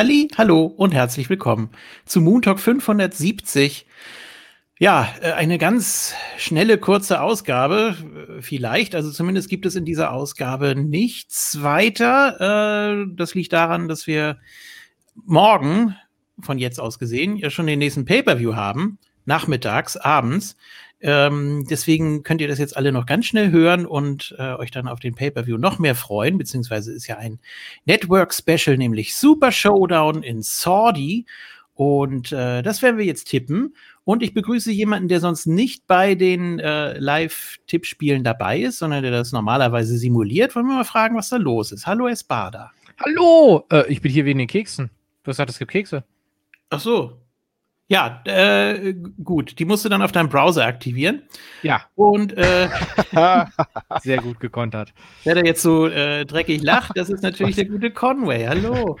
Halli, hallo und herzlich willkommen zu Moon Talk 570. Ja, äh, eine ganz schnelle, kurze Ausgabe, äh, vielleicht. Also zumindest gibt es in dieser Ausgabe nichts weiter. Äh, das liegt daran, dass wir morgen, von jetzt aus gesehen, ja schon den nächsten Pay-per-View haben, nachmittags, abends. Ähm, deswegen könnt ihr das jetzt alle noch ganz schnell hören und äh, euch dann auf den Pay-Per-View noch mehr freuen, beziehungsweise ist ja ein Network-Special, nämlich Super Showdown in Saudi. Und äh, das werden wir jetzt tippen. Und ich begrüße jemanden, der sonst nicht bei den äh, Live-Tippspielen dabei ist, sondern der das normalerweise simuliert. Wollen wir mal fragen, was da los ist. Hallo, Espada. Hallo! Äh, ich bin hier wegen den Keksen. Du hast gesagt, es gibt Kekse. Ach so, ja, äh, gut. Die musst du dann auf deinem Browser aktivieren. Ja. Und äh, sehr gut gekontert. Wer da jetzt so äh, dreckig lacht, das ist natürlich der gute Conway. Hallo.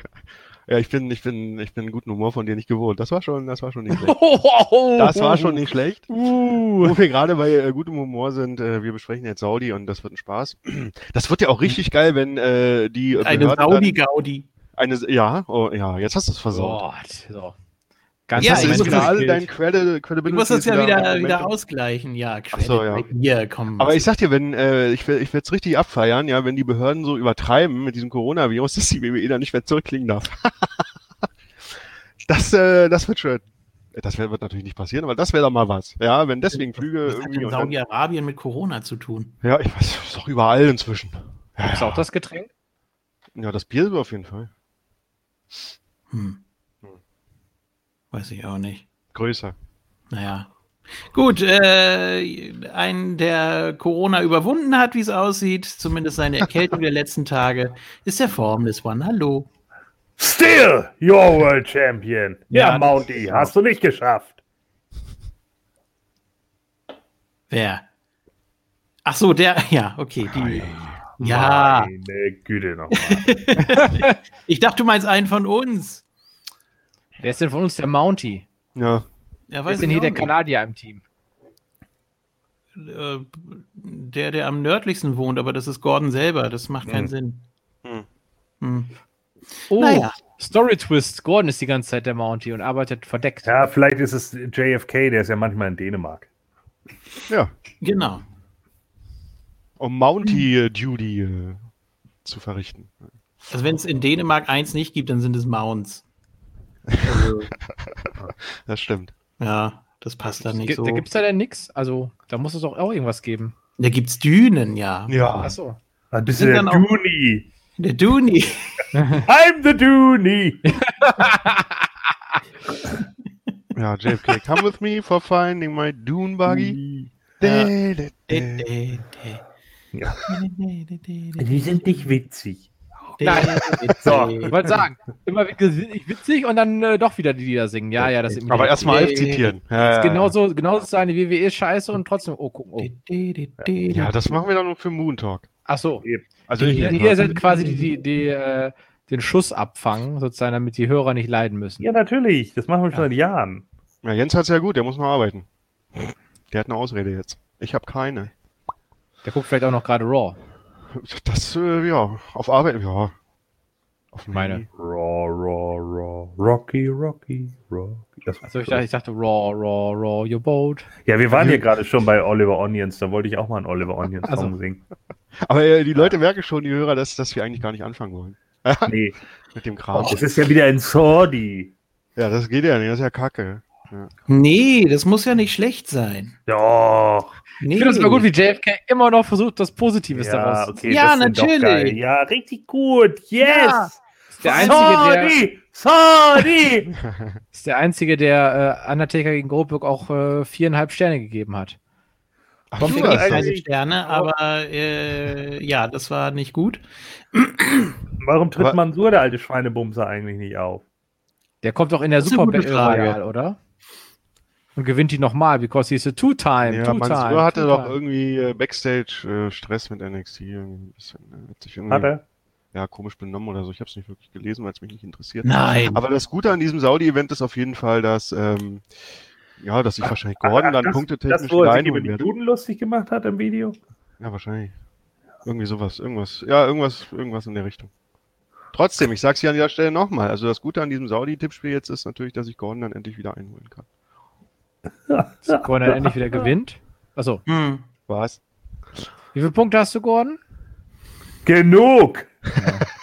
Ja, ich bin, ich bin, ich bin guten Humor von dir nicht gewohnt. Das war schon, das war schon nicht schlecht. Das war schon nicht schlecht. Uh. Wo wir gerade bei äh, gutem Humor sind, äh, wir besprechen jetzt Saudi und das wird ein Spaß. Das wird ja auch richtig geil, wenn äh, die eine Saudi-Gaudi. Eine, ja, oh, ja, jetzt hast du es versaut. Gott, so. Ganz ja, ich muss all dein Credit, Credibility. Du musst das ja wieder, wieder ausgleichen, ja. Credit so, ja. Hier, komm, Aber ich sag dir, wenn, äh, ich, ich werde es richtig abfeiern, ja, wenn die Behörden so übertreiben mit diesem Coronavirus, dass die WWE dann nicht mehr zurückklingen darf. das, äh, das wird schön. Das wird, wird natürlich nicht passieren, aber das wäre doch mal was. Ja, wenn deswegen Flüge was irgendwie. Was hat Saudi-Arabien mit Corona zu tun? Ja, ich weiß, ist doch überall inzwischen. Ja, ist ja. auch das Getränk? Ja, das Bier auf jeden Fall. Hm. Weiß ich auch nicht. Größer. Naja. Gut, äh, ein, der Corona überwunden hat, wie es aussieht, zumindest seine Erkältung der letzten Tage, ist der Formless One. Hallo. Still your World Champion. Ja, ja Mounty, hast du nicht geschafft. Wer? Ach so, der, ja, okay. Die, ja. Meine Güte nochmal. ich dachte, du meinst einen von uns. Wer ist denn von uns der Mountie? Ja. ja Wer ist denn hier der Kanadier im Team? Äh, der, der am nördlichsten wohnt, aber das ist Gordon selber. Das macht keinen hm. Sinn. Hm. Hm. Oh, naja. Story Twist. Gordon ist die ganze Zeit der Mountie und arbeitet verdeckt. Ja, vielleicht ist es JFK, der ist ja manchmal in Dänemark. Ja. Genau. Um Mountie-Duty äh, zu verrichten. Also wenn es in Dänemark eins nicht gibt, dann sind es Mounts. Also, das stimmt. Ja, das passt da nicht G so. Da gibt es da denn nichts? Also, da muss es doch auch irgendwas geben. Da gibt es Dünen, ja. Ja. Achso. Ein bisschen der Dooney. Der Dooney. I'm the Dooney. ja, JFK, come with me for finding my Dune Buggy. Ja. Die sind nicht witzig. Nein. so, ich wollte sagen, immer witzig und dann äh, doch wieder die Lieder singen. Ja, ja, das ist Aber erstmal Alf zitieren. Ja, ja, genauso, genauso ist eine WWE-Scheiße und trotzdem, oh, guck, oh. Ja, das machen wir dann nur für Moon Talk. Ach so. Also die, ich, ihr seid quasi die, die, die äh, den Schuss abfangen, sozusagen, damit die Hörer nicht leiden müssen. Ja, natürlich. Das machen wir schon seit Jahren. Ja, Jens hat es ja gut, der muss noch arbeiten. Der hat eine Ausrede jetzt. Ich habe keine. Der guckt vielleicht auch noch gerade Raw. Das, äh, ja, auf Arbeit, ja. Auf meine. Raw, raw, raw. Rocky, Rocky, Rocky. also ich dachte, ich dachte, raw, raw, raw, your boat. Ja, wir waren hier gerade schon bei Oliver Onions, da wollte ich auch mal einen Oliver Onions Song also. singen. Aber äh, die Leute merken schon, die Hörer, dass, dass wir eigentlich gar nicht anfangen wollen. nee. Mit dem Kram. Das ist ja wieder ein Saudi. Ja, das geht ja nicht, das ist ja kacke. Ja. Nee, das muss ja nicht schlecht sein. Doch. Nee. Ich finde es immer gut, wie JFK immer noch versucht, das Positives ja, daraus okay, zu Ja, natürlich. Ja, richtig gut. Yes. Ja. Ist der Einzige, sorry, der, sorry. ist der Einzige, der äh, Undertaker gegen Goldberg auch äh, viereinhalb Sterne gegeben hat. Ach, Kommt wirklich keine Sterne, aber äh, ja, das war nicht gut. Warum tritt Mansur, der alte Schweinebumser, eigentlich nicht auf? Der kommt doch in der Super Battle oder? Und gewinnt die nochmal, because he's a two-time. Ja, two Mansur hatte two doch irgendwie äh, Backstage-Stress äh, mit NXT. Ein bisschen, hat sich irgendwie, hat er? Ja, komisch benommen oder so. Ich habe es nicht wirklich gelesen, weil es mich nicht interessiert. Nein. Aber das Gute an diesem Saudi-Event ist auf jeden Fall, dass ähm, ja, dass sich wahrscheinlich Gordon ach, dann punktetechnisch das, wo er sich über die Duden lustig gemacht hat im Video? Ja, wahrscheinlich. Irgendwie sowas, irgendwas. Ja, irgendwas, irgendwas in der Richtung. Trotzdem, ich sag's hier an dieser Stelle nochmal. Also das Gute an diesem Saudi-Tippspiel jetzt ist natürlich, dass ich Gordon dann endlich wieder einholen kann. Gordon dann endlich wieder gewinnt? Achso. Hm. Was? Wie viele Punkte hast du, Gordon? Genug!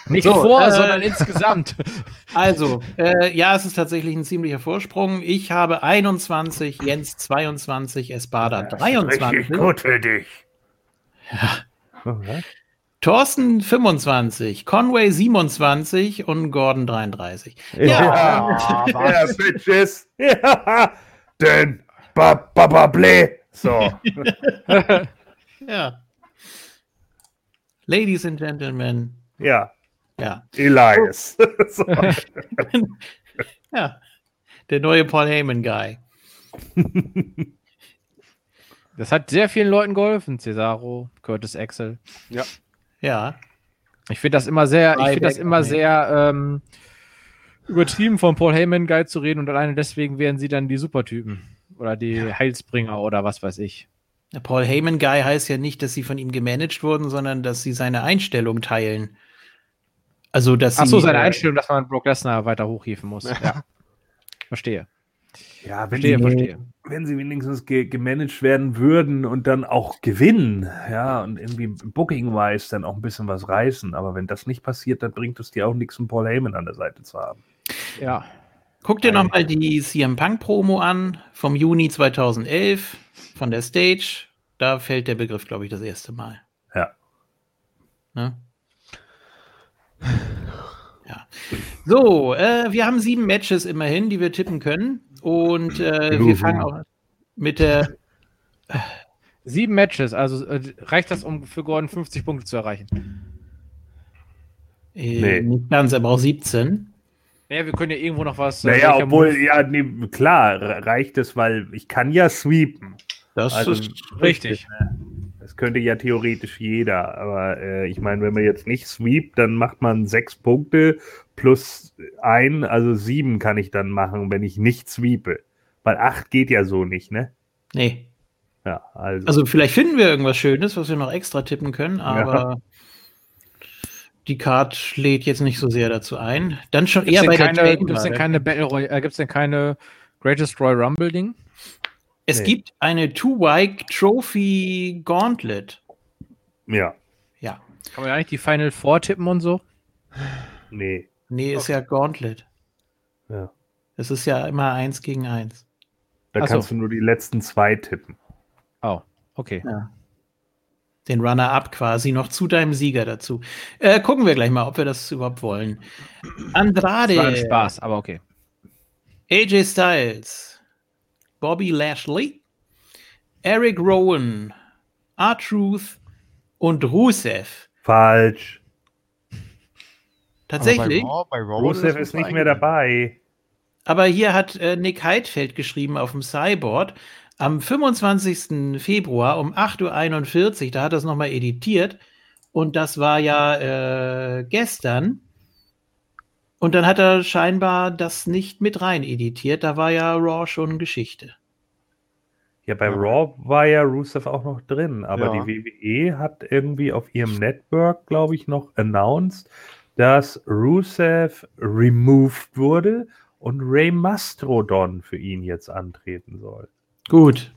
Nicht so, vor, äh, sondern insgesamt. Also, äh, ja, es ist tatsächlich ein ziemlicher Vorsprung. Ich habe 21, Jens 22, Espada 23. Richtig gut für dich. Ja. Okay. Thorsten 25, Conway 27 und Gordon 33. Ja, ja, ja Bitches. Ja, denn ba, ba, ba, blä. So. ja. Ladies and Gentlemen. Ja. Ja. Elias. so. ja. Der neue Paul Heyman Guy. Das hat sehr vielen Leuten geholfen. Cesaro, Curtis Axel. Ja. Ja. Ich finde das immer sehr, ich finde das immer sehr ähm, übertrieben von Paul Heyman Guy zu reden und alleine deswegen wären sie dann die Supertypen oder die ja. Heilsbringer oder was weiß ich. Der Paul Heyman Guy heißt ja nicht, dass sie von ihm gemanagt wurden, sondern dass sie seine Einstellung teilen. Also, dass Ach so, seine äh, Einstellung, dass man Brock Lesnar weiter hochhieven muss. Ja. Verstehe. Ja, wenn, verstehe, sie, verstehe. wenn sie wenigstens ge gemanagt werden würden und dann auch gewinnen, ja, und irgendwie Booking-wise dann auch ein bisschen was reißen. Aber wenn das nicht passiert, dann bringt es dir auch nichts, einen Paul Heyman an der Seite zu haben. Ja. Guck dir nochmal die CM Punk Promo an vom Juni 2011 von der Stage. Da fällt der Begriff, glaube ich, das erste Mal. Ja. Ne? Ja. So, äh, wir haben sieben Matches immerhin, die wir tippen können. Und äh, wir fangen auch mit der. Sieben Matches, also äh, reicht das, um für Gordon 50 Punkte zu erreichen? Äh, nee. Nicht ganz, aber auch 17. Naja, wir können ja irgendwo noch was. Äh, naja, obwohl, Move? ja, nee, klar, reicht es, weil ich kann ja sweepen. Das also, ist richtig. Ne? Das könnte ja theoretisch jeder, aber äh, ich meine, wenn man jetzt nicht sweept, dann macht man sechs Punkte plus ein, also sieben kann ich dann machen, wenn ich nicht sweepe. Weil acht geht ja so nicht, ne? Nee. Ja, also. Also vielleicht finden wir irgendwas Schönes, was wir noch extra tippen können, aber ja. Die Card lädt jetzt nicht so sehr dazu ein. Dann schon gibt's eher bei keine, der Gibt es denn keine Battle Royale, äh, gibt es denn keine Greatest Royal Rumble Ding? Es nee. gibt eine Two-Wike Trophy Gauntlet. Ja. Ja. Kann man ja nicht die Final Four tippen und so? Nee. Nee, ist okay. ja Gauntlet. Ja. Es ist ja immer eins gegen eins. Da Ach kannst so. du nur die letzten zwei tippen. Oh, okay. Ja. Den Runner-up quasi noch zu deinem Sieger dazu. Äh, gucken wir gleich mal, ob wir das überhaupt wollen. Andrade. Das war ein Spaß, aber okay. AJ Styles. Bobby Lashley. Eric Rowan. R-Truth und Rusev. Falsch. Tatsächlich. Bei Raw, bei Rusev ist nicht mehr dabei. Aber hier hat äh, Nick Heidfeld geschrieben auf dem Cyborg am 25. Februar um 8.41 Uhr, da hat er es nochmal editiert. Und das war ja äh, gestern. Und dann hat er scheinbar das nicht mit rein editiert. Da war ja Raw schon Geschichte. Ja, bei ja. Raw war ja Rusev auch noch drin, aber ja. die WWE hat irgendwie auf ihrem Network, glaube ich, noch announced, dass Rusev removed wurde und Ray Mastrodon für ihn jetzt antreten soll. Gut.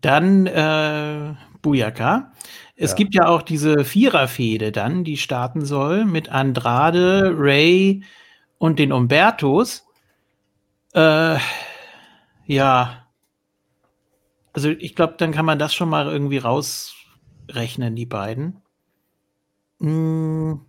Dann äh, Buyaka. Es ja. gibt ja auch diese Viererfehde dann, die starten soll mit Andrade, Ray und den Umbertos. Äh, ja. Also ich glaube, dann kann man das schon mal irgendwie rausrechnen, die beiden. Hm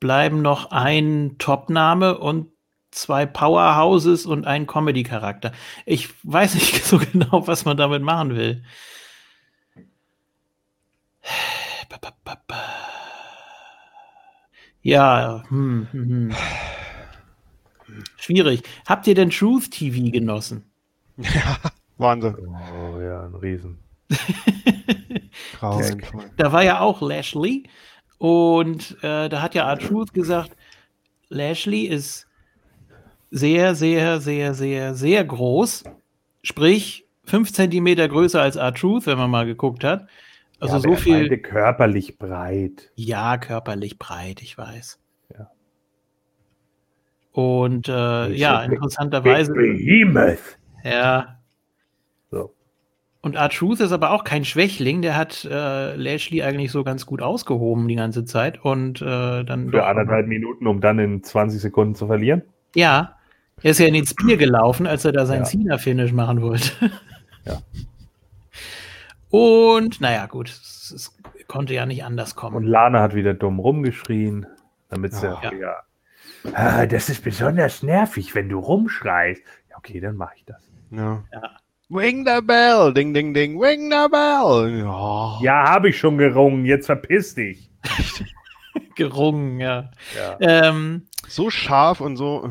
bleiben noch ein Topname und zwei Powerhouses und ein Comedy-Charakter. Ich weiß nicht so genau, was man damit machen will. Ja, hm, hm, hm. schwierig. Habt ihr denn Truth TV genossen? Ja, Wahnsinn. Oh ja, ein Riesen. da war ja auch Lashley und äh, da hat ja R-Truth gesagt, Lashley ist sehr, sehr, sehr, sehr, sehr groß. Sprich, 5 cm größer als R-Truth, wenn man mal geguckt hat. Also ja, so viel. körperlich breit. Ja, körperlich breit, ich weiß. Ja. Und äh, ja, interessanterweise. Behemoth. Ja. So. Und Art Truth ist aber auch kein Schwächling, der hat äh, Lashley eigentlich so ganz gut ausgehoben die ganze Zeit und äh, dann. Für anderthalb Minuten, um dann in 20 Sekunden zu verlieren? Ja. Er ist ja in den Spear gelaufen, als er da sein ja. Cena-Finish machen wollte. Ja. Und naja, gut, es, es, konnte ja nicht anders kommen. Und Lana hat wieder dumm rumgeschrien, damit sie ja. ja. Ah, das ist besonders nervig, wenn du rumschreist. Ja, okay, dann mache ich das. Ja. ja. Ring the bell, ding, ding, ding, ring the bell. Oh. Ja, habe ich schon gerungen, jetzt verpiss dich. gerungen, ja. ja. Ähm, so scharf und so.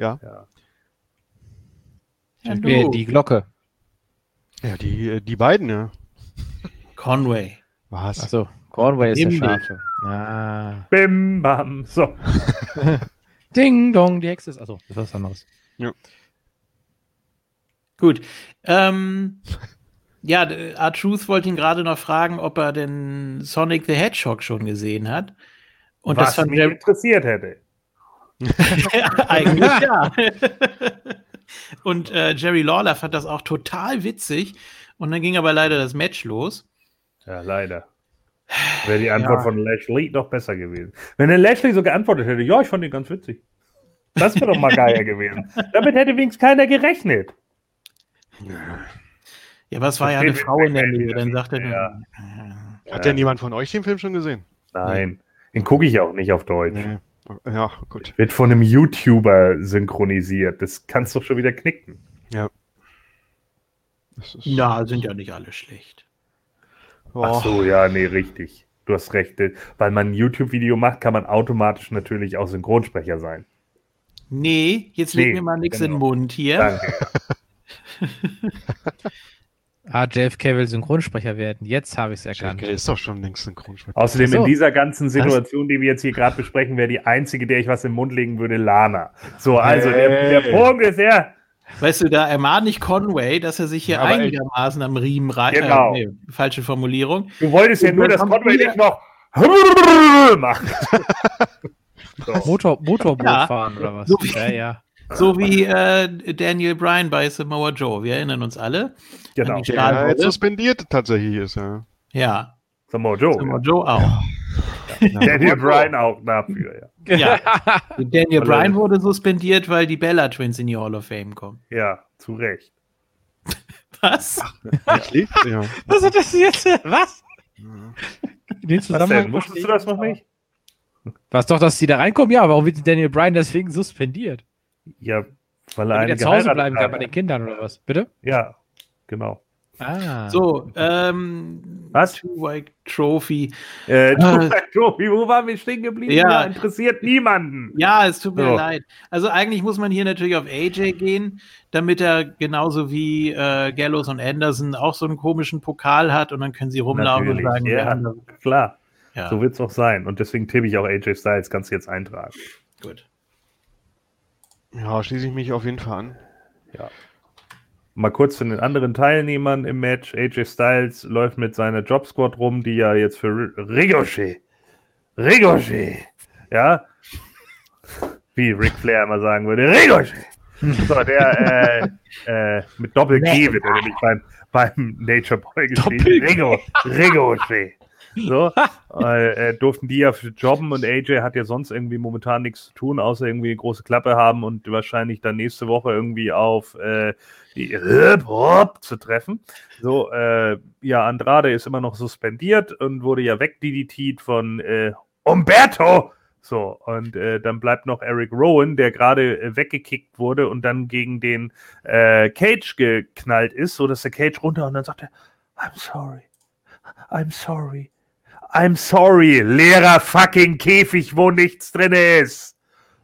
Ja. ja. ja die Glocke. Ja, die, die beiden, ja. Conway. Was? Achso, Conway ist der Schafe. Ja. Bim, bam, so. Ding, dong, die Hexe ist. Achso, das ist was anderes. Ja. Gut. Ähm, ja, Art Truth wollte ihn gerade noch fragen, ob er den Sonic the Hedgehog schon gesehen hat. Und was das fand mich interessiert hätte. Eigentlich ja. Und äh, Jerry Lawler fand das auch total witzig. Und dann ging aber leider das Match los. Ja, leider. Wäre die Antwort ja. von Lashley noch besser gewesen. Wenn der Lashley so geantwortet hätte, ja, ich fand ihn ganz witzig. Das wäre doch mal geiler gewesen. Damit hätte wenigstens keiner gerechnet. Ja, aber es war ja eine Frau in der Nähe. Dann sagte er. Ja. Hat denn jemand von euch den Film schon gesehen? Nein. Den gucke ich auch nicht auf Deutsch. Nee. Ja, gut. Wird von einem YouTuber synchronisiert. Das kannst du doch schon wieder knicken. Ja. Ja, sind ja nicht alle schlecht. Oh. Ach so, ja, nee, richtig. Du hast recht. Weil man ein YouTube-Video macht, kann man automatisch natürlich auch Synchronsprecher sein. Nee, jetzt nee, leg mir mal nichts genau. in den Mund hier. Danke. Ah, JFK will Synchronsprecher werden. Jetzt habe ich es erkannt. JFK ist doch schon längst Synchronsprecher. Außerdem so. in dieser ganzen Situation, die wir jetzt hier gerade besprechen, wäre die einzige, der ich was im Mund legen würde, Lana. So, also hey. der, der Punkt ist ja. Weißt du, da ermahne ich Conway, dass er sich hier Aber einigermaßen am Riemen reißt. Genau. Äh, nee, falsche Formulierung. Du wolltest ja nur, dass Conway nicht noch macht. so. Motor, Motorboot ja. fahren oder was? So ja, ja. So wie äh, Daniel Bryan bei Samoa Joe. Wir erinnern uns alle. Genau. Der ja, jetzt suspendiert tatsächlich ist, ja. Ja. Samoa Joe. Samoa. Joe auch. Ja. Daniel Bryan auch dafür, ja. ja. Daniel Bryan wurde suspendiert, weil die Bella Twins in die Hall of Fame kommen. Ja, zu Recht. Was? ja. Was ist das jetzt? Was? Den Zusammenhang Wusstest du das noch nicht? Was doch, dass die da reinkommen? Ja, warum wird Daniel Bryan deswegen suspendiert? Ja, weil er eine zu Hause bleiben kann bei den Kindern oder was? Bitte? Ja, genau. Ah. So, ähm, was? Two-White Trophy. Äh, Two-White ah. Trophy, wo waren wir stehen geblieben? Ja. ja. interessiert niemanden. Ja, es tut mir so. leid. Also eigentlich muss man hier natürlich auf AJ gehen, damit er genauso wie äh, Gallows und Anderson auch so einen komischen Pokal hat und dann können sie rumlaufen natürlich. und sagen, ja, klar. Ja. So wird es auch sein. Und deswegen tippe ich auch AJ Styles, kannst du jetzt eintragen. Gut. Ja, schließe ich mich auf jeden Fall an. Ja. Mal kurz zu den anderen Teilnehmern im Match. AJ Styles läuft mit seiner Job Squad rum, die ja jetzt für Ricochet, Ricochet, ja, wie Ric Flair immer sagen würde, Ricochet. So, der äh, äh, mit Doppel-G wird er nämlich beim, beim Nature Boy geschrieben. Ricochet. So, äh, durften die ja jobben und AJ hat ja sonst irgendwie momentan nichts zu tun, außer irgendwie eine große Klappe haben und wahrscheinlich dann nächste Woche irgendwie auf äh, die Hip Hop zu treffen. So, äh, ja, Andrade ist immer noch suspendiert und wurde ja wegdiditiert von äh, Umberto. So, und äh, dann bleibt noch Eric Rowan, der gerade äh, weggekickt wurde und dann gegen den äh, Cage geknallt ist, so dass der Cage runter und dann sagt er, I'm sorry, I'm sorry. I'm sorry, leerer fucking Käfig, wo nichts drin ist.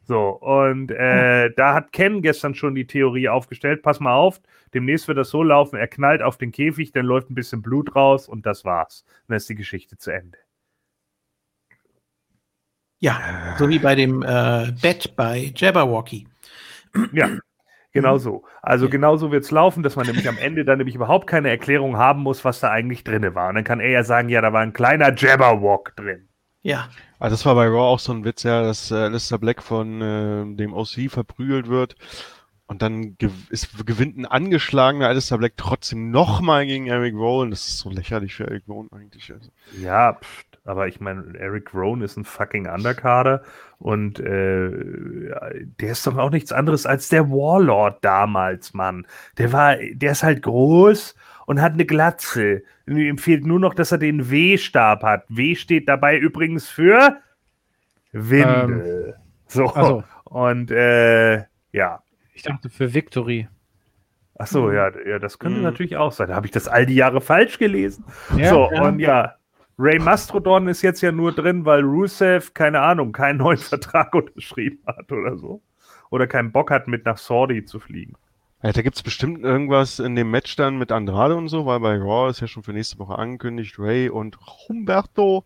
So, und äh, da hat Ken gestern schon die Theorie aufgestellt. Pass mal auf, demnächst wird das so laufen, er knallt auf den Käfig, dann läuft ein bisschen Blut raus und das war's. Dann ist die Geschichte zu Ende. Ja, so wie bei dem äh, Bett bei Jabberwocky. Ja, Genau mhm. so. Also ja. genau so wird es laufen, dass man nämlich am Ende dann nämlich überhaupt keine Erklärung haben muss, was da eigentlich drin war. Und dann kann er ja sagen, ja, da war ein kleiner Jabberwock drin. Ja. Also das war bei Raw auch so ein Witz, ja, dass äh, Lister Black von äh, dem OC verprügelt wird und dann gew ist, gewinnt ein angeschlagener Alistair Black trotzdem nochmal gegen Eric Rowan. Das ist so lächerlich für Eric Rowan eigentlich. Also. Ja, pff, aber ich meine, Eric Rowan ist ein fucking Undercarder und äh, der ist doch auch nichts anderes als der Warlord damals, Mann. Der war, der ist halt groß und hat eine Glatze. Ihm fehlt nur noch, dass er den W-Stab hat. W steht dabei übrigens für Winde. Ähm, so. Also. Und äh, ja. Ich dachte für Victory. Ach so, ja, ja, das könnte mhm. natürlich auch sein. Da habe ich das all die Jahre falsch gelesen. Ja, so, ja. und ja, Ray Mastrodon ist jetzt ja nur drin, weil Rusev, keine Ahnung, keinen neuen Vertrag unterschrieben hat oder so. Oder keinen Bock hat, mit nach Saudi zu fliegen. Ja, da gibt es bestimmt irgendwas in dem Match dann mit Andrade und so, weil bei Raw ist ja schon für nächste Woche angekündigt, Ray und Humberto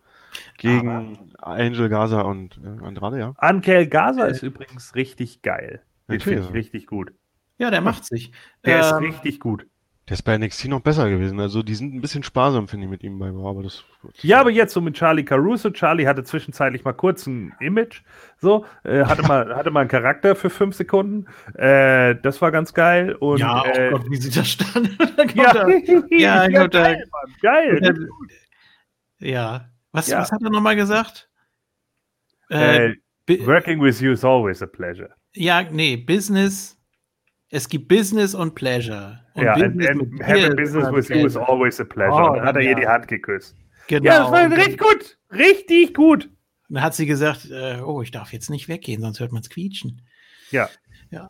gegen Aber Angel Gaza und äh, Andrade, ja. Ankel Gaza ist übrigens richtig geil. Den finde ich richtig gut. Ja, der macht sich. Der ähm, ist richtig gut. Der ist bei NXT noch besser gewesen. Also die sind ein bisschen sparsam, finde ich, mit ihm bei Raw. Aber das, ja, aber jetzt so mit Charlie Caruso. Charlie hatte zwischenzeitlich mal kurz ein Image. So, äh, hatte, mal, hatte mal einen Charakter für fünf Sekunden. Äh, das war ganz geil. Und, ja, oh äh, Gott, wie sieht das stand? ja, ja, ja, geil, Mann. geil. Ja. Was, ja. was hat er nochmal gesagt? Äh, working with you is always a pleasure. Ja, nee, Business. Es gibt Business und Pleasure. Und ja, Business and, and having business with you is always a pleasure. Oh, dann hat er ja. ihr die Hand geküsst. Genau. Ja, das war richtig gut. Richtig gut. Und dann hat sie gesagt, äh, oh, ich darf jetzt nicht weggehen, sonst hört man es quietschen. Ja. Ja.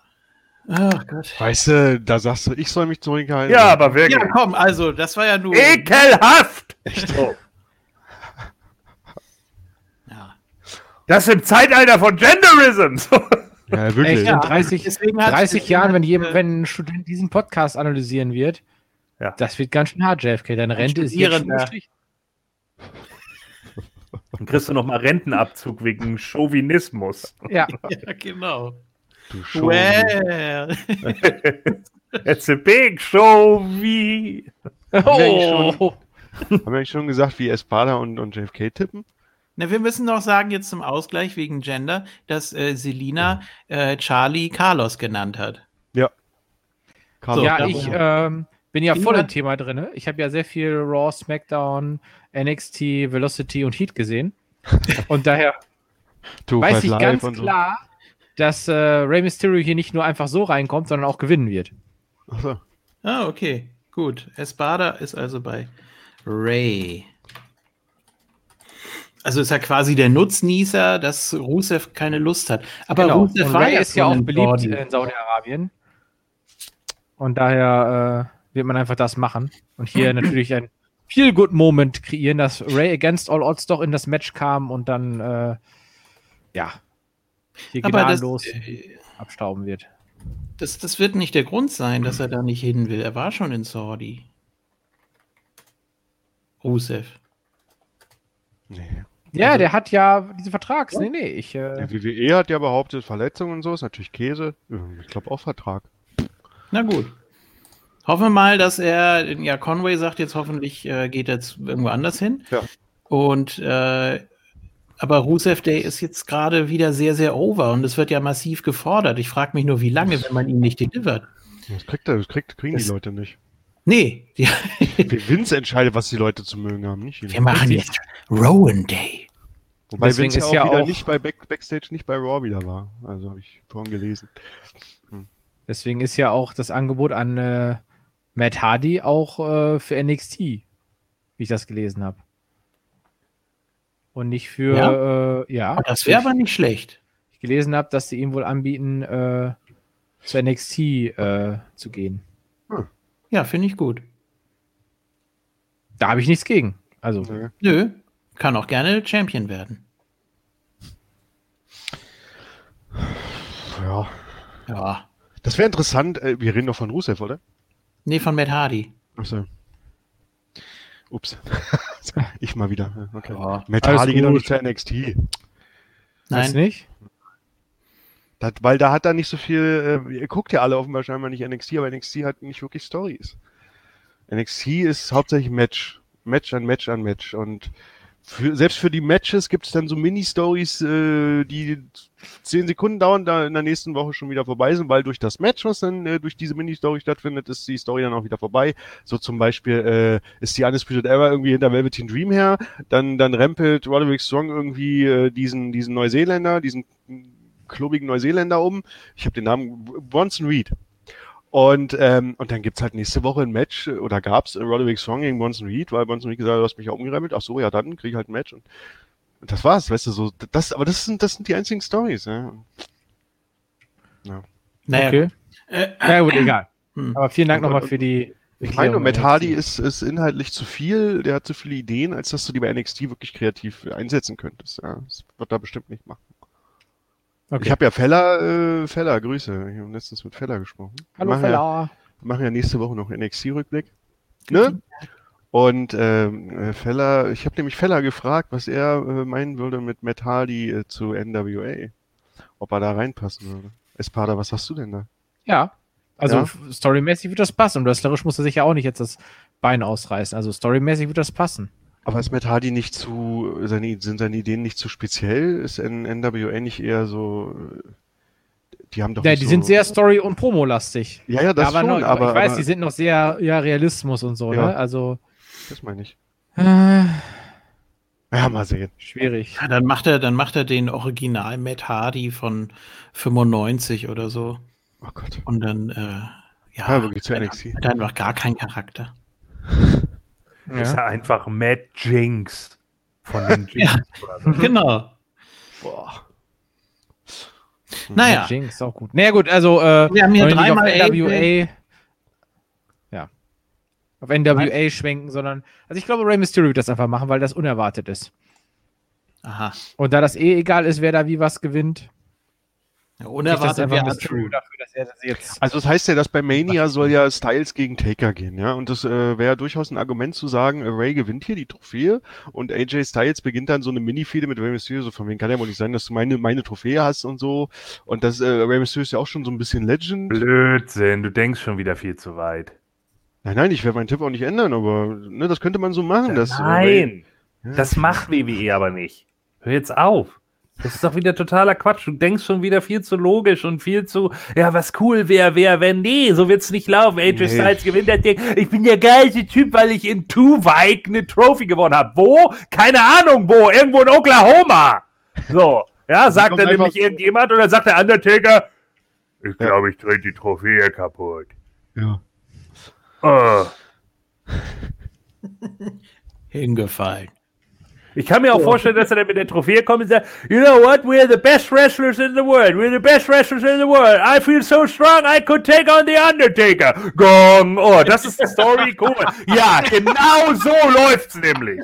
Ach Gott. Weißt du, da sagst du, ich soll mich zurückhalten. Ja, aber wirklich. Ja, komm, also, das war ja nur. Ekelhaft! Echt? Oh. ja. Das im Zeitalter von Genderism. Ja, wirklich. Echt, in 30, 30 Jahren, wenn, jemand, wenn ein Student diesen Podcast analysieren wird, ja. das wird ganz schön hart, JFK. Deine Rente ist jetzt schon Dann kriegst du nochmal Rentenabzug wegen Chauvinismus. Ja, ja genau. Du well. It's a big show wie. Oh. Haben, wir schon, haben wir eigentlich schon gesagt, wie Espada und, und JFK tippen? Na, wir müssen noch sagen, jetzt zum Ausgleich wegen Gender, dass äh, Selina äh, Charlie Carlos genannt hat. Ja. Carlos. Ja, ich ähm, bin ja voll im Thema drin. Ich habe ja sehr viel Raw, SmackDown, NXT, Velocity und Heat gesehen. Und daher weiß ich ganz so. klar, dass äh, Rey Mysterio hier nicht nur einfach so reinkommt, sondern auch gewinnen wird. Achso. Ah, okay. Gut. Espada ist also bei Ray. Also ist er quasi der Nutznießer, dass Rusev keine Lust hat. Aber genau. Rusev und war Ray ja ist ja auch beliebt Body. in Saudi-Arabien. Und daher äh, wird man einfach das machen. Und hier natürlich ein Feel-Good-Moment kreieren, dass Ray against all odds doch in das Match kam und dann, äh, ja, hier gnadenlos äh, abstauben wird. Das, das wird nicht der Grund sein, dass er da nicht hin will. Er war schon in Saudi. Rusev. Nee. Ja, also, der hat ja diese Vertrags. Ja. Nee, nee, ich. Äh, der WWE hat ja behauptet, Verletzungen und so ist natürlich Käse. Ich glaube auch Vertrag. Na gut. Hoffen wir mal, dass er, ja, Conway sagt jetzt hoffentlich, äh, geht jetzt irgendwo anders hin. Ja. Und, äh, aber Rusev Day ist jetzt gerade wieder sehr, sehr over und es wird ja massiv gefordert. Ich frage mich nur, wie lange, wenn man ihn nicht delivert. Das kriegt er, das kriegt, kriegen das, die Leute nicht. Nee. Die Vince entscheidet, was die Leute zu mögen haben, nicht Wir machen jetzt Rowan Day. Wobei Deswegen Vince ja auch wieder auch nicht bei Back Backstage, nicht bei Raw wieder war. Also habe ich vorhin gelesen. Hm. Deswegen ist ja auch das Angebot an äh, Matt Hardy auch äh, für NXT, wie ich das gelesen habe. Und nicht für, ja. Äh, ja das wäre aber nicht schlecht. Ich gelesen habe, dass sie ihm wohl anbieten, äh, zu NXT äh, zu gehen. Hm. Ja, finde ich gut. Da habe ich nichts gegen. Also. Nö. Nö. Kann auch gerne Champion werden. Ja. Ja. Das wäre interessant. Äh, wir reden doch von Rusev, oder? Nee, von Matt Hardy. Achso. Ups. ich mal wieder. Okay. Ja, Matt Hardy geht doch nicht zur NXT. Nein. nicht? Das, weil da hat er nicht so viel, äh, ihr guckt ja alle offenbar scheinbar nicht NXT, aber NXT hat nicht wirklich Stories. NXT ist hauptsächlich Match. Match an Match an Match. Und für, selbst für die Matches gibt es dann so Mini-Stories, äh, die zehn Sekunden dauern, da in der nächsten Woche schon wieder vorbei sind, weil durch das Match, was dann äh, durch diese Mini-Story stattfindet, ist die Story dann auch wieder vorbei. So zum Beispiel äh, ist die Undisputed Era irgendwie hinter Velveteen Dream her, dann, dann rempelt Roderick Strong irgendwie äh, diesen, diesen Neuseeländer, diesen klobigen Neuseeländer um. Ich habe den Namen Bronson Reed. Und, ähm, und dann gibt's halt nächste Woche ein Match, oder gab's Roderick Strong gegen Bronson Reed, weil Bronson Reed gesagt hat, du hast mich auch umgeremmelt. Ach so, ja, dann krieg ich halt ein Match. Und, und das war's, weißt du, so, das, aber das sind, das sind die einzigen Stories, ja. ja. Naja. Okay. Äh, ja, gut, egal. Hm. Aber vielen Dank nochmal für die. Ich meine, Matt Hardy ist, ist inhaltlich zu viel, der hat zu viele Ideen, als dass du die bei NXT wirklich kreativ einsetzen könntest. Ja, das wird er bestimmt nicht machen. Okay. Ich habe ja Feller, äh, Feller, Grüße. Ich habe letztens mit Feller gesprochen. Hallo wir Feller. Ja, wir machen ja nächste Woche noch NXT-Rückblick. Ne? Und ähm, äh, Feller, ich habe nämlich Feller gefragt, was er äh, meinen würde mit Matt Hardy äh, zu NWA. Ob er da reinpassen würde. Espada, was hast du denn da? Ja, also ja? storymäßig wird das passen. Und wrestlerisch muss er sich ja auch nicht jetzt das Bein ausreißen. Also storymäßig wird das passen. Aber ist Matt Hardy nicht zu, seine, sind seine Ideen nicht zu speziell? Ist NWA nicht eher so, die haben doch Ja, die so, sind sehr Story- und Promo-lastig. Ja, ja, das aber schon, noch, aber. Ich weiß, aber, die sind noch sehr, ja, Realismus und so, ja, ne? Also. Das meine ich. Äh, ja, mal sehen. Schwierig. Ja, dann macht er, dann macht er den Original Matt Hardy von 95 oder so. Oh Gott. Und dann, äh, ja, ja wirklich zu NXT. Hat einfach gar keinen Charakter. Ja. Ist ja einfach Matt Jinx von den Jinx. ja, so. Genau. Boah. Naja. Matt Jinx, auch gut. Naja, gut, also, äh, wir haben hier dreimal NWA. Ja. Auf NWA Nein. schwenken, sondern, also ich glaube, Rey Mysterio wird das einfach machen, weil das unerwartet ist. Aha. Und da das eh egal ist, wer da wie was gewinnt, ja, unerwartet wäre true. Dafür, dass er das jetzt also das heißt ja, dass bei Mania soll ja Styles gegen Taker gehen, ja. Und das äh, wäre durchaus ein Argument zu sagen, Ray gewinnt hier die Trophäe und AJ Styles beginnt dann so eine Mini-Fehde mit Ray Mysterio, so von wem kann ja wohl nicht sein, dass du meine, meine Trophäe hast und so. Und das äh, Ray Mysterio ist ja auch schon so ein bisschen Legend. Blödsinn, du denkst schon wieder viel zu weit. Nein, nein, ich werde meinen Tipp auch nicht ändern, aber ne, das könnte man so machen. Ja, dass, äh, nein, Ray, ja. das macht WWE aber nicht. Hör jetzt auf. Das ist doch wieder totaler Quatsch. Du denkst schon wieder viel zu logisch und viel zu, ja, was cool wäre, wäre, wenn, nee, so wird's nicht laufen. AJ nee. Styles gewinnt das Ding. Ich bin der geilste Typ, weil ich in Tuwijk eine Trophy gewonnen habe. Wo? Keine Ahnung wo. Irgendwo in Oklahoma. So. Ja, sagt dann nämlich irgendjemand oder sagt der Undertaker, ich glaube, ich drehe die Trophäe kaputt. Ja. Oh. Hingefallen. Ich kann mir auch vorstellen, dass er dann mit der Trophäe kommt und sagt, you know what, we're the best wrestlers in the world. We're the best wrestlers in the world. I feel so strong, I could take on the Undertaker. Gong. Oh, das ist die Story. Cool. Ja, genau so läuft's nämlich.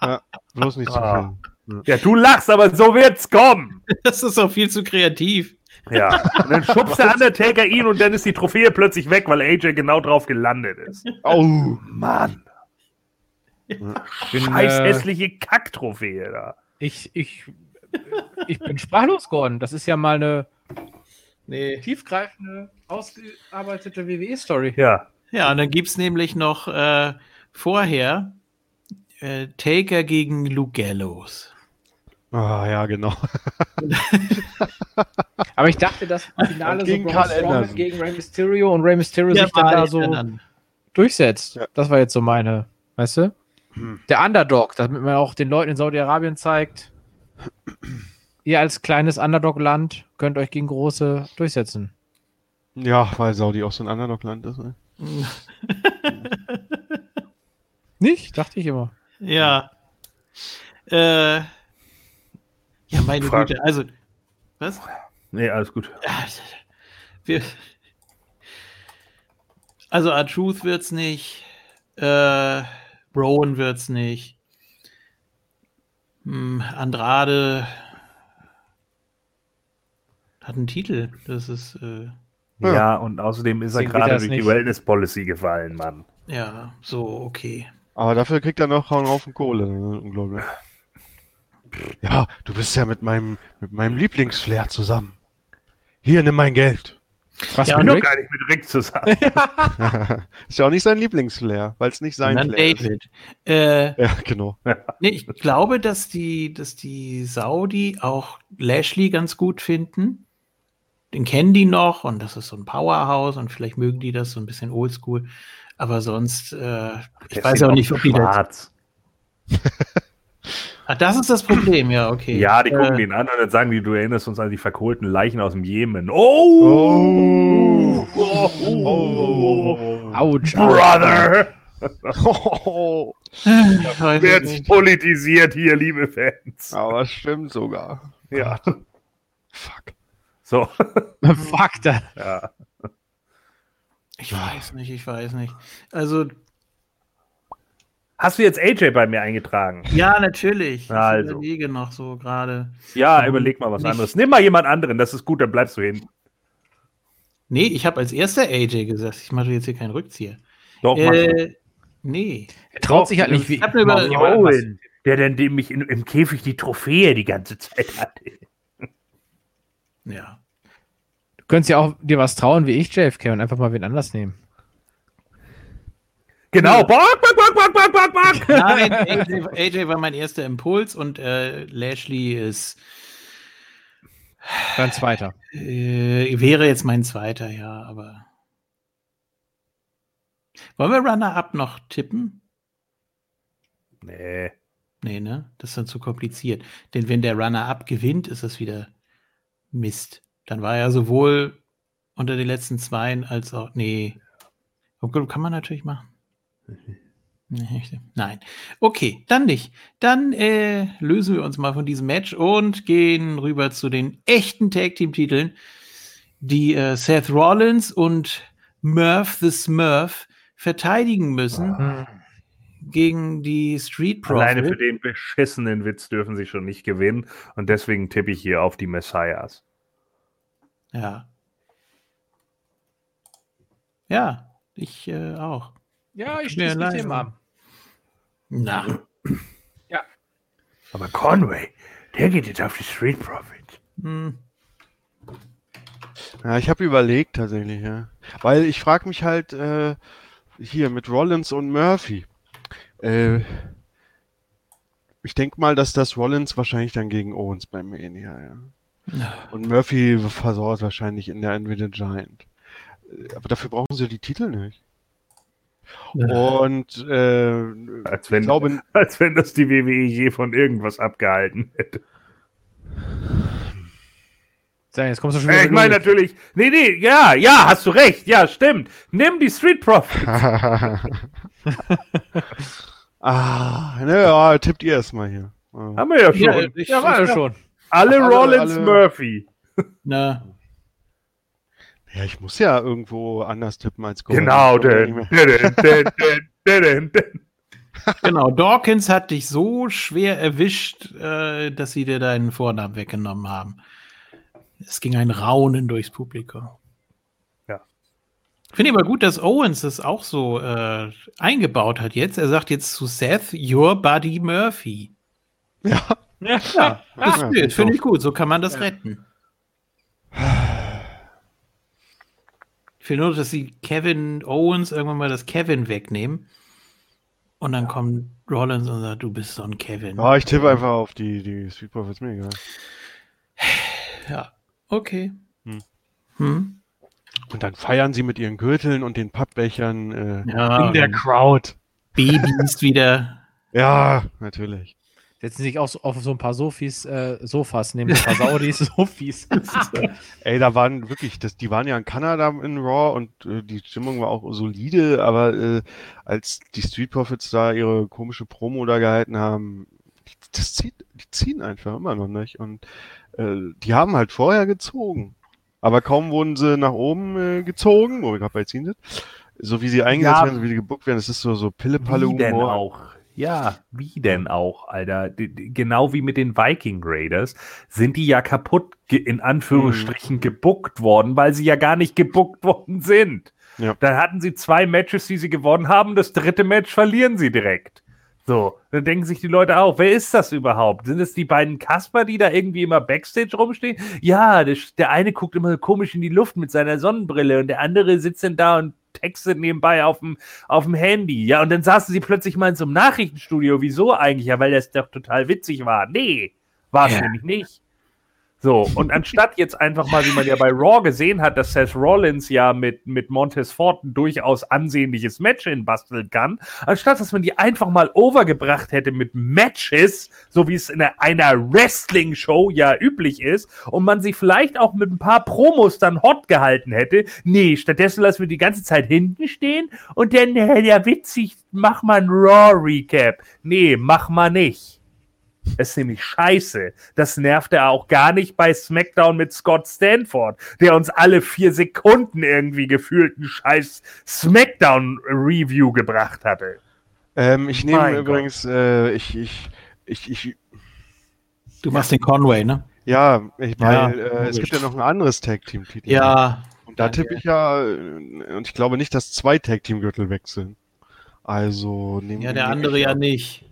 Ja, bloß nicht zu ah. viel. Ja, du lachst, aber so wird's kommen. Das ist auch viel zu kreativ. Ja, und dann schubst der Undertaker ihn und dann ist die Trophäe plötzlich weg, weil AJ genau drauf gelandet ist. Oh, Mann. Bin, Scheiß äh, hässliche Kacktrophäe da. Ich, ich, ich bin sprachlos geworden. Das ist ja mal eine nee. tiefgreifende, ausgearbeitete WWE-Story. Ja. Ja, und dann gibt es nämlich noch äh, vorher äh, Taker gegen Lugellos. Ah, ja, genau. Aber ich dachte, das Finale gegen so Braun Strowman gegen Rey Mysterio und Rey Mysterio ja, sich dann da so dann. durchsetzt. Ja. Das war jetzt so meine, weißt du? Der Underdog, damit man auch den Leuten in Saudi-Arabien zeigt, ihr als kleines Underdog-Land könnt euch gegen große durchsetzen. Ja, weil Saudi auch so ein Underdog-Land ist. Ne? Nicht? Dachte ich immer. Ja. Äh, ja, meine Frage. Güte. Also, was? Nee, alles gut. Wir, also, R-Truth wird's nicht. Äh, Brown wird's nicht. Hm, Andrade hat einen Titel. Das ist. Äh, ja, und außerdem ist er gerade durch nicht. die Wellness Policy gefallen, Mann. Ja, so, okay. Aber dafür kriegt er noch einen Haufen Kohle, unglaublich. Ja, du bist ja mit meinem, mit meinem Lieblingsflair zusammen. Hier, nimm mein Geld. Was ja, bin doch gar nicht mit Rick zusammen. ist ja auch nicht sein Lieblingsflair, weil es nicht sein Dann Flair David. ist. Äh, ja, genau. Nee, ich glaube, dass die, dass die Saudi auch Lashley ganz gut finden. Den kennen die noch und das ist so ein Powerhouse und vielleicht mögen die das so ein bisschen oldschool. Aber sonst, äh, ich weiß auch nicht, ob die das. Ah, das ist das Problem, ja, okay. Ja, die gucken äh, ihn an und dann sagen die, du erinnerst uns an die verkohlten Leichen aus dem Jemen. Oh! Oh! oh, oh, oh Ouch! Brother! Oh. Wird politisiert hier, liebe Fans. Aber stimmt sogar. Ja. Fuck. So. Fuck da. Ja. Ich weiß nicht, ich weiß nicht. Also, Hast du jetzt AJ bei mir eingetragen? Ja, natürlich. Also. Ich überlege noch so gerade. Ja, um, überleg mal was nicht. anderes. Nimm mal jemand anderen, das ist gut, dann bleibst du hin. Nee, ich habe als erster AJ gesagt. Ich mache jetzt hier keinen Rückzieher. Doch, äh, Nee. Er traut sich halt nicht wie ich habe über Owen, der dann dem mich in, im Käfig die Trophäe die ganze Zeit hatte. Ja. Du könntest ja auch dir was trauen wie ich, JFK, und einfach mal wen anders nehmen. Genau. Bock, bock, bock, bock, bock, bock, bock. Nein, AJ, AJ, war mein erster Impuls und äh, Lashley ist. Dein zweiter. Äh, wäre jetzt mein zweiter, ja, aber. Wollen wir Runner-Up noch tippen? Nee. Nee, ne? Das ist dann zu kompliziert. Denn wenn der Runner-Up gewinnt, ist das wieder Mist. Dann war er sowohl unter den letzten Zweien als auch. Nee. Kann man natürlich machen. Nein. Okay, dann nicht. Dann äh, lösen wir uns mal von diesem Match und gehen rüber zu den echten Tag Team Titeln, die äh, Seth Rollins und Murph the Smurf verteidigen müssen mhm. gegen die Street Profits. Alleine für den beschissenen Witz dürfen sie schon nicht gewinnen und deswegen tippe ich hier auf die Messiahs. Ja. Ja, ich äh, auch. Ja, ich schließe mich dem an. Na. Ja. Aber Conway, der geht jetzt auf die Street Profit. Hm. Ja, ich habe überlegt tatsächlich, ja. Weil ich frage mich halt äh, hier mit Rollins und Murphy. Äh, ich denke mal, dass das Rollins wahrscheinlich dann gegen Owens beim Mania, ja. Und Murphy versorgt wahrscheinlich in der Nvidia Giant. Äh, aber dafür brauchen sie die Titel nicht. Und äh, als, wenn, glaube, als wenn das die WWE je von irgendwas abgehalten hätte. Jetzt kommst du schon wieder ich meine natürlich, nee, nee, ja, ja, hast du recht, ja, stimmt. Nimm die Street Profits. ah, naja, tippt ihr erstmal hier. Haben wir ja schon. Ja, ich, ja war ja schon. Alle, alle Rollins alle, Murphy. Na. Ja, ich muss ja irgendwo anders tippen als Gold. Genau, denn, denn, Genau, Dawkins hat dich so schwer erwischt, äh, dass sie dir deinen Vornamen weggenommen haben. Es ging ein Raunen durchs Publikum. Ja. Finde ich aber gut, dass Owens das auch so äh, eingebaut hat jetzt. Er sagt jetzt zu Seth, Your Buddy Murphy. Ja. Ja, ja. das ja, finde ich gut. So kann man das ja. retten. Ich will nur, dass sie Kevin Owens irgendwann mal das Kevin wegnehmen. Und dann kommt Rollins und sagt, du bist so ein Kevin. Ja, ich tippe einfach auf die, die Street Profits, mir egal. Ja, okay. Hm. Hm. Und dann feiern sie mit ihren Gürteln und den Pappbechern äh, ja, in der Crowd. Babys wieder. Ja, natürlich. Setzen sich auch so auf so ein paar Sofis, äh, Sofas, nehmen ein paar Saudis, Sofis. Ey, da waren wirklich, das, die waren ja in Kanada in Raw und äh, die Stimmung war auch solide, aber äh, als die Street Profits da ihre komische Promo da gehalten haben, das zieht, die ziehen einfach immer noch nicht. Und äh, die haben halt vorher gezogen. Aber kaum wurden sie nach oben äh, gezogen, wo wir gerade bei ziehen sind, so wie sie eingesetzt ja, werden, so wie sie gebuckt werden, das ist so, so Pille-Palle-Humor. auch? Ja, wie denn auch, Alter? Genau wie mit den Viking Raiders sind die ja kaputt, in Anführungsstrichen, mhm. gebuckt worden, weil sie ja gar nicht gebuckt worden sind. Ja. Dann hatten sie zwei Matches, die sie gewonnen haben. Das dritte Match verlieren sie direkt. So, dann denken sich die Leute auch, wer ist das überhaupt? Sind es die beiden Kasper, die da irgendwie immer Backstage rumstehen? Ja, der, der eine guckt immer komisch in die Luft mit seiner Sonnenbrille und der andere sitzt dann da und textet nebenbei auf dem, auf dem Handy. Ja, und dann saßen sie plötzlich mal in so einem Nachrichtenstudio. Wieso eigentlich? Ja, weil das doch total witzig war. Nee, war es ja. nämlich nicht. So, und anstatt jetzt einfach mal, wie man ja bei Raw gesehen hat, dass Seth Rollins ja mit, mit Montez Ford ein durchaus ansehnliches Match hinbasteln kann, anstatt dass man die einfach mal overgebracht hätte mit Matches, so wie es in einer Wrestling-Show ja üblich ist, und man sie vielleicht auch mit ein paar Promos dann hot gehalten hätte, nee, stattdessen lassen wir die ganze Zeit hinten stehen und dann, ja, witzig, mach mal ein Raw-Recap. Nee, mach mal nicht. Es ist nämlich scheiße. Das nervt er auch gar nicht bei SmackDown mit Scott Stanford, der uns alle vier Sekunden irgendwie gefühlt einen scheiß SmackDown-Review gebracht hatte. Ähm, ich nehme mein übrigens, äh, ich, ich, ich, ich. Du machst den Conway, ne? Ja, ich, weil ja, äh, es gibt ja noch ein anderes Tag-Team-Titel. Ja. Und da tippe ich ja, äh, und ich glaube nicht, dass zwei Tag-Team-Gürtel wechseln. Also nehmen Ja, der andere ja nicht.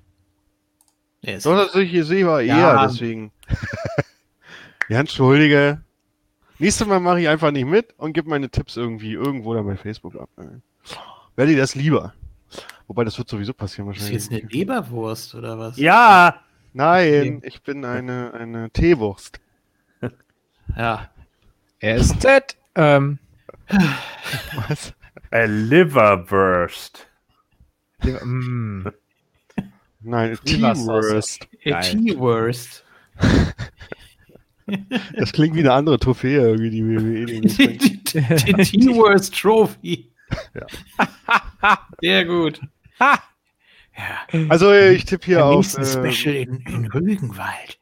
Nee, Doch, das ich sehe war eher, ja. deswegen. ja, entschuldige. Nächstes Mal mache ich einfach nicht mit und gebe meine Tipps irgendwie irgendwo da bei Facebook ab. Wäre dir das lieber? Wobei, das wird sowieso passieren wahrscheinlich. Ist jetzt eine Leberwurst oder was? Ja! Nein, ich bin eine, eine Teewurst. ja. Er ist dead. Ähm. Was? A Liverwurst. Liver mm. Nein, T-Worst. T-Worst. Das klingt wie eine andere Trophäe, irgendwie, die WWE. Die T-Worst Trophy. Ja. Sehr gut. Ja. Also, ich tippe hier auf. Äh, Special in, in Rügenwald.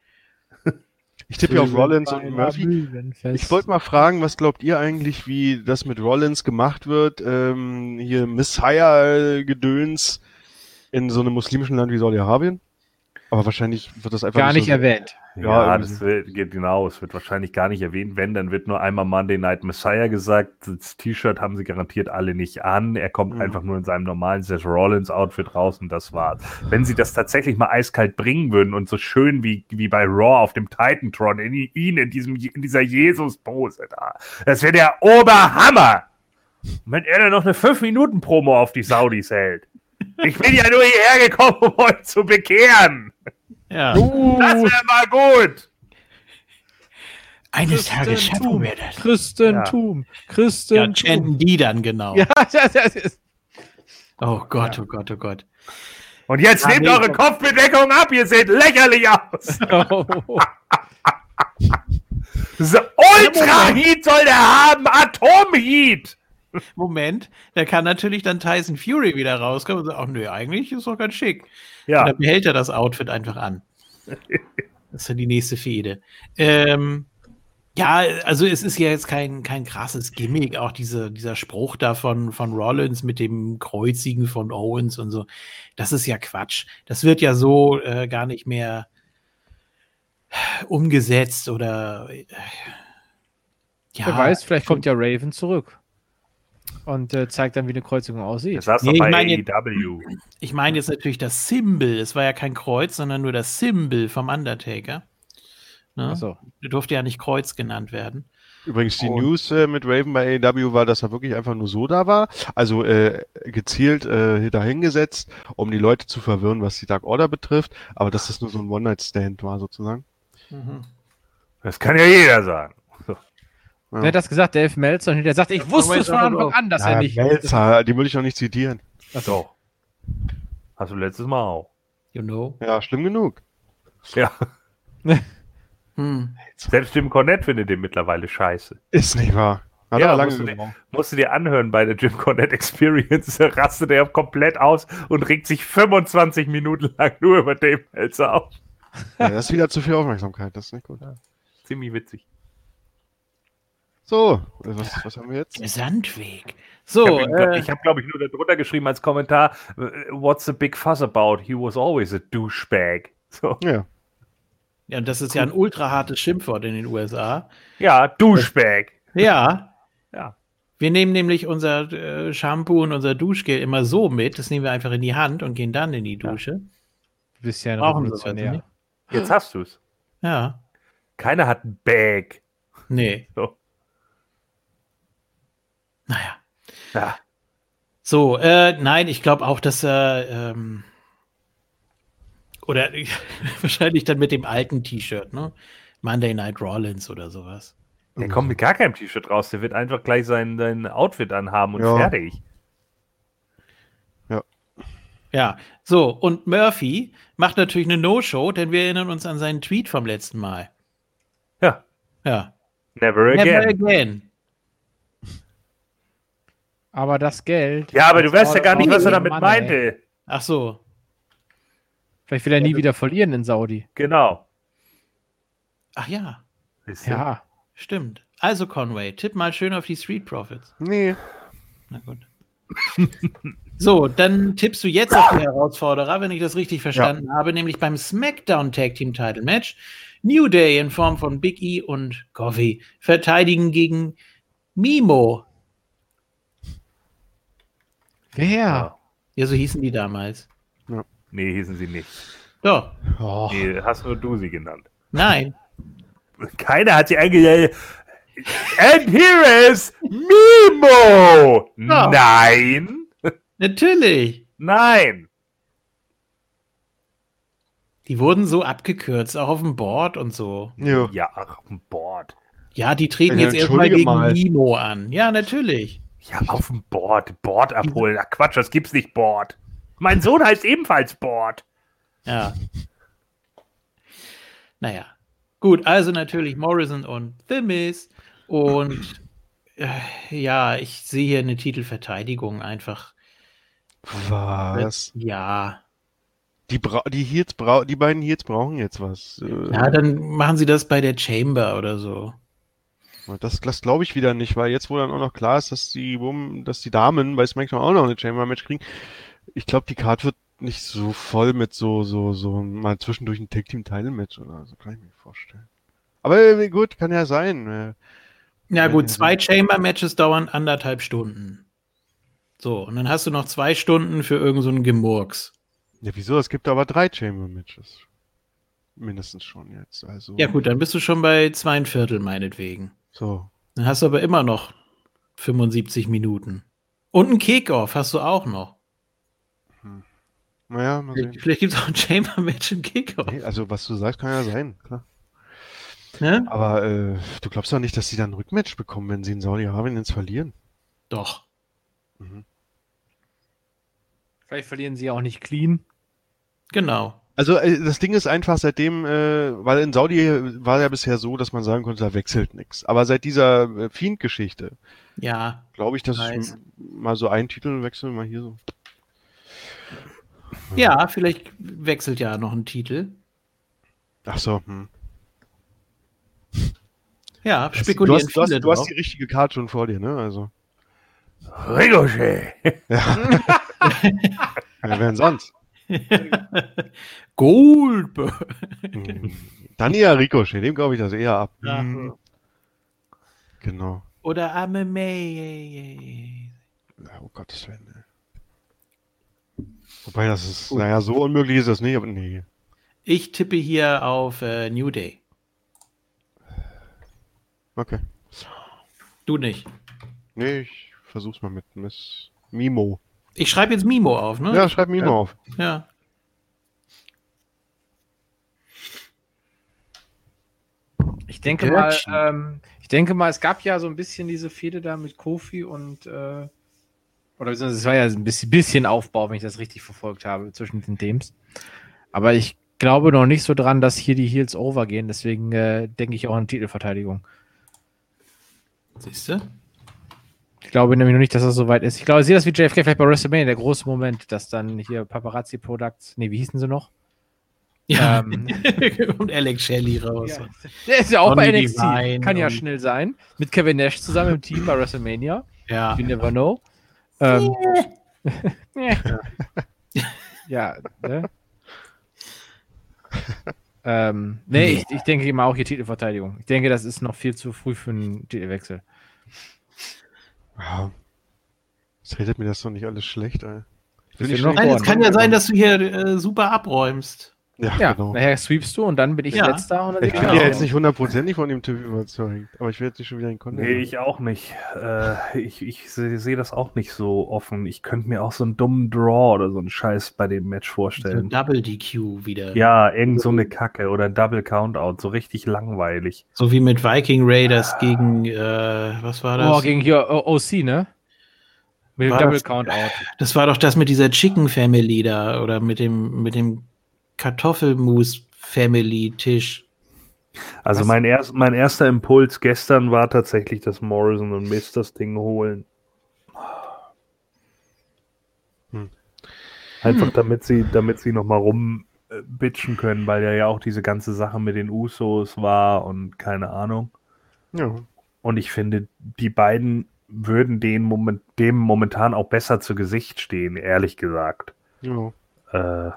Ich tippe hier auf Rollins und Murphy. Ich wollte mal fragen, was glaubt ihr eigentlich, wie das mit Rollins gemacht wird? Ähm, hier Messiah-Gedöns in so einem muslimischen Land wie Saudi-Arabien. Aber wahrscheinlich wird das einfach gar nicht, so erwähnt. Ja, ja das wird, geht genau. Es wird wahrscheinlich gar nicht erwähnt. Wenn, dann wird nur einmal Monday Night Messiah gesagt. Das T-Shirt haben sie garantiert alle nicht an. Er kommt mhm. einfach nur in seinem normalen Seth Rollins Outfit raus und das war's. Wenn sie das tatsächlich mal eiskalt bringen würden und so schön wie, wie bei Raw auf dem Titantron in ihn in diesem, in dieser Jesus-Pose da. Das wäre der Oberhammer. Wenn er dann noch eine 5-Minuten-Promo auf die Saudis hält. Ich bin ja nur hierher gekommen, um euch zu bekehren. Ja. Uh. Das wäre mal gut. Eines Tages schaffen wir das. Christentum. Ja. Christentum. Ja, chanten die dann genau. Ja, das, das ist. Oh Gott, ja. oh Gott, oh Gott. Und jetzt ja, nehmt nee, eure Kopfbedeckung ab, ihr seht lächerlich aus. Oh. Ultra-Heat soll der haben, Atom-Heat. Moment, da kann natürlich dann Tyson Fury wieder rauskommen und sagen, ach nö, eigentlich ist doch ganz schick. Ja. Und dann behält er das Outfit einfach an. Das ist ja die nächste Fehde. Ähm, ja, also es ist ja jetzt kein, kein krasses Gimmick, auch diese, dieser Spruch da von, von Rollins mit dem Kreuzigen von Owens und so. Das ist ja Quatsch. Das wird ja so äh, gar nicht mehr umgesetzt oder äh, ja. Wer weiß, vielleicht kommt ja Raven zurück und äh, zeigt dann, wie eine Kreuzigung aussieht. Das saß nee, bei ich mein AEW. ich meine jetzt natürlich das Symbol. Es war ja kein Kreuz, sondern nur das Symbol vom Undertaker. Ne? So. Durfte ja nicht Kreuz genannt werden. Übrigens, die und News äh, mit Raven bei AEW war, dass er wirklich einfach nur so da war. Also äh, gezielt äh, dahingesetzt, um die Leute zu verwirren, was die Dark Order betrifft. Aber dass das nur so ein One-Night-Stand war, sozusagen. Mhm. Das kann ja jeder sagen. Ja. Wer hat das gesagt? Dave Meltzer. Und der sagt, ich wusste es von Anfang an, dass ja, er nicht. Meltzer, die würde ich auch nicht zitieren. Ach so. Hast du letztes Mal auch. You know. Ja, schlimm genug. Ja. hm. Selbst Jim Cornette findet den mittlerweile scheiße. Ist nicht wahr. Hat ja, musst du, dir, musst du, dir, anhören bei der Jim Cornette Experience. rastet er komplett aus und regt sich 25 Minuten lang nur über Dave Meltzer auf. Ja, das ist wieder zu viel Aufmerksamkeit. Das ist nicht gut. Ja, ziemlich witzig. So, was, was haben wir jetzt? Sandweg. So, ich habe, äh, hab, glaube ich, nur darunter geschrieben als Kommentar: äh, What's the big fuss about? He was always a douchebag. So. Ja. Ja, und das ist ja ein ultra hartes Schimpfwort in den USA. Ja, Douchebag. Ja. Ja. Wir nehmen nämlich unser äh, Shampoo und unser Duschgel immer so mit. Das nehmen wir einfach in die Hand und gehen dann in die Dusche. Du bist ja ein Brauchen Revolutionär. heute Jetzt hast du es. Ja. Keiner hat ein Bag. Nee. So. Naja. Ja. So, äh, nein, ich glaube auch, dass er ähm, oder wahrscheinlich dann mit dem alten T-Shirt, ne? Monday Night Rollins oder sowas. Der kommt mit gar keinem T-Shirt raus. Der wird einfach gleich sein, sein Outfit anhaben und Ja. fertig. Ja, so, und Murphy macht natürlich eine No-Show, denn wir erinnern uns an seinen Tweet vom letzten Mal. Ja. Ja. Never again. Never again. Aber das Geld. Ja, aber du weißt ja gar nicht, was er damit money. meinte. Ach so. Vielleicht will er nie wieder verlieren in Saudi. Genau. Ach ja? Ja. stimmt. Also Conway, tipp mal schön auf die Street Profits. Nee. Na gut. so, dann tippst du jetzt auf die Herausforderer, wenn ich das richtig verstanden habe, nämlich beim SmackDown Tag Team Title Match. New Day in Form von Big E und Coffee verteidigen gegen Mimo. Wer? Ja, so hießen die damals. Nee, hießen sie nicht. Doch, Oh. Nee, hast nur du sie genannt. nein. Keiner hat sie eingestellt. And here is Mimo! Ja. Nein! Natürlich. Nein! Die wurden so abgekürzt, auch auf dem Board und so. Ja, ach, auf dem Board. Ja, die treten Ja, jetzt erstmal gegen mal. Mimo an. Ja, natürlich. Ja, auf dem Board. Board abholen. Ach Quatsch, das gibt's nicht Board. Mein Sohn heißt ebenfalls Board. Ja. Naja. Gut, also natürlich Morrison und The Miz. Und äh, ja, ich sehe hier eine Titelverteidigung einfach. Was? Ja. Die, bra die, Heels brau die beiden Heels brauchen jetzt was. Äh, Ja, dann machen sie das bei der Chamber oder so. Das, das glaube ich wieder nicht, weil jetzt, wo dann auch noch klar ist, dass die, dass die Damen bei SmackDown auch noch eine Chamber-Match kriegen, ich glaube, die Card wird nicht so voll mit so, so, so mal zwischendurch ein Tag-Team-Title-Match oder so, kann ich mir vorstellen. Aber äh, gut, kann ja sein. äh. Ja, gut, ja, zwei. Chamber-Matches dauern anderthalb Stunden. So, und dann hast du noch zwei Stunden für irgend so einen Gemurks. Ja, wieso? Es gibt aber drei Chamber-Matches. Mindestens schon jetzt. Also, Ja, gut, dann bist du schon bei zweieinviertel meinetwegen. So. Dann hast du aber immer noch 75 Minuten. Und ein Kickoff hast du auch noch. Naja, mal sehen. Vielleicht gibt es auch ein Chamber-Match im Kickoff. Nee, also, was du sagst, kann ja sein, klar. Ne? Aber äh, du glaubst doch nicht, dass sie dann ein Rückmatch bekommen, wenn sie in Saudi-Arabien jetzt verlieren? Doch. Vielleicht verlieren sie auch nicht clean. Genau. Also äh, das Ding ist einfach seitdem, äh, weil in Saudi war ja bisher so, dass man sagen konnte, da wechselt nichts. Aber seit dieser äh, Fiend-Geschichte Ja. glaube ich, dass ich mal so einen Titel wechseln, mal hier so. Ja, vielleicht wechselt ja noch ein Titel. Ach so, hm. Ja, Du spekulieren hast, du, hast, viele du hast die richtige Karte schon vor dir, ne? Also, Ricochet! ja, wer denn sonst? Goldberg. Hm. Dann eher Ricochet, dem glaube ich das eher ab. Ja. Hm. Genau. Oder Ameme. Ja, oh Gottes Willen. Wobei das ist, naja, so unmöglich ist das nicht, aber nee. Ich tippe hier auf äh, New Day. Okay. Du nicht. Nee, ich versuch's mal mit Miss Mimo. Ich schreibe jetzt Mimo auf, ne? Ja, schreib Mimo Ja. auf. ja. Ich denke mal, Dirty. ähm, ich denke mal, es gab ja so ein bisschen diese Fehde da mit Kofi und äh, oder es war ja ein bisschen, bisschen Aufbau, wenn ich das richtig verfolgt habe zwischen den Teams. Aber ich glaube noch nicht so dran, dass hier die Heels overgehen. Deswegen äh, denke ich auch an Titelverteidigung. Siehst du? Ich glaube nämlich noch nicht, dass das so weit ist. Ich glaube, ich sehe das wie JFK vielleicht bei WrestleMania, der große Moment, dass dann hier Paparazzi Products, nee, wie hießen sie noch? Ja. Ähm, und Alex Shelley raus. Ja. Der ist ja auch bei Sonny NXT. Divine Kann ja schnell sein. Mit Kevin Nash zusammen im Team bei WrestleMania. Ja. You never know. Ähm, ja, ne? ähm, nee, ich, ich denke immer auch hier Titelverteidigung. Ich denke, das ist noch viel zu früh für einen Titelwechsel. Ja. Das redet mir das doch nicht alles schlecht, ey. Nein, es kann ja sein, dass du hier äh, super abräumst. Ja, ja genau. nachher sweepst du und dann bin ich ja. letzter. Und ich bin ja jetzt nicht hundertprozentig von dem Typ überzeugt, aber ich werde nicht schon wieder in Konto. Nee, ich auch nicht. Äh, ich ich sehe seh das auch nicht so offen. Ich könnte mir auch so einen dummen Draw oder so einen Scheiß bei dem Match vorstellen. So Double DQ wieder. Ja, irgend so eine Kacke oder Double Countout, so richtig langweilig. So wie mit Viking Raiders gegen, äh, was war das? Oh, gegen hier OC, ne? Mit dem Double Countout. Das war doch das mit dieser Chicken Family da oder mit dem, mit dem Kartoffelmus-Family-Tisch. Also mein, erst, mein erster Impuls gestern war tatsächlich, dass Morrison und Mist das Ding holen. Hm. Einfach hm. damit sie, damit sie nochmal rumbitchen können, weil ja ja auch diese ganze Sache mit den Usos war und keine Ahnung. Ja. Und ich finde, die beiden würden den Moment, dem momentan auch besser zu Gesicht stehen, ehrlich gesagt. Ja. Äh,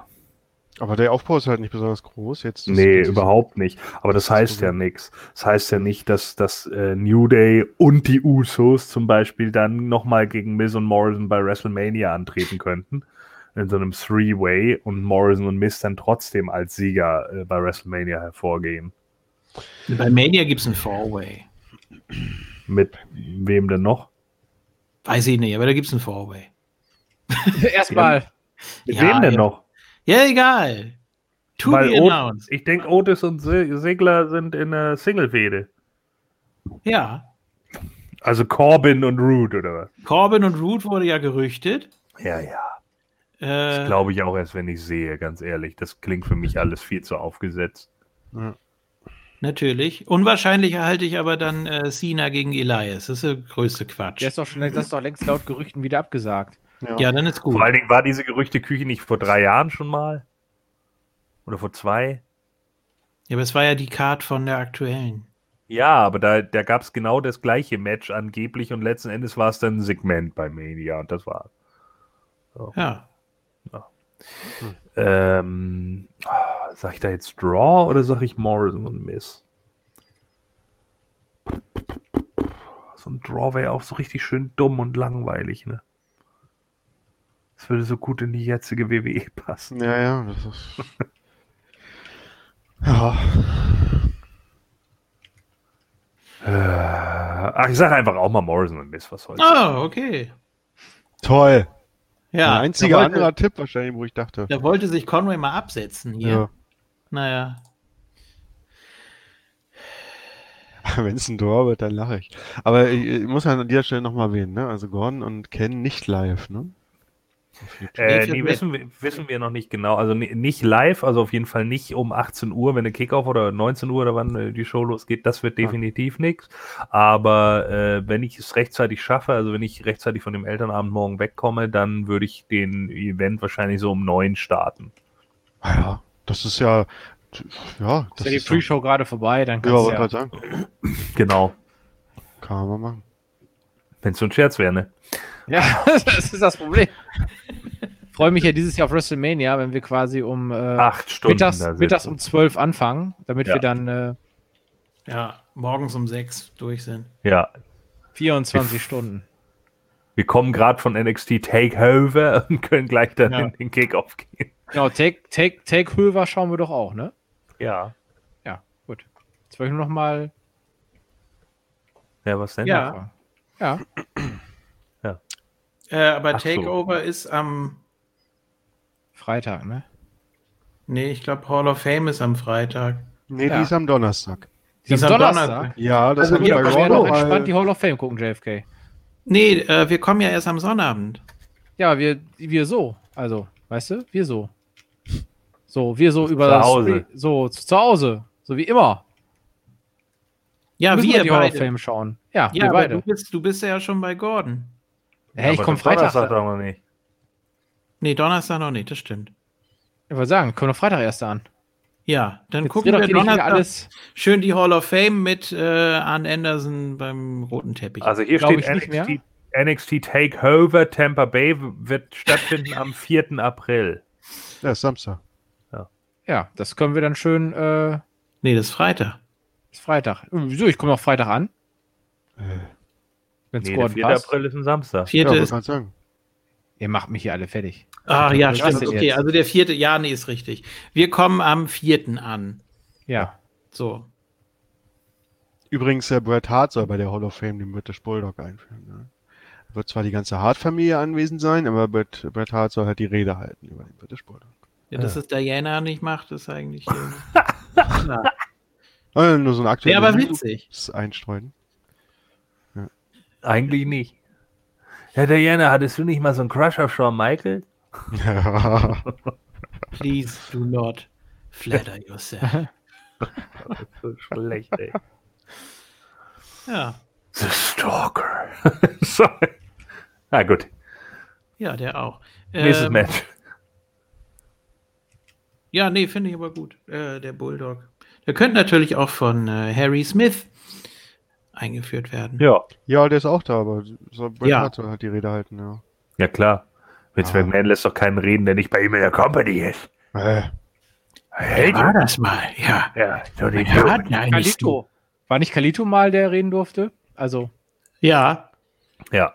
aber der Aufbau ist halt nicht besonders groß. Jetzt nee, überhaupt nicht. Aber das heißt ja nichts. Das heißt ja nicht, dass das äh, New Day und die Usos zum Beispiel dann nochmal gegen Miz und Morrison bei WrestleMania antreten könnten. In so einem Three-Way und Morrison und Miz dann trotzdem als Sieger äh, bei WrestleMania hervorgehen. Bei Mania gibt es ein Four-Way. Mit wem denn noch? Weiß ich nicht, aber da gibt es ein Four-Way. Erstmal. Mit ja, wem denn ja. noch? Ja, egal. To Weil Ot ich denke, Otis und Segler sind in der Single-Fehde. Ja. Also Corbin und Root, oder was? Corbin und Root wurde ja gerüchtet. Ja, ja. Äh, das glaube ich auch erst, wenn ich sehe, ganz ehrlich. Das klingt für mich alles viel zu aufgesetzt. Ja. Natürlich. Unwahrscheinlicher halte ich aber dann äh, Cena gegen Elias. Das ist der größte Quatsch. Der ist doch schon das ist doch längst laut Gerüchten wieder abgesagt. Ja. ja, dann ist gut. Vor allen Dingen war diese Gerüchteküche nicht vor drei Jahren schon mal? Oder vor zwei? Ja, aber es war ja die Card von der aktuellen. Ja, aber da, da gab es genau das gleiche Match angeblich und letzten Endes war es dann ein Segment bei Mania und das war. So. Ja. ja. Hm. Ähm, sag ich da jetzt Draw oder sag ich Morrison und Miss? So ein Draw wäre auch so richtig schön dumm und langweilig, ne? Das würde so gut in die jetzige WWE passen. Ja, ja, das ist. ja. Äh, ach, ich sage einfach auch mal Morrison und Miss, was soll's. Ah, oh, okay. Toll. Ja. Ein einziger wollte, anderer Tipp wahrscheinlich, wo ich dachte. Da wollte sich Conway mal absetzen hier. Ja. Naja. Wenn es ein Tor wird, dann lache ich. Aber ich, ich muss an dieser Stelle nochmal erwähnen, ne? Also Gordon und Ken nicht live, ne? Äh, nee, wissen wir, wissen wir noch nicht genau. Also nicht live, also auf jeden Fall nicht um 18 Uhr, wenn der Kickoff oder 19 Uhr oder wann äh, die Show losgeht. Das wird definitiv ja. nichts. Aber äh, wenn ich es rechtzeitig schaffe, also wenn ich rechtzeitig von dem Elternabend morgen wegkomme, dann würde ich den Event wahrscheinlich so um 9 starten. Ah ja, das ist ja. Ja, das ist ja die Pre-Show gerade vorbei, dann kannst ja, du ja. sagen. Genau. Kann man machen. Wenn es so ein Scherz wäre, ne? Ja, das ist das Problem. Ich freue mich ja dieses Jahr auf WrestleMania, wenn wir quasi um äh, acht Stunden mittags, mittags um zwölf anfangen, damit ja. wir dann äh, ja morgens um sechs durch sind. Ja. 24 wir, Stunden. Wir kommen gerade von NXT Takeover und können gleich dann ja. in den Kickoff gehen. Genau, Take, Take, Takeover schauen wir doch auch, ne? Ja. Ja, gut. Jetzt wollte ich nur noch mal. Ja, was denn? Ja. Ja. Äh, aber Ach Takeover so. ist am Freitag, ne? Nee, ich glaube Hall of Fame ist am Freitag. Nee, ja. die ist am Donnerstag. Die ist am Donnerstag? Donnerstag? Ja, das also, wir können noch entspannt die Hall of Fame gucken, JFK. Nee, äh, wir kommen ja erst am Sonnabend. Ja, wir, wir so. Also, weißt du, wir so. So, wir so über zu Hause. so zu Hause. So wie immer. Ja, wir, wir die Hall of Fame schauen. Ja, ja wir beide. Du bist, du bist ja schon bei Gordon. Hä, hey, ich komme Freitag. Donnerstag noch nicht. Nee, Donnerstag noch nicht, das stimmt. Ich wollte sagen, kommen noch Freitag erst an. Ja, dann Jetzt gucken wir Donnerstag alles schön die Hall of Fame mit äh, Arn Anderson beim roten Teppich. Also hier Glaub steht NXT, NXT Takeover Tampa Bay wird stattfinden am 4. April. Ja, Samstag. Ja. ja, das können wir dann schön. Äh, nee, das ist Freitag. Ist Freitag. Wieso? Ich komme noch Freitag an. Äh. Wenn nee, der 4. Passt. April ist ein Samstag. Vierte ja, ist, sagen. Ihr macht mich hier alle fertig. Ah, ja, stimmt. Okay, jetzt? also der vierte, ja, nee, ist richtig. Wir kommen am vierten an. Ja. So. Übrigens, äh, Bret Hart soll bei der Hall of Fame den British Bulldog einführen. Ne? Wird zwar die ganze Hart-Familie anwesend sein, aber Bret, Bret Hart soll halt die Rede halten über den British Bulldog. Ja, dass ja. es Diana nicht macht, ist eigentlich. also nur so ein aktuelles. Ja, aber witzig. Einstreuen. Ja. Eigentlich nicht. Herr Diana, hattest du nicht mal so einen Crush auf Shawn Michael? Ja. Please do not flatter yourself. das ist so schlecht, ey. Ja. The Stalker. Sorry. Na gut. Ja, der auch. Nächstes ähm, Match. Ja, nee, finde ich aber gut. Äh, der Bulldog. Der könnte natürlich auch von äh, Harry Smith eingeführt werden. Ja. Ja, der ist auch da, aber so ja. soll halt die Rede halten, ja. Ja, klar. Vince ah. McMahon lässt doch keinen reden, der nicht bei ihm in der Company ist. Äh. Hey, war das mal, ja. Ja, so die Kalito. War nicht Kalito mal, der reden durfte? Also. Ja. Ja.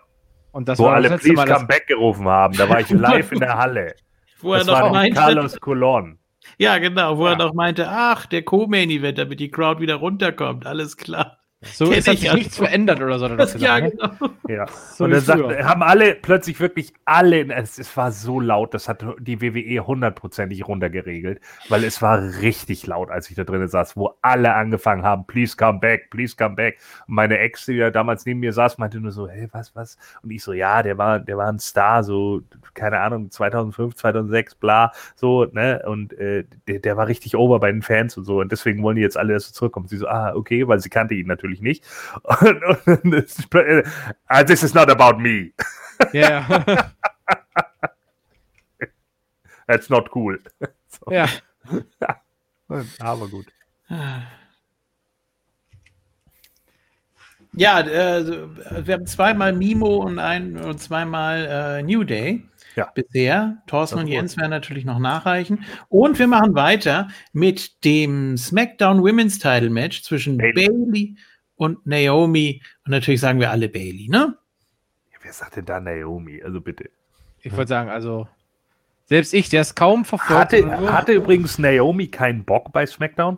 Und das Wo war alle Please Mal, Come Back gerufen haben. Da war ich live in der Halle. Wo er noch meinte. Carlos Colon. Ja, genau, wo ja. er noch meinte, ach, der Co-Main-Event, damit die Crowd wieder runterkommt. Alles klar. So es hat sich nichts verändert oder so. Das das ja, ne? genau. Ja. So und dann sagt, haben alle plötzlich wirklich alle, es, es, war so laut, das hat die WWE hundertprozentig runtergeregelt, weil es war richtig laut, als ich da drinnen saß, wo alle angefangen haben, please come back, please come back. Und meine Ex, die ja damals neben mir saß, meinte nur so, hey, was, was? Und ich so, ja, der war, der war ein Star, so, keine Ahnung, 2005, 2006, bla, so, ne? Und äh, der, der war richtig over bei den Fans und so. Und deswegen wollen die jetzt alle, dass er zurückkommt. Sie so, ah, okay, weil sie kannte ihn natürlich natürlich nicht. Und, und uh, this is not about me. Yeah. That's not cool. So. Ja. Aber gut. Ja, äh, wir haben zweimal Mimo und, ein, und zweimal äh, New Day. Ja. Bisher. Thorsten und Jens werden natürlich noch nachreichen. Und wir machen weiter mit dem SmackDown Women's Title Match zwischen Bailey, Bailey und Naomi. Und natürlich sagen wir alle Bailey, ne? Ja, wer sagt denn da Naomi? Also bitte. Ich wollte sagen, also selbst ich, der es kaum verfolgt. Hatte, hatte übrigens Naomi keinen Bock bei SmackDown?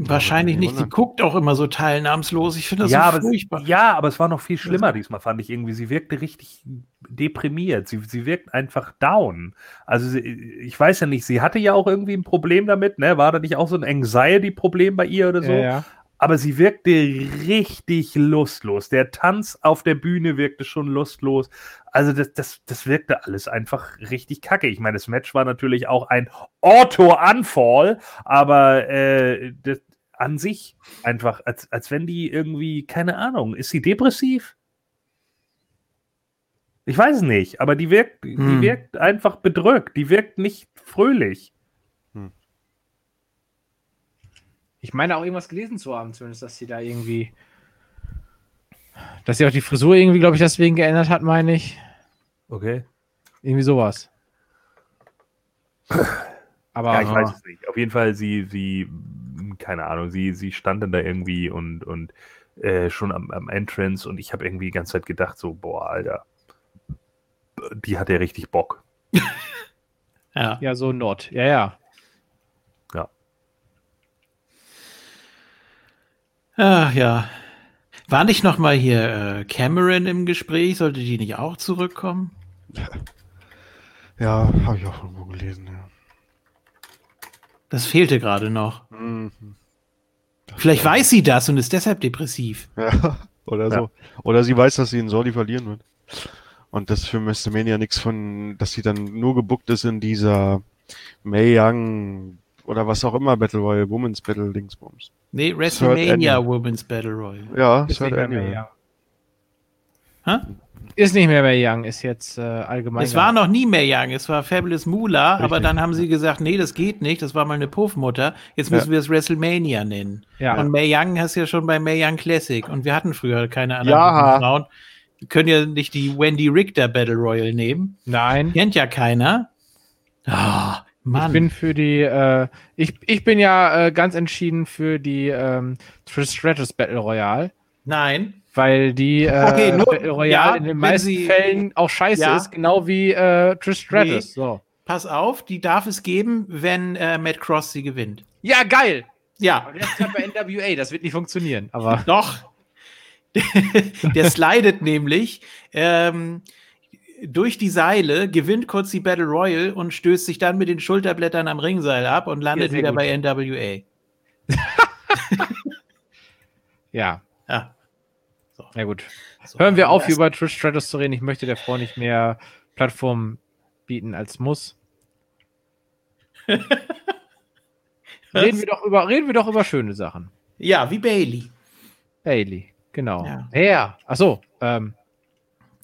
Wahrscheinlich ja, nicht. Die guckt auch immer so teilnahmslos. Ich finde das ja, so furchtbar. ja, aber es war noch viel schlimmer diesmal, fand ich irgendwie. Sie wirkte richtig deprimiert. Sie, sie wirkt einfach down. Also sie, ich weiß ja nicht, sie hatte ja auch irgendwie ein Problem damit, ne? War da nicht auch so ein Anxiety-Problem bei ihr oder so? Ja, ja. Aber sie wirkte richtig lustlos. Der Tanz auf der Bühne wirkte schon lustlos. Also das, das, das wirkte alles einfach richtig kacke. Ich meine, das Match war natürlich auch ein Auto-Unfall, aber äh, das, an sich einfach, als, als wenn die irgendwie, keine Ahnung, ist sie depressiv? Ich weiß es nicht, aber die wirkt, hm. die wirkt einfach bedrückt, die wirkt nicht fröhlich. Hm. Ich meine auch irgendwas gelesen zu haben, zumindest, dass sie da irgendwie, dass sie auch die Frisur irgendwie, glaube ich, deswegen geändert hat, meine ich. Okay. Irgendwie sowas. Aber ja, ich weiß es nicht. Auf jeden Fall, sie, sie keine Ahnung, sie, sie stand dann da irgendwie und, und äh, schon am, am Entrance und ich habe irgendwie die ganze Zeit gedacht, so, boah, Alter, die hat ja richtig Bock. ja. ja, so not. Ja, ja. Ja. Ach ja. War nicht noch mal hier äh, Cameron im Gespräch? Sollte die nicht auch zurückkommen? Ja, habe ich auch irgendwo gelesen, ja. Das fehlte gerade noch. Mhm. Vielleicht weiß sie das und ist deshalb depressiv. Ja, oder so. Ja. Oder sie weiß, dass sie in Sordi verlieren wird. Und das für WrestleMania nichts von, dass sie dann nur gebuckt ist in dieser May Young oder was auch immer Battle Royale, Women's Battle Dingsbums. Nee, WrestleMania Women's Battle Royale. Ja, Third Annual. Ja. Hä? Ist nicht mehr Mae Young, ist jetzt äh, allgemein. Es war noch nie Mae Young, es war Fabulous Moolah, Richtig. aber dann haben sie gesagt, nee, das geht nicht, das war mal eine Puffmutter, jetzt müssen ja. wir es WrestleMania nennen. Ja. Und Mae Young hast ja schon bei Mae Young Classic und wir hatten früher keine anderen ja. Frauen. Wir können ja nicht die Wendy Richter Battle Royale nehmen. Nein. Kennt ja keiner. Ah, Mann. Ich bin für die, äh, ich, ich bin ja äh, ganz entschieden für die ähm, Trish Stratus Battle Royale. Nein. Weil die äh, okay, nur, Royal ja, in den meisten sie, Fällen auch scheiße ja. ist, genau wie äh, Trish Stratus. Nee. So. Pass auf, die darf es geben, wenn äh, Matt Cross sie gewinnt. Ja, geil. Ja. Aber ist ja bei NWA, das wird nicht funktionieren. Aber Doch. der slidet nämlich ähm, durch die Seile, gewinnt kurz die Battle Royal und stößt sich dann mit den Schulterblättern am Ringseil ab und landet ja, wieder gut. bei NWA. ja. Ja. Ja, gut. So, Hören wir auf, über Twitch Stratus zu reden. Ich möchte der Frau nicht mehr Plattform bieten als muss. reden, wir doch über, reden wir doch über schöne Sachen. Ja, wie Bailey. Bailey, genau. Ja. ja. Achso. Ähm,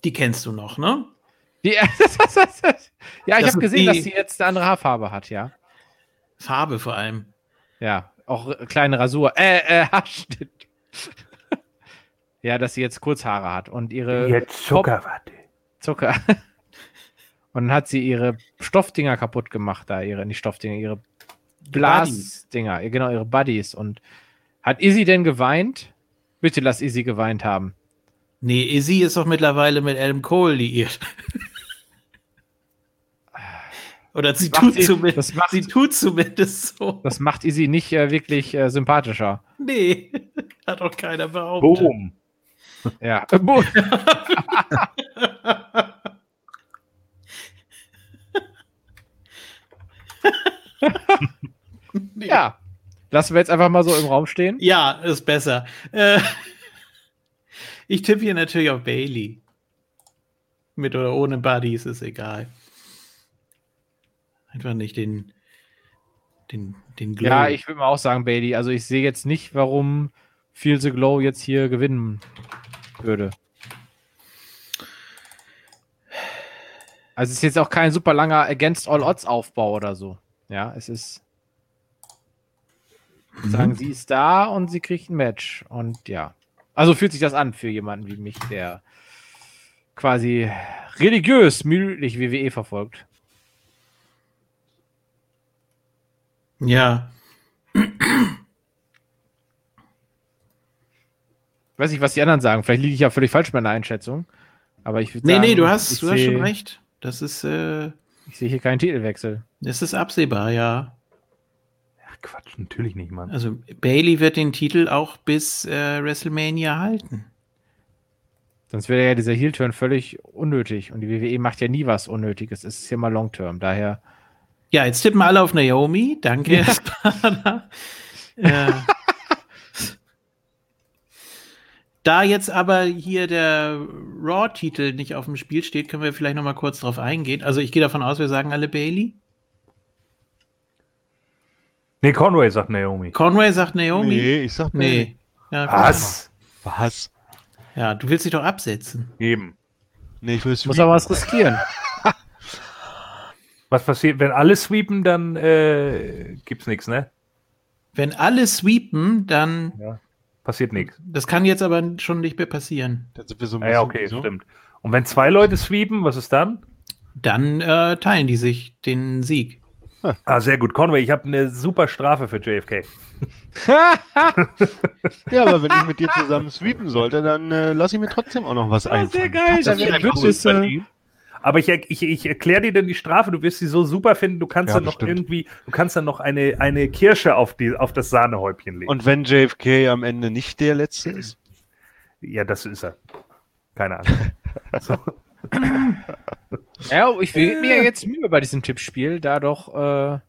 die kennst du noch, ne? Die, ja, ich habe gesehen, die, dass sie jetzt eine andere Haarfarbe hat, ja. Farbe vor allem. Ja, auch kleine Rasur. Äh, äh, Haarschnitt. Ja, dass sie jetzt Kurzhaare hat und ihre. Jetzt Zucker, warte. Zucker. und dann hat sie ihre Stoffdinger kaputt gemacht, da, ihre, nicht Stoffdinger, ihre Blasdinger, genau, ihre Buddies. Und hat Izzy denn geweint? Bitte lass Izzy geweint haben. Nee, Izzy ist doch mittlerweile mit Adam Cole liiert. Oder sie tut, sie, zumindest, macht, sie tut zumindest so. Das macht Izzy nicht äh, wirklich äh, sympathischer. Nee, hat auch keiner behauptet. Boom. Ja. Boom. ja. Lassen wir jetzt einfach mal so im Raum stehen? Ja, ist besser. Äh, ich tippe hier natürlich auf Bailey. Mit oder ohne Buddies ist egal. Einfach nicht den, den, den Glow. Ja, ich würde mal auch sagen, Bailey. Also ich sehe jetzt nicht, warum Feel the Glow jetzt hier gewinnen würde. Also es ist jetzt auch kein super langer Against All Odds Aufbau oder so. Ja, es ist mhm. sagen, sie ist da und sie kriegt ein Match und ja. Also fühlt sich das an für jemanden wie mich, der quasi religiös mündlich WWE verfolgt. Ja. Weiß nicht, was die anderen sagen. Vielleicht liege ich ja völlig falsch bei meiner Einschätzung. Aber ich würde nee, sagen. Nee, nee, du hast, du hast schon recht. Das ist. Äh, ich sehe hier keinen Titelwechsel. Das ist absehbar, ja. Ach Quatsch, natürlich nicht, Mann. Also Bailey wird den Titel auch bis äh, WrestleMania halten. Sonst wäre ja dieser Heel-Turn völlig unnötig. Und die WWE macht ja nie was Unnötiges. Es ist ja mal Long-Term. Daher. Ja, jetzt tippen alle auf Naomi. Danke, ja. Da jetzt aber hier der Raw-Titel nicht auf dem Spiel steht, können wir vielleicht noch mal kurz drauf eingehen. Also ich gehe davon aus, wir sagen alle Bailey. Nee, Conway sagt Naomi. Conway sagt Naomi? Nee, ich sag Bailey. Nee. Ja, was? Was? Ja, du willst dich doch absetzen. Eben. Nee, ich will Muss aber was riskieren. was passiert, wenn alle sweepen, dann äh, gibt's nichts, ne? Wenn alle sweepen, dann ja. Passiert nichts. Das kann jetzt aber schon nicht mehr passieren. So ah, ja, okay, so. stimmt. Und wenn zwei Leute sweepen, was ist dann? Dann äh, teilen die sich den Sieg. Ah, sehr gut. Conway, ich habe eine super Strafe für JFK. ja, aber wenn ich mit dir zusammen sweepen sollte, dann äh, lass ich mir trotzdem auch noch was ein. Sehr geil. Das das äh, aber ich, ich, ich erkläre dir dann die Strafe, du wirst sie so super finden, du kannst ja, dann noch stimmt. irgendwie, du kannst dann noch eine, eine Kirsche auf, die, auf das Sahnehäubchen legen. Und wenn JFK am Ende nicht der Letzte ist? Ja, das ist er. Keine Ahnung. so. Ja, ich will mir jetzt Mühe bei diesem Tippspiel, da doch. Äh,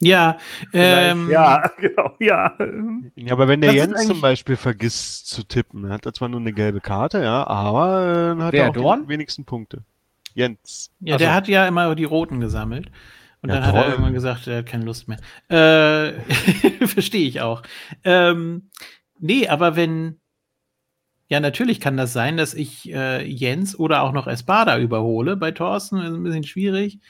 ja, ähm, ja, genau, ja. Ja, aber wenn der Jens zum Beispiel vergisst zu tippen, hat er zwar nur eine gelbe Karte, ja, aber äh, hat er auch Dorn? die wenigsten Punkte. Jens. Ja, also, der hat ja immer die roten gesammelt. Und ja, dann toll. hat er irgendwann gesagt, er hat keine Lust mehr. Äh, Verstehe ich auch. Ähm, nee, aber wenn, ja, natürlich kann das sein, dass ich äh, Jens oder auch noch Espada überhole. Bei Thorsten ist ein bisschen schwierig.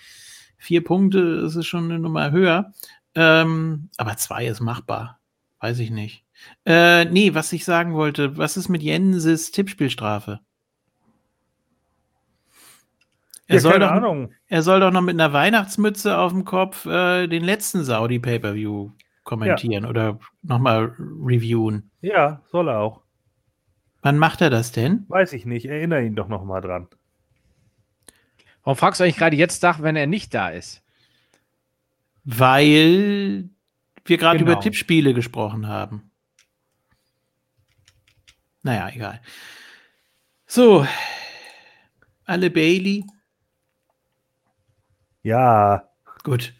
Vier Punkte ist es schon eine Nummer höher. Ähm, aber zwei ist machbar. Weiß ich nicht. Äh, nee, was ich sagen wollte, was ist mit Jenses Tippspielstrafe? Er, ja, soll doch, Ahnung. er soll doch noch mit einer Weihnachtsmütze auf dem Kopf äh, den letzten Saudi Pay-Per-View kommentieren ja. oder nochmal reviewen. Ja, soll er auch. Wann macht er das denn? Weiß ich nicht. Erinnere ihn doch nochmal dran. Warum fragst du eigentlich gerade jetzt nach, wenn er nicht da ist? Weil wir gerade genau. über Tippspiele gesprochen haben. Naja, egal. So, alle Bailey. Ja. Gut.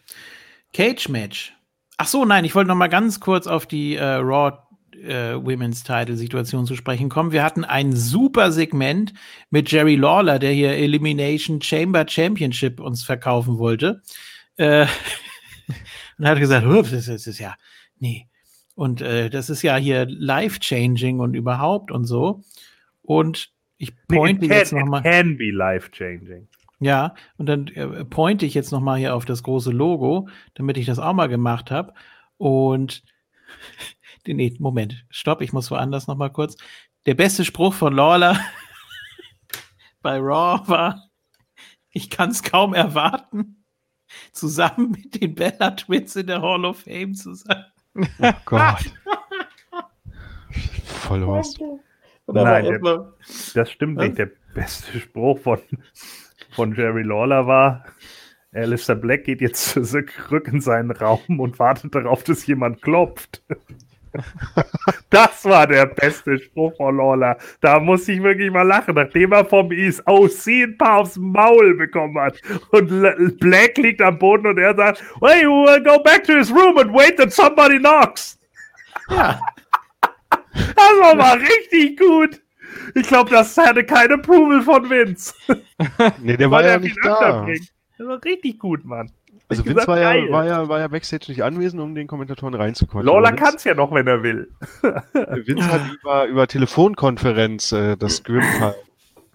Cage Match. Ach so, nein, ich wollte noch mal ganz kurz auf die äh, Raw äh, Women's Title Situation zu sprechen kommen. Wir hatten ein super Segment mit Jerry Lawler, der hier Elimination Chamber Championship uns verkaufen wollte. Äh, und hat gesagt, das ist, das ist ja, nee. Und äh, das ist ja hier life-changing und überhaupt und so. Und ich pointe nee, jetzt nochmal. Can be life-changing. Ja, und dann äh, pointe ich jetzt nochmal hier auf das große Logo, damit ich das auch mal gemacht habe. Und nee, Moment, stopp, ich muss woanders nochmal kurz. Der beste Spruch von Lawler bei Raw war, ich kann es kaum erwarten, zusammen mit den Bella Twins in der Hall of Fame zu sein. Oh Gott. Voll was. Nein, der, das stimmt was? nicht. Der beste Spruch von, von Jerry Lawler war, Alistair Black geht jetzt zurück in seinen Raum und wartet darauf, dass jemand klopft. das war der beste Spruch von Lawler. Da muss ich wirklich mal lachen, nachdem er vom East OC ein paar aufs Maul bekommen hat. Und Black liegt am Boden und er sagt, hey, we'll go back to his room and wait that somebody knocks. Ja. Das war mal richtig gut. Ich glaube, das hatte kein Approval von Vince. Nee, der war ja nicht da. Das war richtig gut, Mann. Also Vince war ja, war, ja, war ja Backstage nicht anwesend, um den Kommentatoren reinzukommen. Lola kann es ja noch, wenn er will. Vince hat über, über Telefonkonferenz äh, das Script halt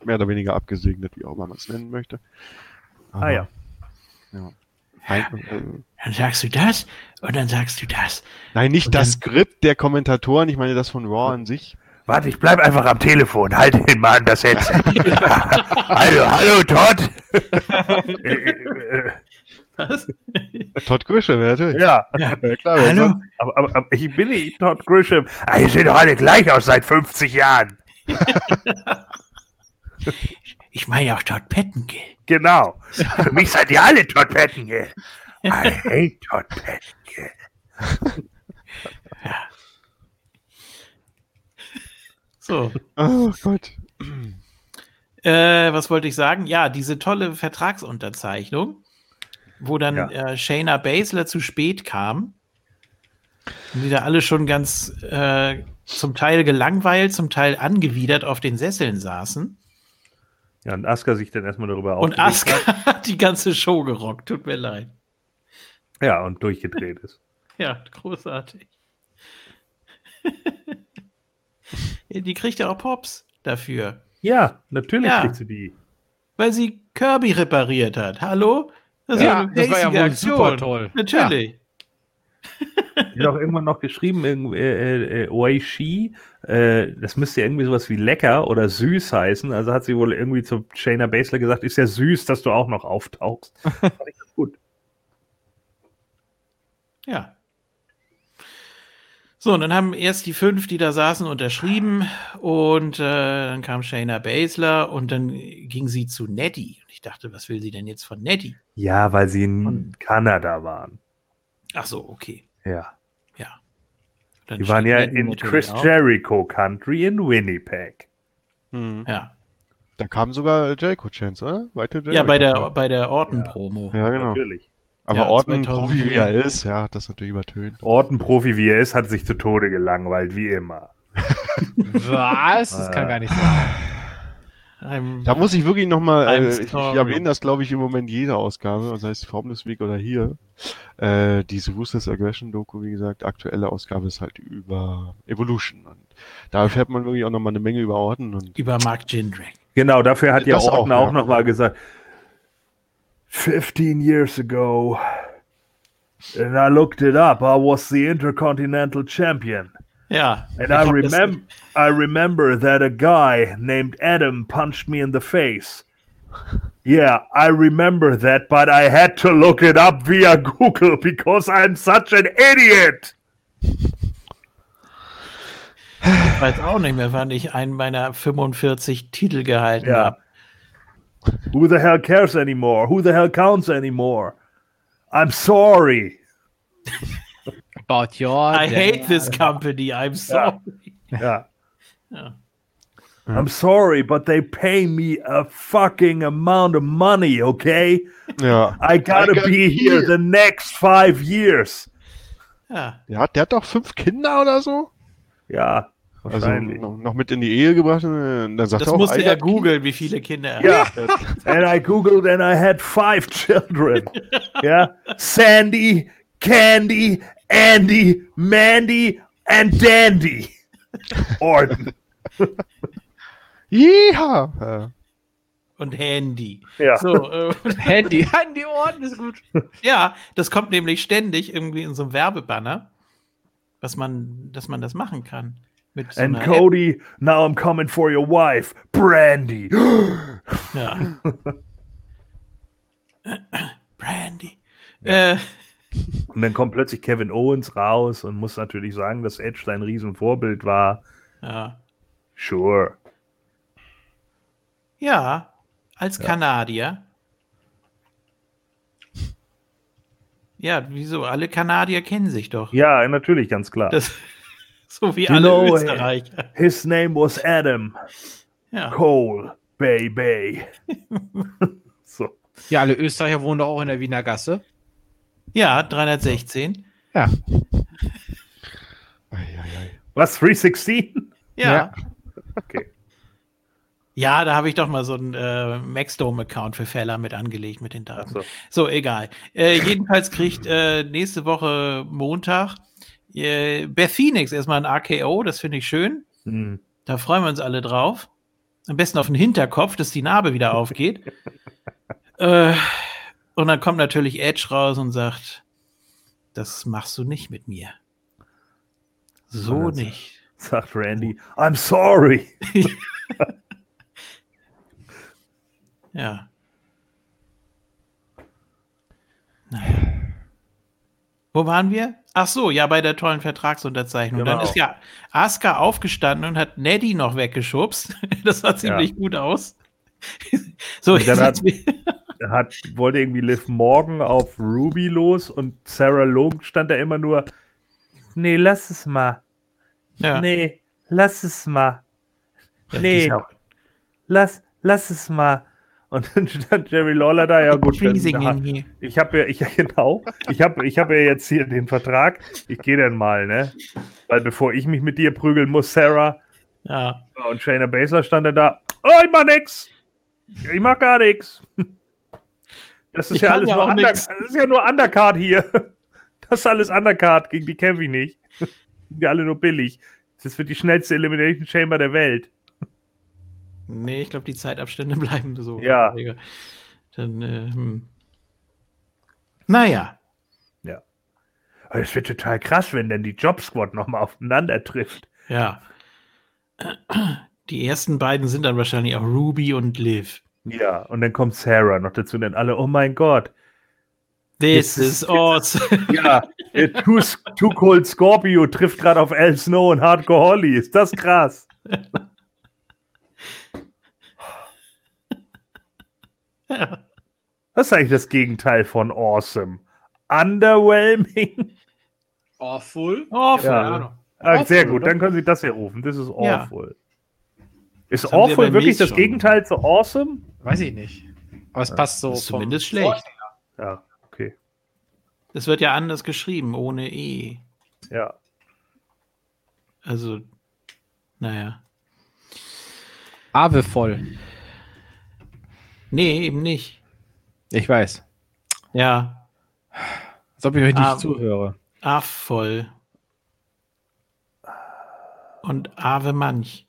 mehr oder weniger abgesegnet, wie auch immer man es nennen möchte. Aber, ah ja. ja. Nein, äh, dann sagst du das und dann sagst du das. Nein, nicht das Skript der Kommentatoren, ich meine das von Raw an sich. Warte, ich bleib einfach am Telefon. Halte den Mann das Headset. hallo, hallo, Todd. Was? Todd Grisham, natürlich. Ja, ja. ja klar. Hallo? Aber, aber, aber, ich bin nicht Todd Grisham. Ah, ihr seht doch alle gleich aus seit 50 Jahren. ich meine ja auch Todd Pettengill. Genau. Für mich seid ihr alle Todd Pettengill. I hate Todd Pettengill. ja. So. Oh Gott. Äh, was wollte ich sagen? Ja, diese tolle Vertragsunterzeichnung, wo dann ja. äh, Shayna Baszler zu spät kam. Und die da alle schon ganz äh, zum Teil gelangweilt, zum Teil angewidert auf den Sesseln saßen. Ja, und Asuka sich dann erstmal darüber Und Asuka hat die ganze Show gerockt, tut mir leid. Ja, und durchgedreht ist. ja, großartig. Die kriegt ja auch Pops dafür. Ja, natürlich ja. kriegt sie die. Weil sie Kirby repariert hat. Hallo? Das ja, das war ja wohl Aktion. super toll. Natürlich. Ja. Hat auch irgendwann noch geschrieben, äh, äh, Oishi, äh, das müsste irgendwie sowas wie lecker oder süß heißen. Also hat sie wohl irgendwie zu Shayna Baszler gesagt, ist ja süß, dass du auch noch auftauchst. Fand ich gut. Ja. So, und dann haben erst die fünf, die da saßen, unterschrieben und äh, dann kam Shayna Baszler und dann ging sie zu Nettie. Und ich dachte, was will sie denn jetzt von Nettie? Ja, weil sie in und, Kanada waren. Ach so, okay. Ja. Ja. Dann die waren ja in Chris auch. Jericho Country in Winnipeg. Hm. Ja. Da kam sogar Jericho Chance, oder? Weite Jericho ja, bei der, bei der Orton-Promo. Ja. ja, genau. Natürlich. Aber ja, Orton-Profi, wie er ist, ja, das natürlich übertönt. Orton-Profi, wie er ist, hat sich zu Tode gelangweilt, wie immer. Was? Das kann gar nicht sein. da muss ich wirklich nochmal, äh, ich, ich erwähne das, glaube ich, im Moment jede Ausgabe, sei es Formless Week oder hier. Äh, diese Ruthless Aggression Doku, wie gesagt, aktuelle Ausgabe ist halt über Evolution. Und da erfährt man wirklich auch nochmal eine Menge über Orton. Und über Mark Jindrak. Genau, dafür hat ja Orton auch, auch ja. nochmal gesagt, 15 years ago, and I looked it up. I was the Intercontinental Champion. Yeah. And I remember I remember that a guy named Adam punched me in the face. Yeah, I remember that, but I had to look it up via Google because I'm such an idiot. Ich weiß auch nicht mehr, wann ich einen meiner 45 Titel gehalten ja. habe. Who the hell cares anymore? Who the hell counts anymore? I'm sorry. About your. I hate this company. I'm sorry. Ja. ja. Oh. I'm sorry, but they pay me a fucking amount of money, okay? Ja. I gotta I be here the next five years. Ja. ja. Der hat doch fünf Kinder oder so? Ja. Also noch, mit in die Ehe gebracht. Dann sagt das er auch, musste er googeln, wie viele Kinder er ja. hat. and I googled and I had five children. ja. Sandy, Candy, Andy, Mandy and Dandy. Orden. Ja. Und Handy. Ja. So, äh, Handy, Handy Orden ist gut. Ja, das kommt nämlich ständig irgendwie in so einem Werbebanner, dass man, dass man das machen kann. So And Cody, App. now I'm coming for your wife, Brandy. ja. Brandy. Ja. Äh, und dann kommt plötzlich Kevin Owens raus und muss natürlich sagen, dass Edge sein Riesenvorbild war. Ja. Sure. Ja, als ja. Kanadier. Ja, wieso? Alle Kanadier kennen sich doch. Ja, natürlich, ganz klar. Das, so wie you alle know, Österreicher. His name was Adam ja. Cole Bay Bay. so. Ja, alle Österreicher wohnen doch auch in der Wiener Gasse. Ja, 316. Ja. Was, 316? Ja. ja. Okay. Ja, da habe ich doch mal so einen äh, Maxdome-Account für Feller mit angelegt mit den Daten. So. so. egal. Äh, jedenfalls kriegt äh, nächste Woche Montag äh, Beth Phoenix erstmal ein AKO, das finde ich schön. Hm. Da freuen wir uns alle drauf. Am besten auf den Hinterkopf, dass die Narbe wieder aufgeht. äh, und dann kommt natürlich Edge raus und sagt, das machst du nicht mit mir. So nicht. Sagt Randy, I'm sorry. ja. Naja. Wo waren wir? Ach so, ja, bei der tollen Vertragsunterzeichnung. Genau. Dann ist ja Asuka aufgestanden und hat Neddy noch weggeschubst. Das sah ziemlich ja. gut aus. so, dann hat, hat, wollte irgendwie Liv Morgan auf Ruby los und Sarah Long stand da immer nur, nee, lass es mal. Ja. Nee, lass es mal. Nee, lass, lass es mal. Und dann stand Jerry Lawler da, ja gut. Dann, ich habe ja, ich, genau, ich habe ich hab ja jetzt hier den Vertrag. Ich gehe dann mal, ne? Weil bevor ich mich mit dir prügeln muss, Sarah. Ja. Und Shayna Baszler stand da. Oh, ich mach nix. Ich mach gar nichts. Das ist ich ja alles ja nur Under, das ist ja nur Undercard hier. Das ist alles Undercard, gegen die kämpfe ich nicht. Die alle nur billig. Das wird die schnellste Elimination Chamber der Welt. Nee, ich glaube, die Zeitabstände bleiben so. Ja. Dann, äh, hm. Naja. Ja. Aber es wird total krass, wenn dann die Job Squad nochmal aufeinander trifft. Ja. Die ersten beiden sind dann wahrscheinlich auch Ruby und Liv. Ja, und dann kommt Sarah noch dazu und dann alle, oh mein Gott. This is awesome. Ja, Too, Too Cold Scorpio trifft gerade auf El Snow und Hardcore Holly. Ist das krass? Was ist eigentlich das Gegenteil von awesome? Underwhelming? Awful? Awful, ja. Ah, sehr gut, dann können Sie das hier rufen. Das ist awful. Ja. Ist awful wirklich das Gegenteil zu awesome? Weiß ich nicht. Aber es passt so. Ist zumindest schlecht. Ja, okay. Es wird ja anders geschrieben, ohne E. Ja. Also, naja. Ave voll. Nee, eben nicht. Ich weiß. Ja. Als ob ich euch nicht A zuhöre. A voll. Und Ave manch.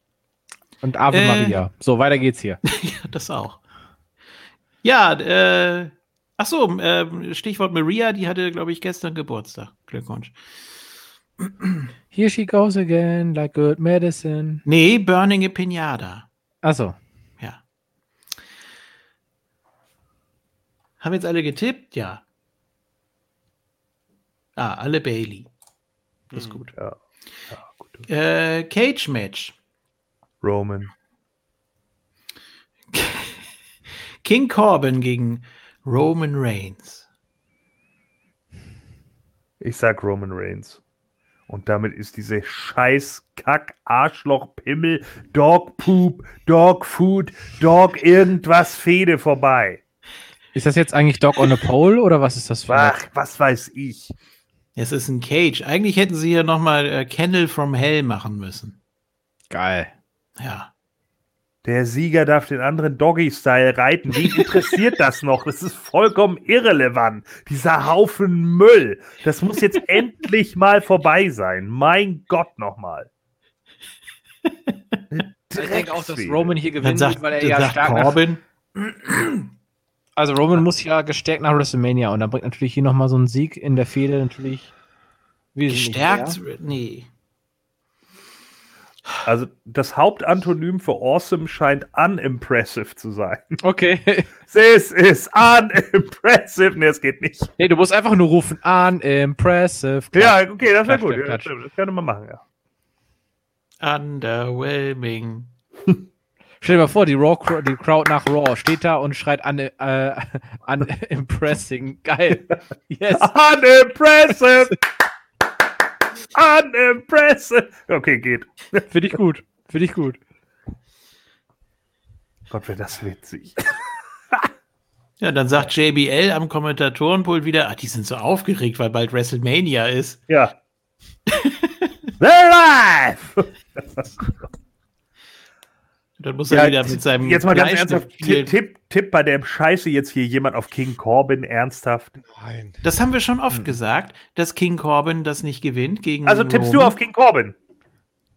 Und Ave äh, Maria. So, weiter geht's hier. ja, das auch. Ja, äh, ach so, äh, Stichwort Maria, die hatte, glaube ich, gestern Geburtstag. Glückwunsch. Here she goes again, like good medicine. Nee, Burning a Pinata. Achso. Ja. Haben jetzt alle getippt? Ja. Ah, alle Bailey. Das ist gut. Ja. ja gut. Äh, Cage Match. Roman. King Corbin gegen Roman Reigns. Ich sag Roman Reigns. Und damit ist diese scheiß Kack, Arschloch, Pimmel, Dog Poop, Dog Food, Dog irgendwas Fede vorbei. Ist das jetzt eigentlich Dog on a Pole oder was ist das für Ach, was weiß ich. Es ist ein Cage. Eigentlich hätten sie hier nochmal äh, Candle from Hell machen müssen. Geil. Ja. Der Sieger darf den anderen Doggy-Style reiten. Wie interessiert das noch? Das ist vollkommen irrelevant. Dieser Haufen Müll. Das muss jetzt endlich mal vorbei sein. Mein Gott nochmal. Ich denke auch, dass Roman hier gewinnt, sagt, weil er ja stark Corbin. Also Roman muss ja gestärkt nach WrestleMania und dann bringt natürlich hier nochmal so ein Sieg in der Fehde natürlich. Gestärkt? Nee. Also das Hauptantonym für awesome scheint unimpressive zu sein. Okay. This is unimpressive. Nee, es geht nicht. Nee, du musst einfach nur rufen unimpressive. Klatsch. Ja, okay, das wäre gut. Ja, das könnte man machen, ja. Underwhelming. Stell dir mal vor, die, Raw, die Crowd nach Raw steht da und schreit an, äh, unimpressing. Geil. Yes. Unimpressive. Unimpressive. Okay, geht. Finde ich gut. Finde ich gut. Gott, wäre das witzig. Ja, dann sagt JBL am Kommentatorenpult wieder, ah, die sind so aufgeregt, weil bald WrestleMania ist. Ja. They're live! Dann muss er ja, wieder mit seinem. Jetzt mal ganz ernsthaft. Tipp, Tipp, Tipp bei der Scheiße jetzt hier jemand auf King Corbin ernsthaft. Nein. Das haben wir schon oft hm. gesagt, dass King Corbin das nicht gewinnt gegen. Also tippst Roman. du auf King Corbin?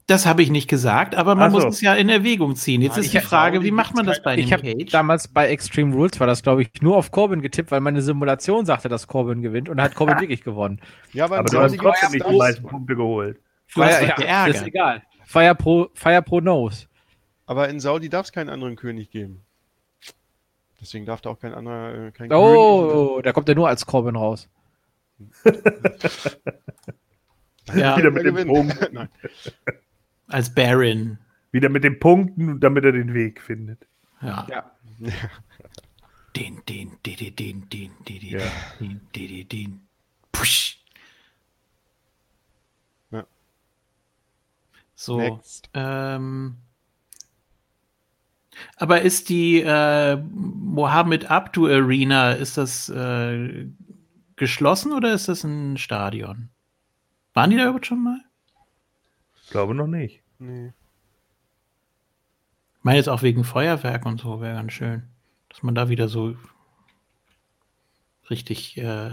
Das habe ich nicht gesagt, aber man so. muss es ja in Erwägung ziehen. Jetzt Nein, ist die Frage, wie macht man das bei Ich habe damals bei Extreme Rules war das, glaube ich, nur auf Corbin getippt, weil meine Simulation sagte, dass Corbin gewinnt und hat Corbin wirklich gewonnen. Ja, aber, aber du hast trotzdem nicht die meisten Punkte geholt. Fire, ja, ist egal. Fire Pro, Fire Pro knows. Aber in Saudi darf es keinen anderen König geben. Deswegen darf da auch kein anderer. Äh, kein oh, König da kommt er nur als Corbin raus. ja, wieder mit dem Punkt. als Baron. Wieder mit den Punkten, damit er den Weg findet. Ja. ja. Den, den, den, den, den, den, den, ja. den, den, den, den. Push. Ja. So. Next. Ähm. Aber ist die äh, Mohammed Abdu Arena, ist das äh, geschlossen oder ist das ein Stadion? Waren die da überhaupt schon mal? Ich glaube noch nicht. Nee. Ich meine jetzt auch wegen Feuerwerk und so, wäre ganz schön. Dass man da wieder so richtig äh,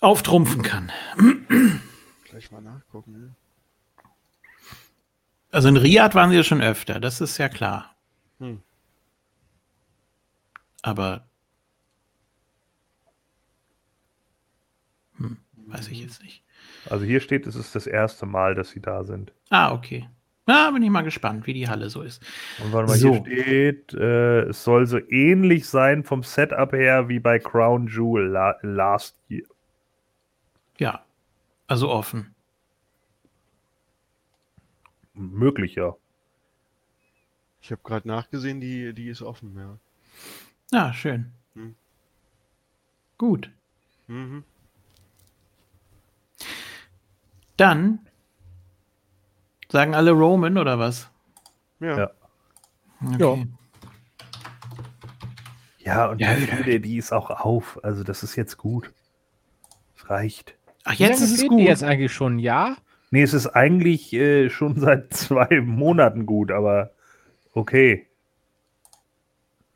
auftrumpfen kann. Gleich mal nachgucken. Also in Riyadh waren sie ja schon öfter, das ist ja klar. Hm. Aber hm, weiß ich jetzt nicht. Also hier steht, es ist das erste Mal, dass sie da sind. Ah, okay. Na, bin ich mal gespannt, wie die Halle so ist. Und warte mal, so. hier steht, äh, es soll so ähnlich sein vom Setup her wie bei Crown Jewel la last year. Ja, also offen möglich, ja. Ich habe gerade nachgesehen, die, die ist offen, ja. Ja, schön. Hm. Gut. Mhm. Dann sagen alle Roman oder was? Ja. Ja. Okay. Ja, und ja, die, die ist auch auf. Also das ist jetzt gut. Es reicht. Ach, jetzt ist es gut. Jetzt eigentlich schon, ja? Nee, es ist eigentlich äh, schon seit zwei Monaten gut, aber okay.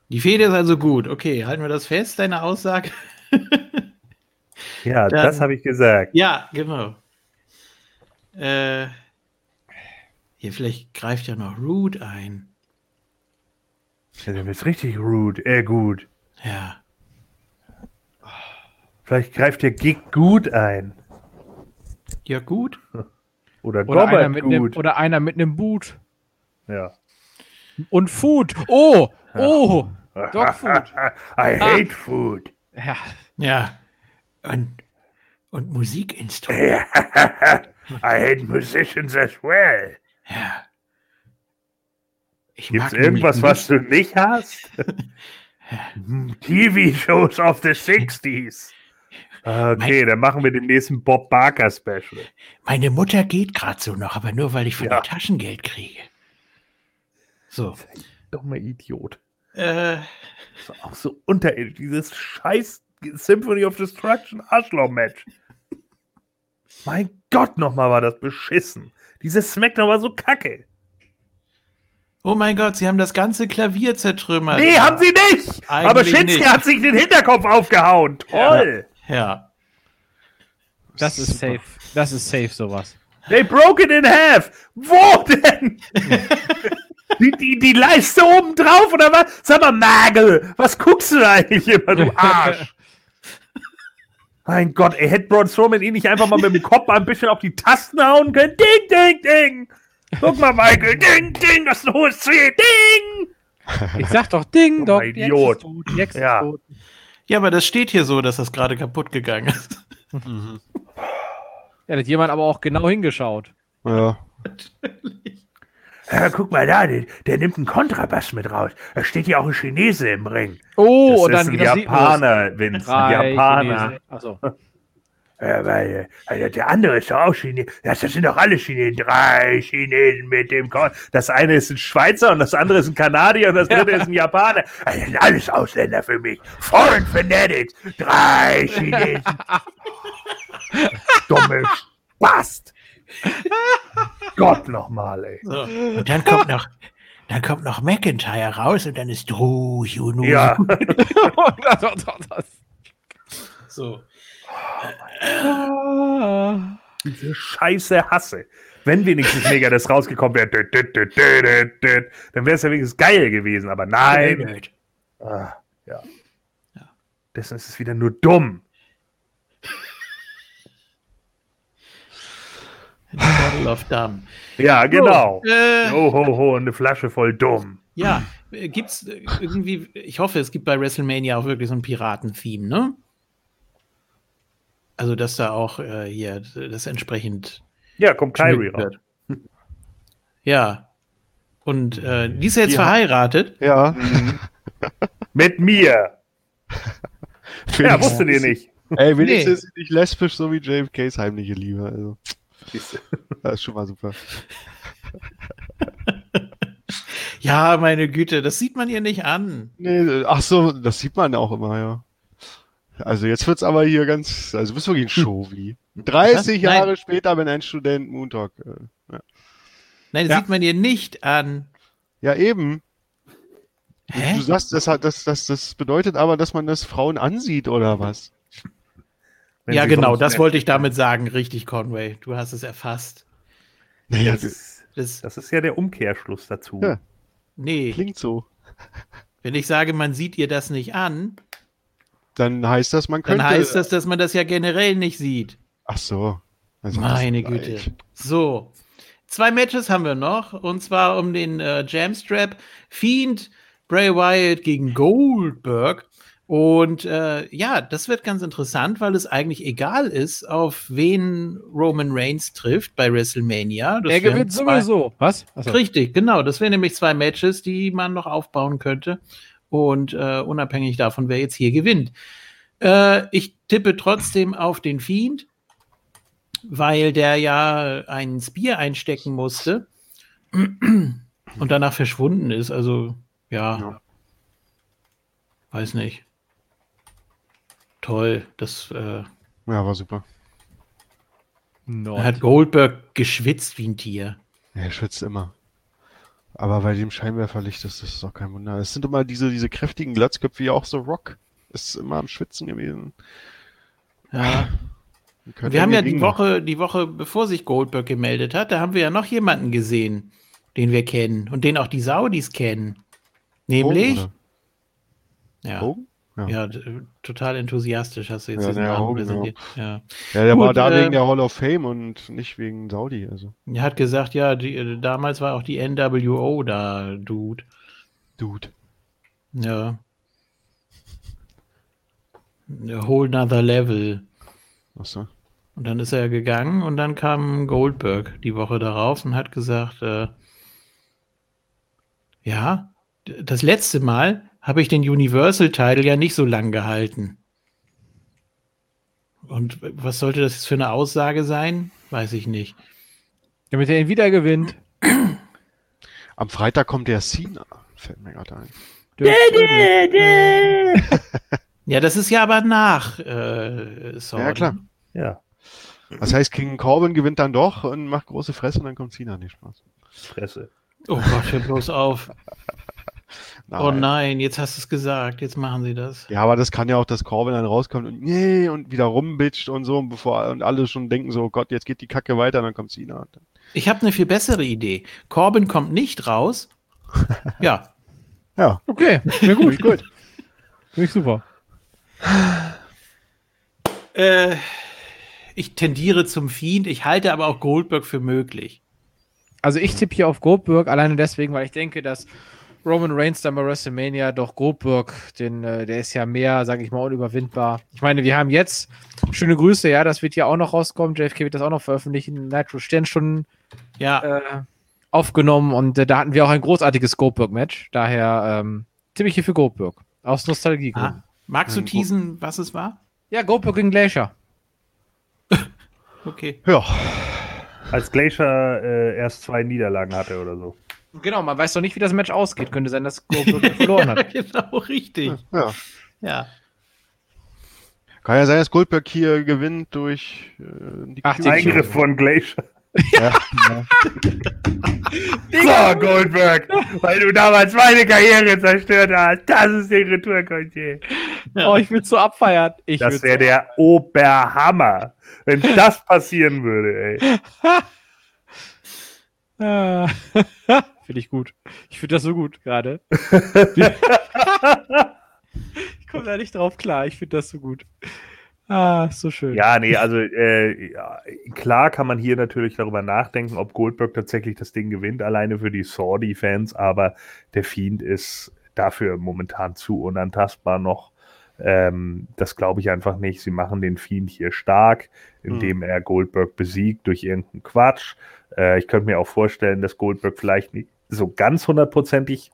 Die Fehde ist also gut. Okay, halten wir das fest, deine Aussage? ja, Dann, das habe ich gesagt. Ja, genau. Äh, hier, vielleicht greift ja noch Root ein. Ja, der wird richtig rude, äh, gut. Ja. Vielleicht greift der Gig gut ein. Ja, gut. Oder, oder, einer mit nem, oder einer mit einem Boot. Ja. Und Food. Oh, oh, Dog Food. I hate ah. food. Ja. Ja. Und, Und Musikinstrumente. I hate musicians as well. Ja. Ich Gibt's irgendwas, was du nicht hast? TV-Shows of the 60s. Okay, mein, dann machen wir den nächsten Bob Barker Special. Meine Mutter geht gerade so noch, aber nur weil ich von ja. Taschengeld kriege. So. Dummer Idiot. Äh. auch so unterirdisch. Dieses scheiß Symphony of Destruction Arschloch-Match. mein Gott, nochmal war das beschissen. Dieses Smackdown war so kacke. Oh mein Gott, sie haben das ganze Klavier zertrümmert. Nee, haben sie nicht! Eigentlich Aber Shinsuke hat sich den Hinterkopf aufgehauen. Toll! Ja. Ja. Das ist safe. Das ist safe, sowas. They broke it in half. Wo denn? die, die, die Leiste oben drauf oder was? Sag mal, Nagel, was guckst du eigentlich immer, du Arsch? mein Gott, ey, hätte Braun Strowman ihn nicht einfach mal mit dem Kopf ein bisschen auf die Tasten hauen können? Ding, ding, ding! Guck mal, Michael, ding, ding, das ist ein hohes C, ding! Ich sag doch, ding, doch, Idiot. ja. Ja, aber das steht hier so, dass das gerade kaputt gegangen ist. Mhm. Ja, da hat jemand aber auch genau hingeschaut. Ja. Ja, guck mal da, der, der, nimmt einen Kontrabass mit raus. Da steht ja auch ein Chinese im Ring. Oh, das und dann ist ein Japaner, Vince. Ein Japaner. Achso. Ja, weil also der andere ist doch auch Chinese. Das sind doch alle Chinesen. Drei Chinesen mit dem Kon Das eine ist ein Schweizer und das andere ist ein Kanadier und das dritte ist ein Japaner. Also das sind alles Ausländer für mich. Foreign Fanatics. Drei Chinesen. Dumme Spast. Gott nochmal, ey. So. Und dann kommt noch, dann kommt noch McIntyre raus und dann ist Drew Juno. Ja. so. Diese scheiße Hasse. Wenn wenigstens Mega das rausgekommen wäre, dann wäre es ja wenigstens geil gewesen, aber nein. Ah, ja. ja. Dessen ist es wieder nur dumm. Bottle of Dumb. Ja, genau. Oh, äh, ho, ho, ho, eine Flasche voll dumm. Ja, gibt's irgendwie, ich hoffe, es gibt bei WrestleMania auch wirklich so ein Piraten-Theme, ne? Also, dass da auch äh, hier das entsprechend. Ja, kommt Kyrie raus. Ja. Und äh, die ist ja jetzt ja. verheiratet. Ja. Mhm. Mit mir. ja, wusstet ihr nicht. Ey, wenigstens nee. ist sie nicht lesbisch, so wie JFKs heimliche Liebe. Also. Das ist schon mal super. ja, meine Güte, das sieht man ihr nicht an. Nee, ach so, das sieht man auch immer, ja. Also jetzt wird's aber hier ganz, also bist wirklich ein Show wie. 30 Jahre Nein. später bin ein Student Montag. Äh, ja. Nein, das ja. sieht man ihr nicht an. Ja, eben. Hä? Du sagst, das, das, das, das bedeutet aber, dass man das Frauen ansieht, oder was? ja, genau, das wollte ich damit sagen. Richtig, Conway. Du hast es erfasst. Naja, das, das, das, ist ja der Umkehrschluss dazu. Ja. Nee. Klingt so. Wenn ich sage, man sieht ihr das nicht an, dann heißt das, man könnte. Dann heißt das, dass man das ja generell nicht sieht. Ach so. Also Meine Güte. So. Zwei Matches haben wir noch. Und zwar um den äh, Jamstrap. Fiend, Bray Wyatt gegen Goldberg. Und äh, ja, das wird ganz interessant, weil es eigentlich egal ist, auf wen Roman Reigns trifft bei WrestleMania. Das er gewinnt sowieso. Was? Achso. Richtig, genau. Das wären nämlich zwei Matches, die man noch aufbauen könnte. Und äh, unabhängig davon, wer jetzt hier gewinnt. Äh, ich tippe trotzdem auf den Fiend, weil der ja ein Spear einstecken musste und danach verschwunden ist. Also, ja. ja. Weiß nicht. Toll. Das. Äh, ja, war super. Not. Hat Goldberg geschwitzt wie ein Tier. er schwitzt immer. Aber bei dem Scheinwerferlicht ist das auch kein Wunder. Es sind immer diese, diese kräftigen Glatzköpfe, wie auch so Rock. Ist immer am Schwitzen gewesen. Ja. Wir haben ja die Woche, die Woche, bevor sich Goldberg gemeldet hat, da haben wir ja noch jemanden gesehen, den wir kennen und den auch die Saudis kennen. Nämlich. Hogan, ja. Hogan? Ja. ja, total enthusiastisch hast du jetzt ja, diesen Namen präsentiert. Ja. ja, der Gut, war da äh, wegen der Hall of Fame und nicht wegen Saudi. Also. Er hat gesagt, ja, die, äh, damals war auch die NWO da, Dude. Dude. Ja. A whole nother level. Achso. Und dann ist er gegangen und dann kam Goldberg die Woche darauf und hat gesagt, äh, ja, das letzte Mal habe ich den Universal-Title ja nicht so lang gehalten. Und was sollte das jetzt für eine Aussage sein? Weiß ich nicht. Damit er ihn wieder gewinnt. Am Freitag kommt der Cena, fällt mir gerade ein. ja, das ist ja aber nach äh, Ja, klar. Ja. Das heißt, King Corbin gewinnt dann doch und macht große Fresse und dann kommt Cena. Nicht Spaß. Fresse. Oh Gott, hör bloß auf. Nein. Oh nein, jetzt hast du es gesagt, jetzt machen sie das. Ja, aber das kann ja auch, dass Corbin dann rauskommt und nee und wieder rumbitscht und so, bevor und alle schon denken so, oh Gott, jetzt geht die Kacke weiter, dann kommt Cena. Ich habe eine viel bessere Idee. Corbin kommt nicht raus. Ja. Ja. Okay, ja gut. gut. Finde ich super. Äh, ich tendiere zum Fiend, ich halte aber auch Goldberg für möglich. Also ich tippe hier auf Goldberg, alleine deswegen, weil ich denke, dass Roman Reigns dann bei WrestleMania doch Goldberg, den, äh, der ist ja mehr, sage ich mal, unüberwindbar. Ich meine, wir haben jetzt schöne Grüße, ja, das wird ja auch noch rauskommen. JFK wird das auch noch veröffentlichen. Nitro Sternstunden ja. äh, aufgenommen und äh, da hatten wir auch ein großartiges Goldberg-Match. Daher ähm, tippe ich hier für Goldberg. Aus Nostalgie. Ah. Magst du teasen, was es war? Ja, Goldberg gegen Glacier. okay. Ja. Als Glacier äh, erst zwei Niederlagen hatte oder so. Genau, man weiß doch nicht, wie das Match ausgeht. Könnte sein, dass Goldberg verloren hat. genau, richtig. Ja. Ja. Kann ja sein, dass Goldberg hier gewinnt durch äh, die Ach, Eingriff von Glacier. Ja, ja. So, Goldberg, weil du damals meine Karriere zerstört hast. Das ist der Retourkontier. Ja. Oh, ich will so abfeiern. Ich Das wäre so- der Oberhammer, wenn das passieren würde, ey. Finde ich gut. Ich finde das so gut gerade. ich komme da nicht drauf klar. Ich finde das so gut. Ah, so schön. Ja, nee, also äh, ja, klar kann man hier natürlich darüber nachdenken, ob Goldberg tatsächlich das Ding gewinnt, alleine für die Saudi-Fans, aber der Fiend ist dafür momentan zu unantastbar noch. Ähm, das glaube ich einfach nicht. Sie machen den Fiend hier stark, indem er Goldberg besiegt durch irgendeinen Quatsch. Äh, ich könnte mir auch vorstellen, dass Goldberg vielleicht nicht so ganz hundertprozentig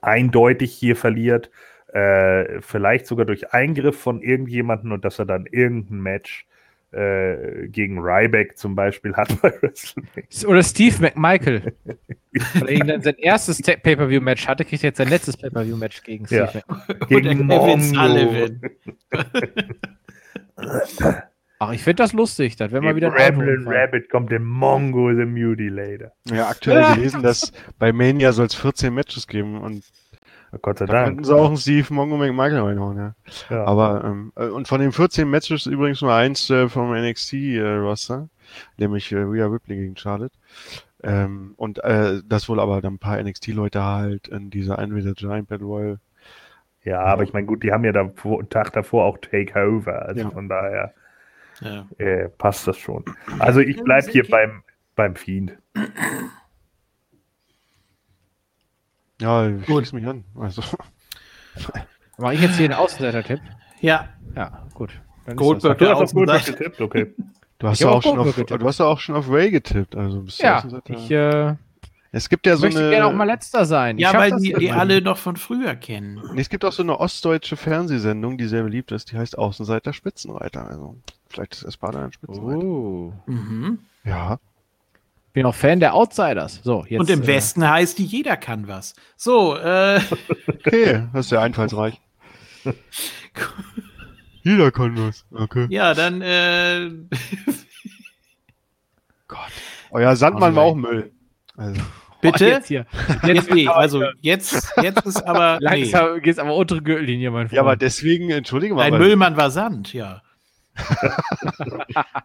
eindeutig hier verliert. Äh, vielleicht sogar durch Eingriff von irgendjemanden und dass er dann irgendein Match äh, gegen Ryback zum Beispiel hat bei WrestleMania. Oder Steve McMichael. Weil er ihn dann sein erstes Pay-Per-View-Match hatte, kriegt er jetzt sein letztes Pay-Per-View-Match gegen Steve Ja. McMichael. Gegen Mongo. Ach, ich finde das lustig. Das wäre mal wieder ein Ramblin'. Rabbit kommt in Mongo the Mutilator. ja, aktuell gelesen, dass bei Mania soll es 14 Matches geben und Gott sei da Dank. könnten sie auch einen Steve Mongo McMichael reinhauen, ja. Ja. Aber, ähm, äh, und von den 14 Matches übrigens nur eins äh, vom NXT-Roster, nämlich äh, Rhea Ripley gegen Charlotte. Ähm, und äh, das wohl aber dann ein paar NXT-Leute halt in dieser Ein the Giant Battle Royal. ja, aber ich meine, gut, die haben ja da vor, einen Tag davor auch Takeover. Also Ja. von daher Ja. äh, passt das schon. Also ich bleibe hier beim, beim Fiend. Ja, ich Gut. mich an. Also, Mache ich jetzt hier einen Außenseiter-Tipp? ja, Ja, gut. Dann Goldberg, Du hast auf Goldberg Außenseiter. getippt, okay. du hast ja auch auch schon auf, du hast auch schon auf Ray getippt. Also bist du Ja, ich äh, es gibt ja so möchte eine, gerne auch mal letzter sein. Ich ja weil die, die alle noch von früher kennen. Es gibt auch so eine ostdeutsche Fernsehsendung, die sehr beliebt ist, die heißt Außenseiter Spitzenreiter. Also vielleicht ist Espada ein Spitzenreiter. Oh. Mhm. Ja. Bin auch Fan der Outsiders. So, jetzt, Und im äh, Westen heißt die, jeder kann was. So, äh, Okay, das ist ja einfallsreich. Jeder kann was. Okay. ja, dann, äh, Gott. Euer Sandmann war auch Müll. Also, bitte? Jetzt hier. Jetzt, nee, also jetzt, jetzt ist aber, nee. Langsam geht's aber untere Gürtellinie, mein Freund. ja, aber deswegen, entschuldige mal. Ein Müllmann war Sand, ja.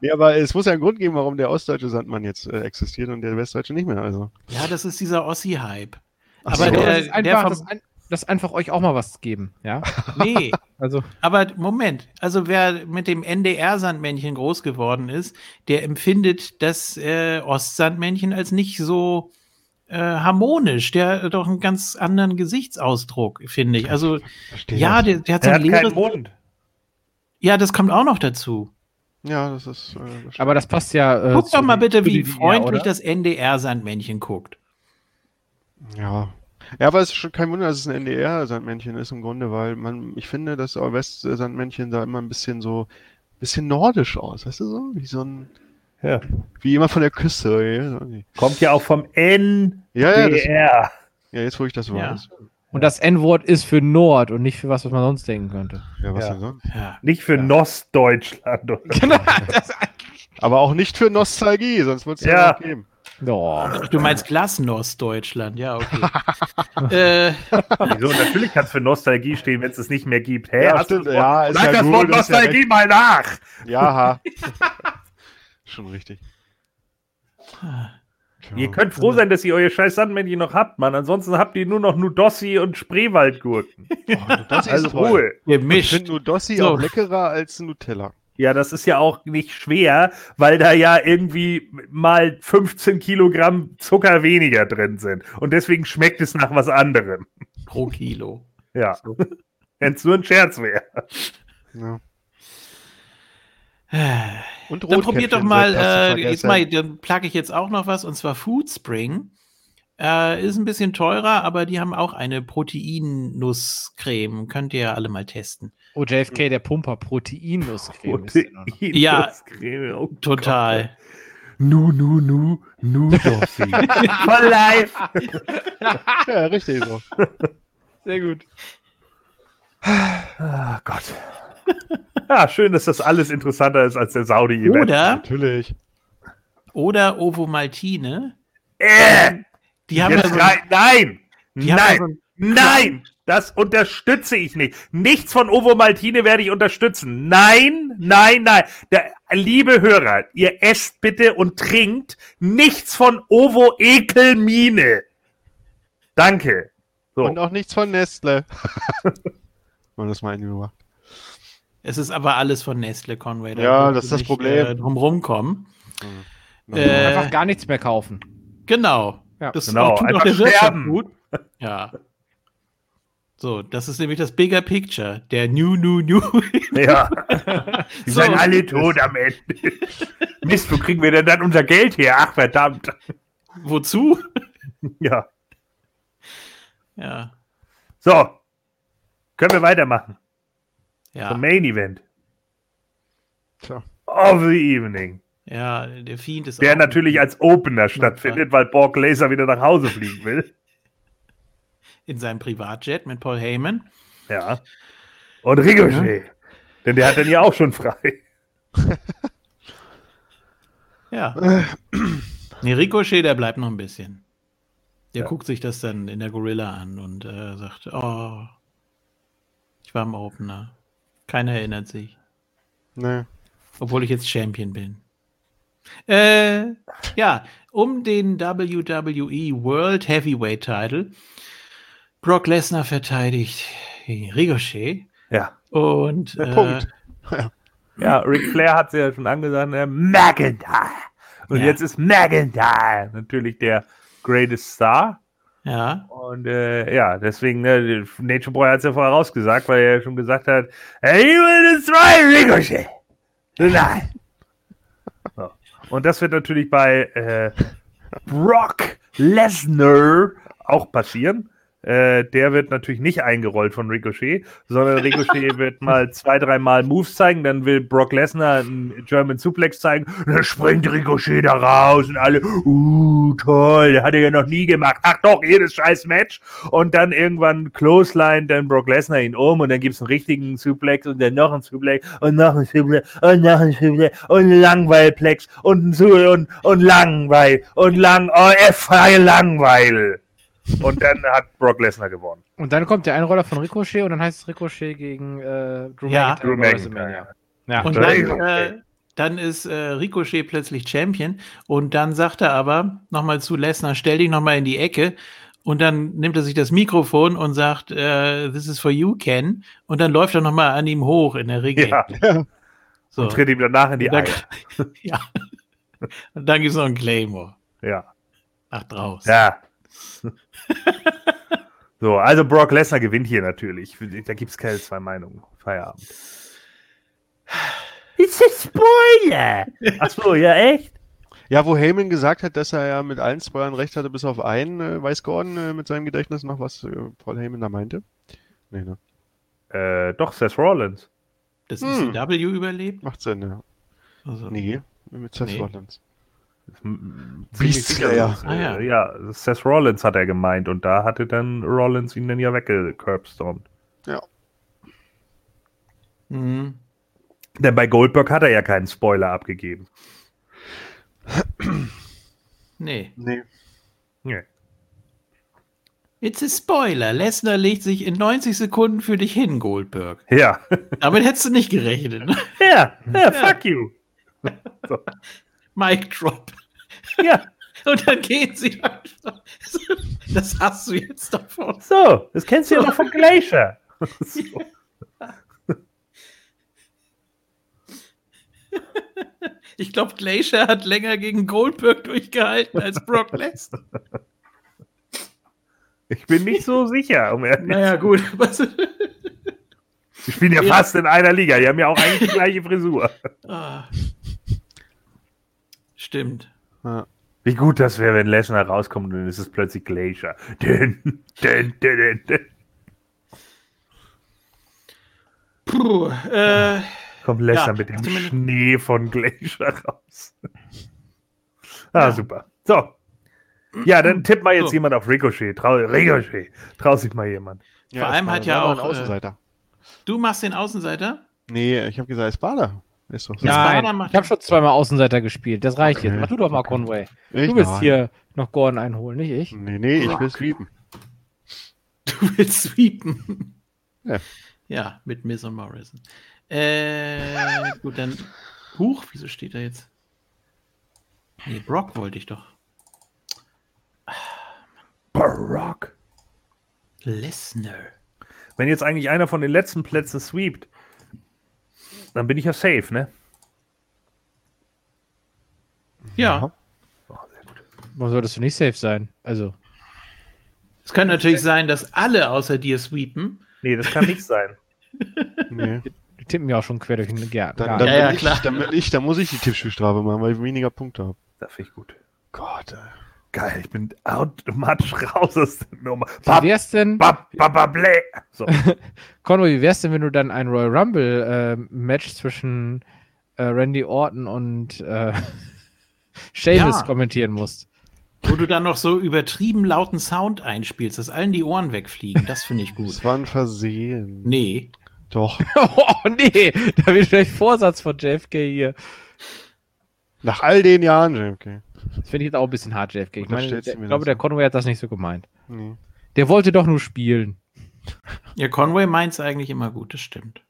Nee, aber es muss ja einen Grund geben, warum der ostdeutsche Sandmann jetzt äh, existiert und der westdeutsche nicht mehr. Also. Ja, das ist dieser Ossi-Hype. Aber so. der- das ist der einfach, vom- das, ein, das einfach euch auch mal was geben, ja? Nee, Also, aber Moment. Also wer mit dem NDR-Sandmännchen groß geworden ist, der empfindet das äh, Ostsandmännchen als nicht so äh, harmonisch. Der hat doch einen ganz anderen Gesichtsausdruck, finde ich. Also Verstehe ja, das. der, der hat so ein leeres... Mund. Ja, das kommt auch noch dazu. Ja, das ist. Äh, aber das passt ja. Äh, Guck doch mal bitte, wie freundlich das NDR-Sandmännchen guckt. Ja. Ja, aber es ist schon kein Wunder, dass es ein NDR-Sandmännchen ist im Grunde, weil man, ich finde, das West-Sandmännchen sah immer ein bisschen so, bisschen nordisch aus, weißt du so? Wie so ein. Ja. Wie immer von der Küste. Kommt ja auch vom NDR. Ja, ja, das, ja jetzt wo ich das weiß. Und das N-Wort ist für Nord und nicht für was, was man sonst denken könnte. Ja, was ja. denn sonst? Ja. Nicht für ja. Nostdeutschland. Genau. Aber auch nicht für Nostalgie, sonst wird es ja, ja geben. Oh. Du meinst Glasnost-Deutschland, ja, okay. äh. Wieso? Natürlich kann es für Nostalgie stehen, wenn es es nicht mehr gibt. Hä? Ja, stimmt, ja, ist Sag das Wort Nostalgie mal nach! Ja, schon richtig. Ihr könnt froh sein, dass ihr euer scheiß Sandmännchen noch habt, Mann. Ansonsten habt ihr nur noch Nudossi und Spreewaldgurken. Oh, also Ruhe. Ich finde Nudossi so. auch leckerer als Nutella. Ja, das ist ja auch nicht schwer, weil da ja irgendwie mal 15 Kilogramm Zucker weniger drin sind. Und deswegen schmeckt es nach was anderem. Pro Kilo. Ja. Wenn es nur ein Scherz wäre. Ja. Und dann probiert doch mal, äh, jetzt mal, dann plage ich jetzt auch noch was, und zwar Food Spring. Äh, ist ein bisschen teurer, aber die haben auch eine Proteinnusscreme. Könnt ihr ja alle mal testen. Oh, JFK, der Pumper, Proteinnusscreme. Protein ja, oh total. Nu, nu, nu, nu, Dossi. Voll live. ja, richtig so. Sehr gut. Oh Gott. Ja, schön, dass das alles interessanter ist als der Saudi-Event. Oder, Natürlich. Oder Ovo Maltine. Äh, die haben ja so ein, nein, nein, so nein, das unterstütze ich nicht. Nichts von Ovo Maltine werde ich unterstützen. Nein, nein, nein. Der, liebe Hörer, ihr esst bitte und trinkt nichts von Ovo Ekelmine. Danke. So. Und auch nichts von Nestle. Wenn das mal macht. Es ist aber alles von Nestle Conway. Da ja, das ist das Problem. Äh, drumherum kommen. Mhm. Äh, einfach gar nichts mehr kaufen. Genau. Ja. Das genau, tut einfach der sterben. gut. Ja. So, das ist nämlich das Bigger Picture. Der New, New, New. Ja. Die so. sind alle tot am Ende. Mist, wo kriegen wir denn dann unser Geld her? Ach, verdammt. Wozu? Ja. Ja. So. Können wir weitermachen? Ja. Zum Main Event. Tja. Of the evening. Ja, der Fiend ist Der natürlich als Opener stattfindet, weil Borg Laser wieder nach Hause fliegen will. In seinem Privatjet mit Paul Heyman. Ja. Und Ricochet. Ja. Denn der hat dann ja auch schon frei. ja. nee, Ricochet, der bleibt noch ein bisschen. Der ja. guckt sich das dann in der Gorilla an und äh, sagt, oh, ich war im Opener. Keiner erinnert sich. Nee. Obwohl ich jetzt Champion bin. Äh, ja, um den WWE World Heavyweight Title. Brock Lesnar verteidigt Ricochet. Ja. Und Der äh, Punkt. Ja. ja, Ric Flair hat sie ja schon angesagt, äh, McIntyre. Und ja. jetzt ist McIntyre natürlich der Greatest Star. Ja. Und äh, ja, deswegen, ne, Nature Boy hat es ja vorher rausgesagt, weil er ja schon gesagt hat, hey, he will destroy Ricochet. Nein. So. Und das wird natürlich bei äh, Brock Lesnar auch passieren. Äh, der wird natürlich nicht eingerollt von Ricochet, sondern Ricochet wird mal zwei, dreimal Moves zeigen, dann will Brock Lesnar einen German Suplex zeigen, dann springt Ricochet da raus und alle, uh, toll, der hat er ja noch nie gemacht. Ach doch, jedes scheiß Match. Und dann irgendwann Clothesline, dann Brock Lesnar ihn um und dann gibt es einen richtigen Suplex und dann noch einen Suplex und noch einen Suplex und noch einen Suplex und einen Langweilplex und ein Su und, und Langweil und lang, oh, freie Langweil. Und dann hat Brock Lesnar gewonnen. Und dann kommt der Einroller von Ricochet und dann heißt es Ricochet gegen äh, Drew ja. Drew McIntyre. Ja. Und dann, äh, dann ist äh, Ricochet plötzlich Champion und dann sagt er aber nochmal zu Lesnar, stell dich nochmal in die Ecke und dann nimmt er sich das Mikrofon und sagt, äh, this is for you, Ken. Und dann läuft er nochmal an ihm hoch in der Regel. Ja. So. Und tritt ihm danach in die Eier. ja. Und dann gibt es noch einen Claymore. Ja. Ach, draus. Ja. So, also Brock Lesnar gewinnt hier natürlich. Da gibt es keine zwei Meinungen. Feierabend. It's a Spoiler! Achso, ja, echt? Ja, wo Heyman gesagt hat, dass er ja mit allen Spoilern recht hatte, bis auf einen, äh, weiß Gordon äh, mit seinem Gedächtnis noch, was äh, Paul Heyman da meinte? Nee, ne? Äh, doch, Seth Rollins. Das hm. ECW überlebt? Macht Sinn, ja. Also. Nee, mit Seth nee. Rollins. Beast Slayer. Ah, ja. ja, Seth Rollins hat er gemeint und da hatte dann Rollins ihn dann ja weggecurbstormt. Ja. Mhm. Denn bei Goldberg hat er ja keinen Spoiler abgegeben. Nee. Nee. Nee. It's a Spoiler. Lesnar legt sich in 90 Sekunden für dich hin, Goldberg. Ja. Damit hättest du nicht gerechnet. Ne? Ja, ja, fuck you. So. Mic drop. Ja. Und dann gehen sie einfach. Das hast du jetzt davon. So, das kennst du ja noch von Glacier. So. Ich glaube, Glacier hat länger gegen Goldberg durchgehalten als Brock Lesnar. Ich bin nicht so sicher, um ehrlich Naja, gut. Ich bin ja, ja, fast in einer Liga. Die haben ja auch eigentlich die gleiche Frisur. Ah. Stimmt. Ja. Wie gut das wäre, wenn Lesnar rauskommt und dann ist es plötzlich Glacier. Dün, dün, dün, dün. Puh, äh, Kommt Lesnar ja, mit dem Schnee von Glacier raus. ah, ja. super. So. Ja, dann tippt mal jetzt so. jemand auf Ricochet. Trau, Ricochet. Traut sich mal jemand. Ja, Vor allem hat ja auch. Außenseiter. Äh, du machst den Außenseiter? Nee, ich habe gesagt, Espada. Ist doch so. Nein, ich habe schon zweimal Außenseiter gespielt. Das reicht okay. jetzt. Mach du doch mal Conway. Ich du willst nein. hier noch Gordon einholen, nicht ich? Nee, nee, ich will sweepen. Du willst sweepen? Ja. Ja, mit Miss und Morrison. Äh, gut, dann. Huch, wieso steht da jetzt? Nee, Brock wollte ich doch. Brock. Lesnar. Wenn jetzt eigentlich einer von den letzten Plätzen sweept, dann bin ich ja safe, ne? Ja. Oh, Warum solltest du nicht safe sein? Also. Es kann natürlich sein, dass alle außer dir sweepen. Nee, das kann nicht sein. nee. Die tippen ja auch schon quer durch den Garten. Dann, dann, ja, ja, klar. Ich, dann, ich, dann muss ich die Tippspielstrafe machen, weil ich weniger Punkte habe. Das finde ich gut. Gott, ey. Geil, ich bin automatisch raus aus der Nummer. Wie wär's denn? Bab, bab, bab, so. Conway, wie wär's denn, wenn du dann ein Royal Rumble äh, Match zwischen äh, Randy Orton und äh, Sheamus ja. kommentieren musst? Wo du dann noch so übertrieben lauten Sound einspielst, dass allen die Ohren wegfliegen. Das finde ich gut. Das war ein Versehen. Nee. Doch. oh, nee. Da wird vielleicht Vorsatz von JFK hier. Nach all den Jahren, JFK. Das finde ich jetzt auch ein bisschen hart, JFK. Ich, meine, der, ich glaube, der Conway hat das nicht so gemeint. Nee. Der wollte doch nur spielen. Ja, Conway meint es eigentlich immer gut, das stimmt.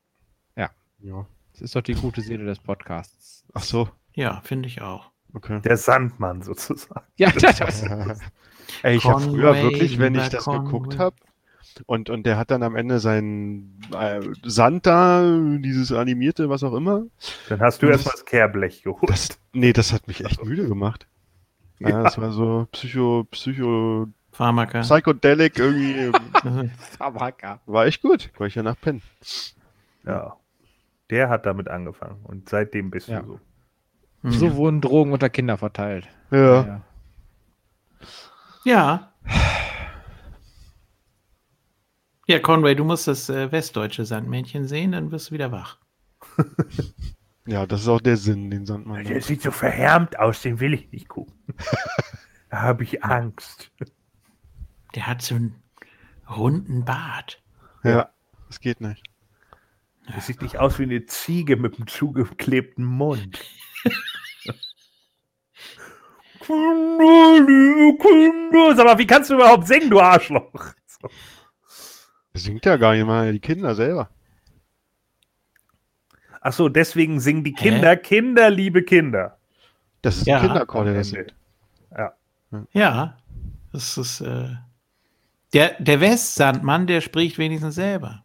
Ja. ja. Das ist doch die gute Seele des Podcasts. Ach so. Ja, finde ich auch. Okay. Der Sandmann sozusagen. Ja, das Ey, ich habe früher wirklich, wenn ich das Conway. geguckt habe, und, und der hat dann am Ende seinen äh, Sand da, dieses animierte, was auch immer. Dann hast du erstmal das Kehrblech geholt. Das, nee, das hat mich echt müde gemacht. Ja, ja. das war so Psycho, Psycho. Pharmaka. Psychedelic irgendwie. Pharmaka. War echt gut. War ich ja nach Penn. Ja. Der hat damit angefangen und seitdem bist ja. du so. Mhm. So wurden Drogen unter Kinder verteilt. Ja. Ja. ja. Ja, Conway, du musst das äh, westdeutsche Sandmännchen sehen, dann wirst du wieder wach. ja, das ist auch der Sinn, den Sandmann. Der sieht so verhärmt aus, den will ich nicht gucken. da habe ich Angst. Der hat so einen runden Bart. Ja, das geht nicht. Das sieht nicht aus wie eine Ziege mit einem zugeklebten Mund. Sag mal, wie kannst du überhaupt singen, du Arschloch? So. Singt ja gar nicht mal, die Kinder selber. Ach so, deswegen singen die Kinder, Hä? Kinder, liebe Kinder. Das ist ja, ein Kinderchor, der das singt. Ja. Ja, das ist, äh, der, der Westsandmann, der spricht wenigstens selber.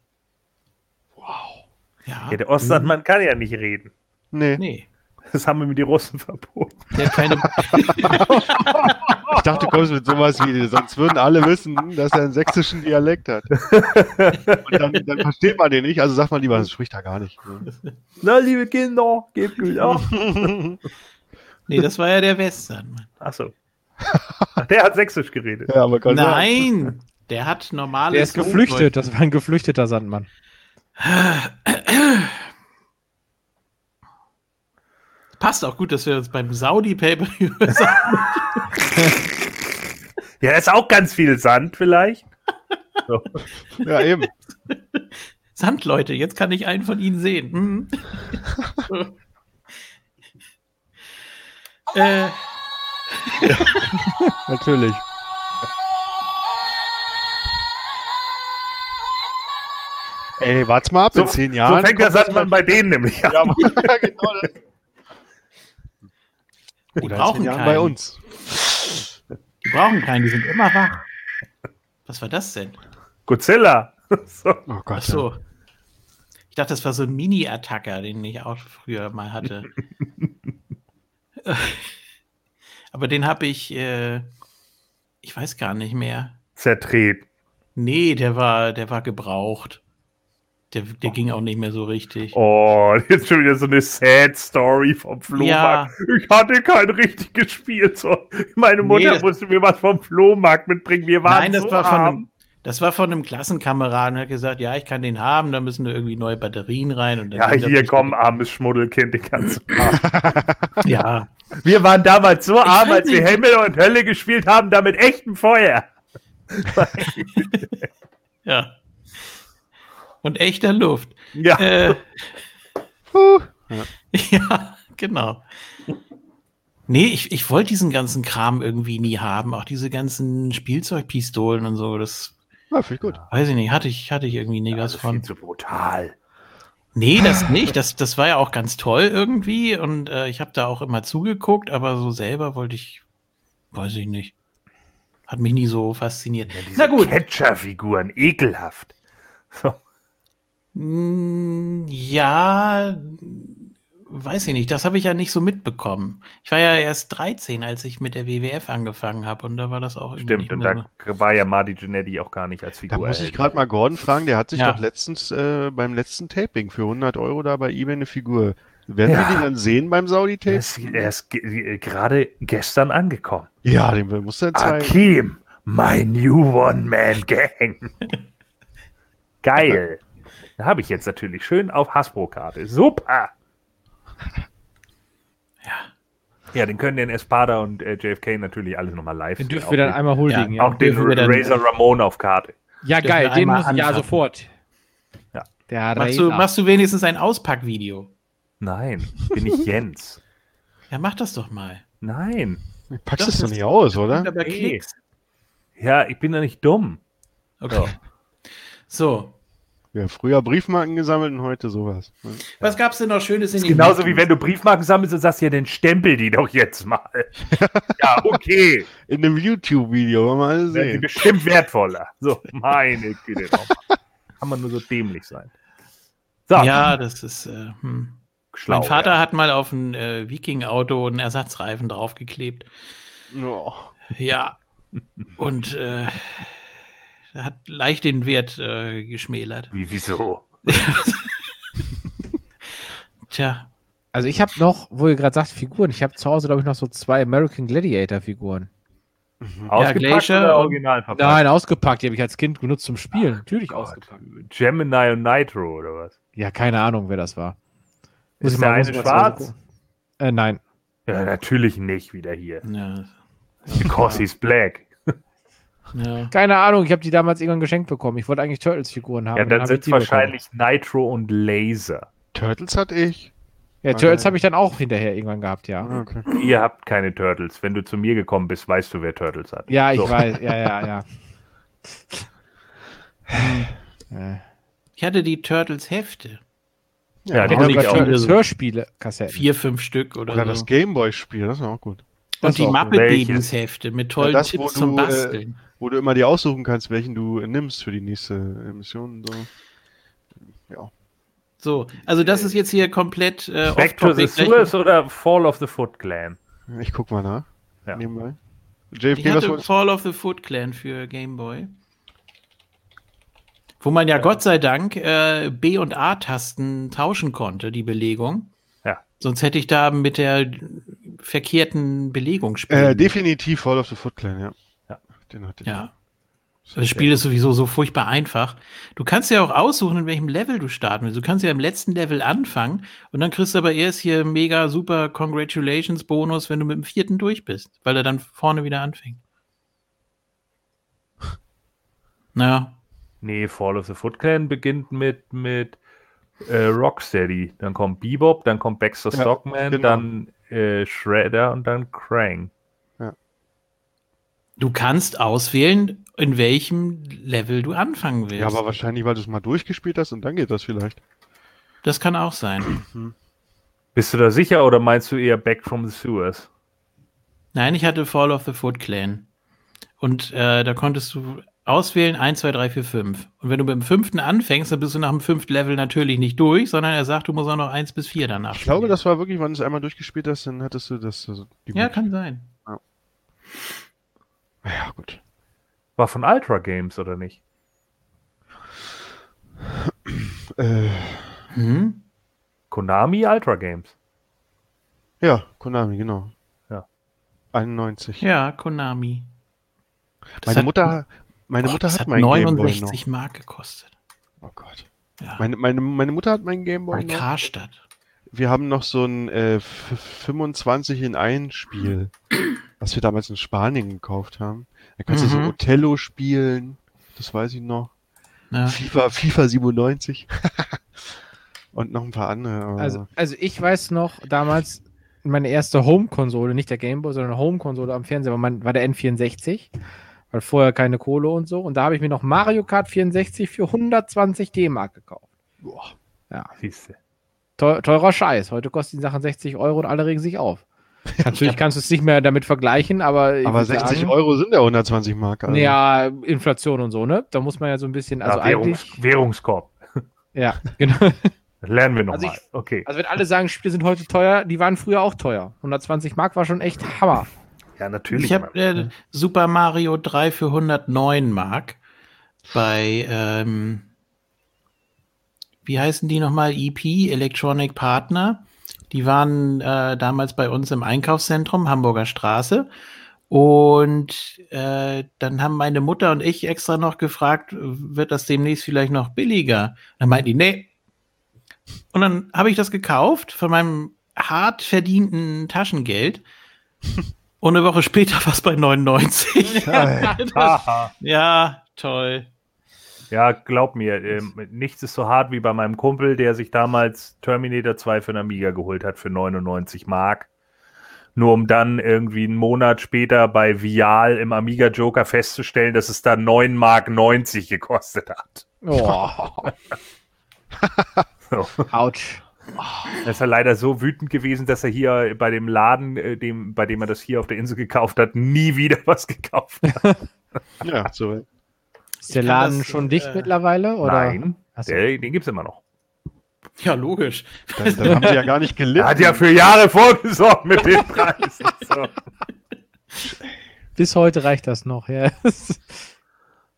Wow. Ja, ja der Ostsandmann mhm. kann ja nicht reden. Nee. Nee. Das haben wir mit den Russen verboten. Der hat keine. ich dachte, du kommst mit sowas wie, sonst würden alle wissen, dass er einen sächsischen Dialekt hat. Und dann, dann versteht man den nicht, also sagt man lieber, das spricht er gar nicht. Na, liebe Kinder, gebt gut auf. Nee, das war ja der Western. Achso. Ach, der hat sächsisch geredet. Ja, aber kann sein. Nein, der hat normales. Der ist geflüchtet, das war ein geflüchteter Sandmann. Passt auch gut, dass wir uns beim Saudi-Paper Ja, da ist auch ganz viel Sand vielleicht. So. Ja, eben. Sand, Leute, jetzt kann ich einen von Ihnen sehen. Hm. äh, Natürlich. Ey, warte mal ab, So, in zehn so Jahren. fängt der das Sandmann bei denen nämlich an. Ja, ja, genau das. Die brauchen keinen. bei uns. Die brauchen keinen, die sind immer wach. Was war das denn? Godzilla. So. Oh Gott. Ach so. Ich dachte, das war so ein Mini-Attacker, den ich auch früher mal hatte. Aber den habe ich, äh, ich weiß gar nicht mehr. Zertreten. Nee, der war, der war gebraucht. Der, der ging auch nicht mehr so richtig. Oh, jetzt schon wieder so eine Sad Story vom Flohmarkt. Ich hatte kein richtiges Spielzeug. Meine Nee, Mutter das- musste mir was vom Flohmarkt mitbringen. Wir waren Nein, das so war, von arm. einem, das war von einem Klassenkameraden. Er hat gesagt, ja, ich kann den haben, da müssen da irgendwie neue Batterien rein. Und Ja, hier komm, armes Schmuddelkind, ich kann's machen. Ja, Wir waren damals so arm, weiß als wir. Himmel und Hölle gespielt haben, da mit echtem Feuer. ja. Und echter Luft. Ja, Äh, Puh. ja, genau. Nee, ich, ich wollte diesen ganzen Kram irgendwie nie haben. Auch diese ganzen Spielzeugpistolen und so. Das Ja, finde ich gut. weiß ich nicht. Hatte ich, hatte ich irgendwie nie was das ist von. viel zu brutal. Nee, das nicht. Das, das war ja auch ganz toll irgendwie. Und äh, ich habe da auch immer zugeguckt, aber so selber wollte ich, weiß ich nicht. Hat mich nie so fasziniert. Na gut. Catcher-Figuren, ekelhaft. So. Mm, Ja, weiß ich nicht. Das habe ich ja nicht so mitbekommen. Ich war ja erst 13, als ich mit der WWF angefangen habe. Und da war das auch irgendwie Stimmt, und da war ja Marty Jannetty auch gar nicht als Da Figur. muss ich gerade mal Gordon fragen, der hat sich Ja. doch letztens äh, beim letzten Taping für 100 Euro da bei eBay eine Figur. Werden Ja. wir den dann sehen beim Saudi-Tape? ist, er ist äh, gerade gestern angekommen. Ja, den muss er zeigen. Akim, my new One-Man-Gang. Geil. Da habe ich jetzt natürlich schön auf Hasbro-Karte. Super. Ja. Ja, den können den Espada und äh, JFK natürlich alles nochmal live. Den dürfen wir dann den- einmal huldigen. Ja, Ja, Auch den Razor Ramon auf Karte. ja dürfen geil, den einmal müssen ja sofort. Ja. Der Machst du, machst du wenigstens ein Auspackvideo? Nein, bin ich Jens. Ja, mach das doch mal. Nein. Packst Doch, es doch das- nicht aus, oder? Klicks. Ja, ich bin doch nicht dumm. Okay. So. Ja, früher Briefmarken gesammelt und heute sowas. Was gab's denn noch Schönes in den genauso wie wenn du Briefmarken sammelst und sagst, ja, dann stempel die doch jetzt mal. ja, okay. In einem YouTube-Video, wollen wir die sehen. bestimmt wertvoller. So, meine Güte. Kann man nur so dämlich sein. So, Ja, das ist. Äh, hm. schlau. mein Vater ja. hat mal auf ein äh, Viking-Auto einen Ersatzreifen draufgeklebt. Oh. Ja. Und äh, hat leicht den Wert äh, geschmälert. Wie, wieso? Tja. Also ich habe noch, wo ihr gerade sagt, Figuren, ich habe zu Hause, glaube ich, noch so zwei American Gladiator-Figuren. Ausgepackt Glacier oder original verpackt? Nein, ausgepackt, die habe ich als Kind genutzt zum Spielen. Natürlich Gott. ausgepackt. Gemini und Nitro oder was? Ja, keine Ahnung, wer das war. Muss Ist der eine schwarz? Äh, nein. Ja, natürlich nicht wieder hier. Ja. Because he's black. Ja. Keine Ahnung, ich habe die damals irgendwann geschenkt bekommen. Ich wollte eigentlich Turtles-Figuren haben. Ja, dann hab sind ich die wahrscheinlich Nitro und Laser. Turtles hatte ich. bekommen. Ja, Turtles habe ich dann auch hinterher irgendwann gehabt, ja. Ah, okay. Ihr habt keine Turtles. Wenn du zu mir gekommen bist, weißt du, wer Turtles hat. Ja, ich So. weiß. Ja, ja, ja. Ich hatte die Turtles-Hefte. Ja, die Ich auch hab nicht ich habe auch. viele so. Hörspiele, Kassetten. Vier, fünf Stück oder, Oder so. das Gameboy-Spiel, das war auch gut. Und die. Muppet? Babies Hefte mit tollen Ja, das, wo Tipps zum du, äh, Basteln. Wo du immer dir aussuchen kannst, welchen du äh, nimmst für die nächste äh, Mission. und So. Ja. So, also das ist jetzt hier komplett äh, Back to the. Sewers oder Fall of the Foot Clan? Ich guck mal nach. Ja. Nebenbei. JFK, ich hatte Fall of the Foot Clan für Game Boy. Wo man ja, ja. Gott sei Dank äh, B- und A-Tasten tauschen konnte, die Belegung. Ja. Sonst hätte ich da mit der verkehrten Belegung spielen. Äh, definitiv Fall of the Foot Clan, ja. Ja. Den hatte ich. Ja. Das Spiel ist sowieso so furchtbar einfach. Du kannst ja auch aussuchen, in welchem Level du starten willst. Du kannst ja im letzten Level anfangen und dann kriegst du aber erst hier mega super Congratulations Bonus, wenn du mit dem vierten durch bist, weil er dann vorne wieder anfängt. Naja. Nee, Fall of the Foot Clan beginnt mit, mit äh, Rocksteady. Dann kommt Bebop, dann kommt Baxter ja, Stockman, genau. dann äh, Shredder und dann Krang. Du kannst auswählen, in welchem Level du anfangen willst. Ja, aber wahrscheinlich, weil du es mal durchgespielt hast und dann geht das vielleicht. Das kann auch sein. Mhm. Bist du da sicher oder meinst du eher Back from the Sewers? Nein, ich hatte Fall of the Foot Clan. Und äh, da konntest du auswählen 1, 2, 3, 4, 5. Und wenn du mit dem fünften anfängst, dann bist du nach dem fünften Level natürlich nicht durch, sondern er sagt, du musst auch noch 1 bis 4 danach. Ich glaube, das war wirklich, wenn du es einmal durchgespielt hast, dann hattest du das. Also ja, kann sein. Ja. Ja, gut. War von Ultra Games, oder nicht? Äh. Hm? Konami Ultra Games. Ja, Konami, genau. Ja. 91. Ja, Konami. Das meine hat, Mutter, meine Gott, Mutter hat, hat mein 69 Mark gekostet. Oh Gott. Ja. Meine, meine, meine Mutter hat meinen Gameboy. Bei Karstadt. Wir haben noch so ein äh, 25 in 1 Spiel was wir damals in Spanien gekauft haben. Da kannst mhm. du so mhm. Othello spielen, das weiß ich noch. Ja. FIFA, FIFA 97. Und noch ein paar andere. Also, also ich weiß noch, damals meine erste Home-Konsole, nicht der Gameboy, sondern eine Home-Konsole am Fernseher, war, mein, war der N64, weil vorher keine Kohle und so. Und da habe ich mir noch Mario Kart 64 für 120 D-Mark gekauft. Boah. Ja. Siehste. teurer Scheiß. Heute kosten die Sachen 60 Euro und alle regen sich auf. Natürlich kannst du es nicht mehr damit vergleichen, aber. Aber 60 sagen, Euro sind ja 120 Mark. Also. Ja, Inflation und so, ne? Da muss man ja so ein bisschen. Also ja, Währungs eigentlich, Währungskorb. Ja, genau. Das lernen wir nochmal. Also, okay. also, wenn alle sagen, Spiele sind heute teuer, die waren früher auch teuer. 120 Mark war schon echt Hammer. Ja, natürlich. Ich habe äh, Super Mario 3 für 109 Mark bei, ähm, wie heißen die nochmal? EP, Electronic Partner. Die waren äh, damals bei uns im Einkaufszentrum, Hamburger Straße. Und äh, dann haben meine Mutter und ich extra noch gefragt, wird das demnächst vielleicht noch billiger? Dann meinten die, nee. Und dann habe ich das gekauft von meinem hart verdienten Taschengeld. Und eine Woche später war es bei 99. ja, toll. Ja, glaub mir, äh, nichts ist so hart wie bei meinem Kumpel, der sich damals Terminator 2 für einen Amiga geholt hat für 99 Mark. Nur um dann irgendwie einen Monat später bei Vial im Amiga Joker festzustellen, dass es da 9 Mark 90 gekostet hat. Oh. so. Autsch. Er ist ja leider so wütend gewesen, dass er hier bei dem Laden, äh, dem, bei dem er das hier auf der Insel gekauft hat, nie wieder was gekauft hat. ja, so. Ist der Laden das, schon dicht äh, mittlerweile? Oder? Nein, der, den gibt es immer noch. Ja, logisch. Dann, dann haben sie ja gar nicht gelitten. Er hat ja für Jahre vorgesorgt mit den Preisen. So. Bis heute reicht das noch, ja.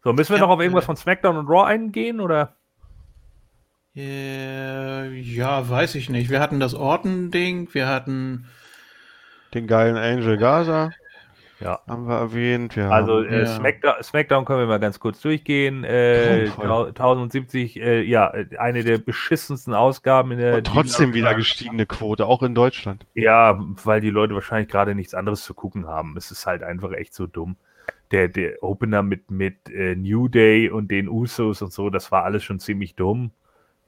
So, müssen wir ja, noch auf irgendwas von SmackDown und Raw eingehen, oder? Äh, ja, weiß ich nicht. Wir hatten das Orton-Ding, wir hatten den geilen Angel Gaza. Ja. Haben wir erwähnt. Wir also äh, ja. Smackdown, Smackdown, können wir mal ganz kurz durchgehen. Äh, 1070, äh, ja, eine der beschissensten Ausgaben in der. Und trotzdem wieder gestiegene Quote, auch in Deutschland. Ja, weil die Leute wahrscheinlich gerade nichts anderes zu gucken haben. Es ist halt einfach echt so dumm. Der, der Opener mit, mit äh, New Day und den Usos und so, das war alles schon ziemlich dumm.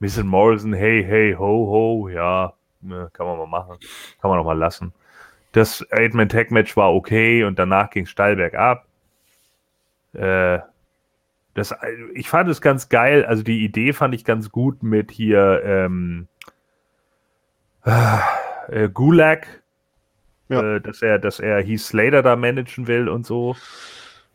Miss Morrison, hey, hey, ho, ho, ja, ne, kann man mal machen. Kann man auch mal lassen. Das Eight-Man-Tag-Match war okay und danach ging es steil bergab. Äh, das, ich fand es ganz geil. Also die Idee fand ich ganz gut mit hier ähm, äh, Gulag, ja. äh, dass er, dass er Heath Slater da managen will und so.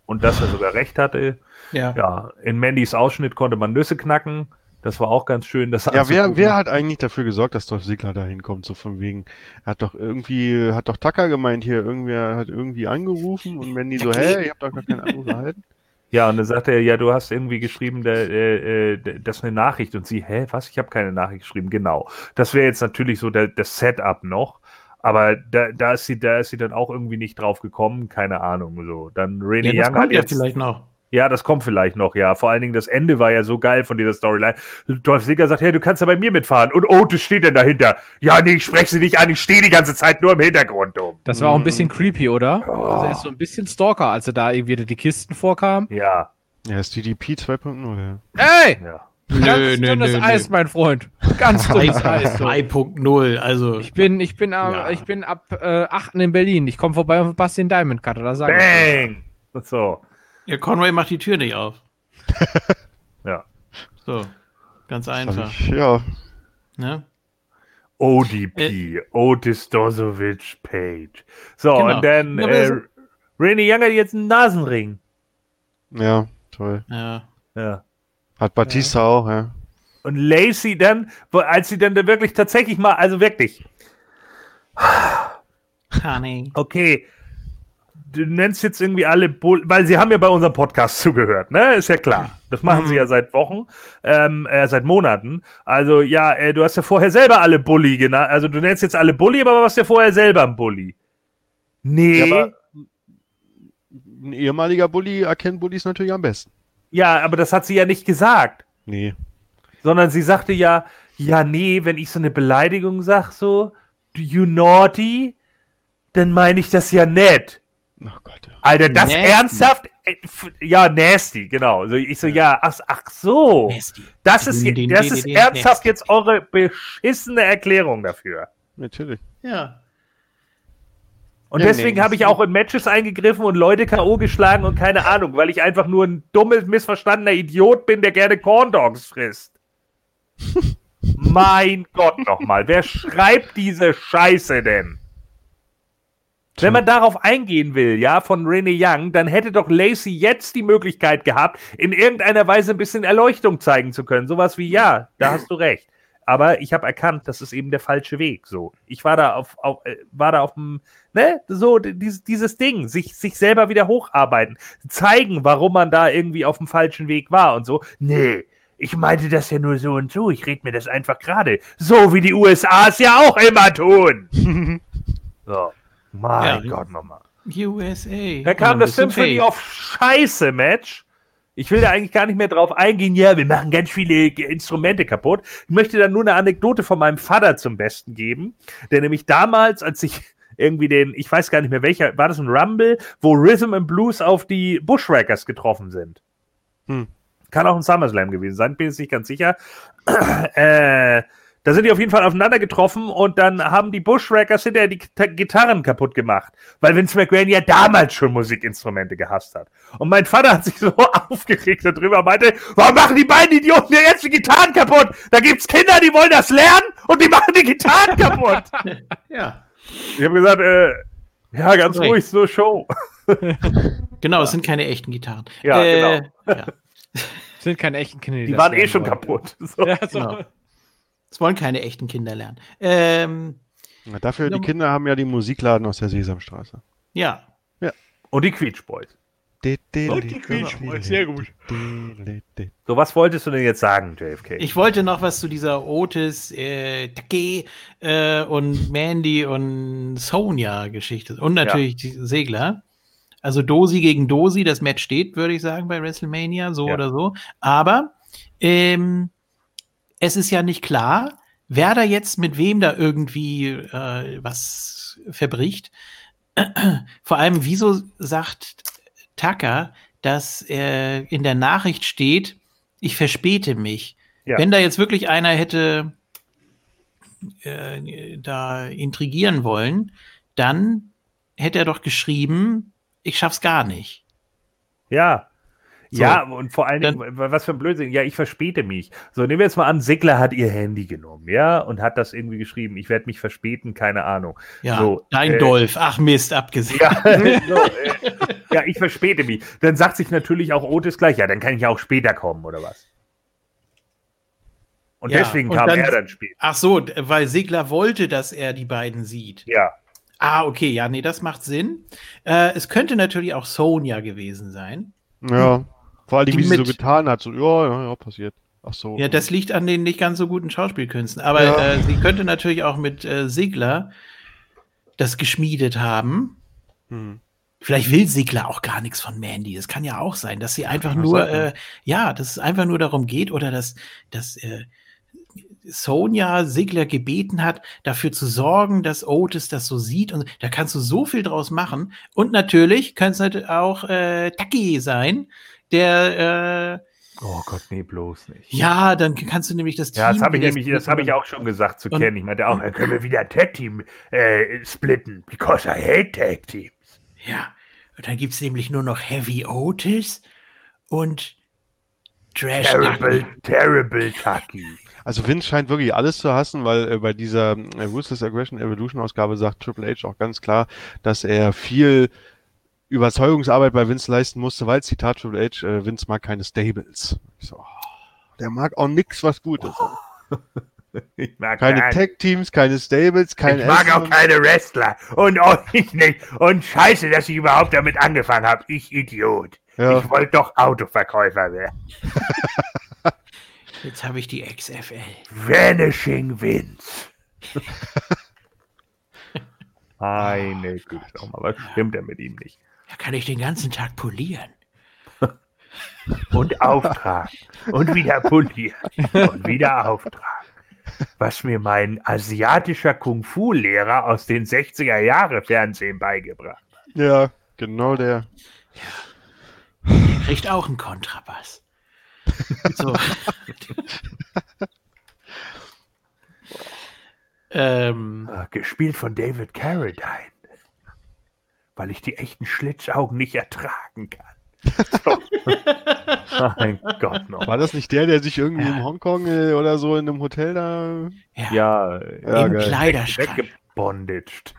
Und dass er sogar recht hatte. Ja. ja. In Mandys Ausschnitt konnte man Nüsse knacken. Das war auch ganz schön. Das ja, wer, wer hat eigentlich dafür gesorgt, dass Dolph Ziggler da hinkommt? So von wegen, hat doch irgendwie, hat doch Tucker gemeint hier, irgendwer hat irgendwie angerufen und wenn die so, hä, ich hab doch gar keinen Anruf erhalten. Ja, und dann sagt er, ja, du hast irgendwie geschrieben, der, äh, äh das ist eine Nachricht. Und sie, hä, was? Ich habe keine Nachricht geschrieben. Genau. Das wäre jetzt natürlich so der, das Setup noch. Aber da, da, ist sie, da ist sie dann auch irgendwie nicht drauf gekommen, keine Ahnung. So. Dann Rene ja, Young hat jetzt. vielleicht noch. Ja, das kommt vielleicht noch, ja. Vor allen Dingen das Ende war ja so geil von dieser Storyline. Dolph Ziggler sagt, hey, du kannst ja bei mir mitfahren. Und Otis steht denn dahinter. Ja, nee, ich spreche sie nicht an, ich stehe die ganze Zeit nur im Hintergrund um. Das war auch ein bisschen creepy, oder? Oh. Also er ist so ein bisschen Stalker, als er da irgendwie die Kisten vorkam. Ja. Ja, ist DDP 2.0, Ey! Ja. Ganz nö, dünnes nö, Eis, nö. mein Freund. Ganz dünnes Eis. 3.0, also. Ich bin, ich bin, ja. ich bin ab äh, 8. in Berlin. Ich komme vorbei auf Bastian Diamond Cutter, da sag Bang! Ich so. Ja, Conway macht die Tür nicht auf. ja. So, ganz einfach. Ich, ja. Ne? ODP, äh, Otis Dozovic Page. So, genau. und dann äh, Rainy Young hat jetzt einen Nasenring. Ja, toll. Ja. Ja. Hat Batista ja. auch, ja. Und Lacey dann, als sie dann wirklich tatsächlich mal, also wirklich. Honey. Okay, du nennst jetzt irgendwie alle, Bull weil sie haben ja bei unserem Podcast zugehört, ne? Ist ja klar. Das machen mhm. sie ja seit Wochen, ähm, äh, seit Monaten. Also ja, äh, du hast ja vorher selber alle Bully genannt. Also du nennst jetzt alle Bully, aber warst ja vorher selber ein Bully. Nee. Ja, ein ehemaliger Bully erkennt Bullies natürlich am besten. Ja, aber das hat sie ja nicht gesagt. Nee. Sondern sie sagte ja, ja, nee, wenn ich so eine Beleidigung sag, so, you naughty, dann meine ich das ja nett. Oh Gott. Alter, das nasty. ernsthaft? Äh, ja, nasty, genau. So, ich so, ja, ach, ach so. Nasty. Das ist, das ist ernsthaft jetzt eure beschissene Erklärung dafür. Natürlich. Ja. Und ja, deswegen nee, habe ich auch in Matches eingegriffen und Leute K.O. geschlagen und keine Ahnung, weil ich einfach nur ein dummes, missverstandener Idiot bin, der gerne Corn Dogs frisst. mein Gott nochmal, wer schreibt diese Scheiße denn? Wenn man darauf eingehen will, ja, von Rene Young, dann hätte doch Lacey jetzt die Möglichkeit gehabt, in irgendeiner Weise ein bisschen Erleuchtung zeigen zu können. Sowas wie, ja, da hast du recht. Aber ich habe erkannt, das ist eben der falsche Weg. So, ich war da auf, auf äh, war da auf dem, ne, so dieses, dieses Ding, sich, sich selber wieder hocharbeiten, zeigen, warum man da irgendwie auf dem falschen Weg war und so. Nee, ich meinte das ja nur so und so. Ich rede mir das einfach gerade, so wie die USA es ja auch immer tun. so. Mein ja. Gott, nochmal. USA. Da kam das Symphony of Scheiße Match. Ich will da eigentlich gar nicht mehr drauf eingehen. Ja, wir machen ganz viele Instrumente kaputt. Ich möchte dann nur eine Anekdote von meinem Vater zum Besten geben, der nämlich damals, als ich irgendwie den, ich weiß gar nicht mehr welcher, war das ein Rumble, wo Rhythm and Blues auf die Bushwhackers getroffen sind. Hm. Kann auch ein SummerSlam gewesen sein, bin ich nicht ganz sicher. äh, da sind die auf jeden Fall aufeinander getroffen und dann haben die Bushwhackers hinterher die Gitarren kaputt gemacht, weil Vince McMahon ja damals schon Musikinstrumente gehasst hat. Und mein Vater hat sich so aufgeregt darüber und meinte, warum machen die beiden Idioten ja jetzt die Gitarren kaputt? Da gibt's Kinder, die wollen das lernen und die machen die Gitarren kaputt. ja. Ich habe gesagt, äh, ja, ganz okay. ruhig, so Show. genau, es sind keine echten Gitarren. Ja, äh, genau. Ja. sind keine echten Kinder. Die, die waren eh schon kaputt. So. Ja, so. Genau. Es wollen keine echten Kinder lernen. Ähm, ja, dafür, die Kinder haben ja die Musikladen aus der Sesamstraße. Ja. ja. Und die Quietschboys. Und die Quietschboys, sehr gut. So, was wolltest du denn jetzt sagen, JFK? Ich wollte noch was zu dieser Otis, äh, Take äh, und Mandy und Sonja-Geschichte. Und natürlich ja. die Segler. Also Dosi gegen Dosi, das Match steht, würde ich sagen, bei WrestleMania, so ja. oder so. Aber ähm, es ist ja nicht klar, wer da jetzt mit wem da irgendwie äh, was verbricht. Vor allem, wieso sagt Tucker, dass er in der Nachricht steht, ich verspäte mich. Ja. Wenn da jetzt wirklich einer hätte äh, da intrigieren wollen, dann hätte er doch geschrieben, ich schaff's gar nicht. Ja, so. Ja, und vor allen Dingen, was für ein Blödsinn. Ja, ich verspäte mich. So, nehmen wir jetzt mal an, Sigler hat ihr Handy genommen, ja, und hat das irgendwie geschrieben. Ich werde mich verspäten, keine Ahnung. Ja, so, dein äh, Dolf. Ach Mist, abgesehen. Ja, so, äh, ja, ich verspäte mich. Dann sagt sich natürlich auch Otis gleich, ja, dann kann ich ja auch später kommen, oder was? Und ja, deswegen und kam dann, er dann später. Ach so, weil Segler wollte, dass er die beiden sieht. Ja. Ah, okay, ja, nee, das macht Sinn. Äh, es könnte natürlich auch Sonja gewesen sein. Ja, vor allem, wie sie so getan hat. So, ja, ja, ja, passiert. Ach so. Ja, das liegt an den nicht ganz so guten Schauspielkünsten. Aber ja. äh, sie könnte natürlich auch mit äh, Sigler das geschmiedet haben. Hm. Vielleicht will Sigler auch gar nichts von Mandy. Es kann ja auch sein, dass sie einfach nur, äh, ja, dass es einfach nur darum geht oder dass, dass äh, Sonja Sigler gebeten hat, dafür zu sorgen, dass Otis das so sieht. Und da kannst du so viel draus machen. Und natürlich könnte es auch äh, Taki sein, der äh, Oh Gott, nee, bloß nicht. Ja, dann kannst du nämlich das Team. Ja, das habe ich nämlich, das habe ich auch schon gesagt zu Ken. Ich meinte auch, dann können wir wieder ein Tag-Team äh, splitten, because I hate Tag-Teams. Ja, und dann gibt es nämlich nur noch Heavy Otis und Trash Terrible, Tucky. Terrible Tucky. Also Vince scheint wirklich alles zu hassen, weil äh, bei dieser äh, Ruthless Aggression Evolution Ausgabe sagt Triple H auch ganz klar, dass er viel Überzeugungsarbeit bei Vince leisten musste, weil Zitat Triple H, äh, Vince mag keine Stables. So, der mag auch nichts, was gut ist. Ich mag keine kein... Tag-Teams, keine Stables, keine. Ich mag auch keine Wrestler. Und euch nicht. Und scheiße, dass ich überhaupt damit angefangen habe. Ich Idiot. Ja. Ich wollte doch Autoverkäufer werden. Jetzt habe ich die XFL. Vanishing Vince. Meine Güte, was stimmt denn mit ihm nicht? Da kann ich den ganzen Tag polieren. Und auftragen. Und wieder polieren. Und wieder auftragen. Was mir mein asiatischer Kung-Fu-Lehrer aus den 60er Jahre Fernsehen beigebracht hat. Ja, genau der. Ja. Der kriegt auch einen Kontrabass. So. ähm, ah, Gespielt von David Carradine weil ich die echten Schlitzaugen nicht ertragen kann. So. mein Gott noch. War das nicht der, der sich irgendwie ja. in Hongkong äh, oder so in einem Hotel da. Ja, ja, ja im geil. Kleiderschrank. Weggebondaged.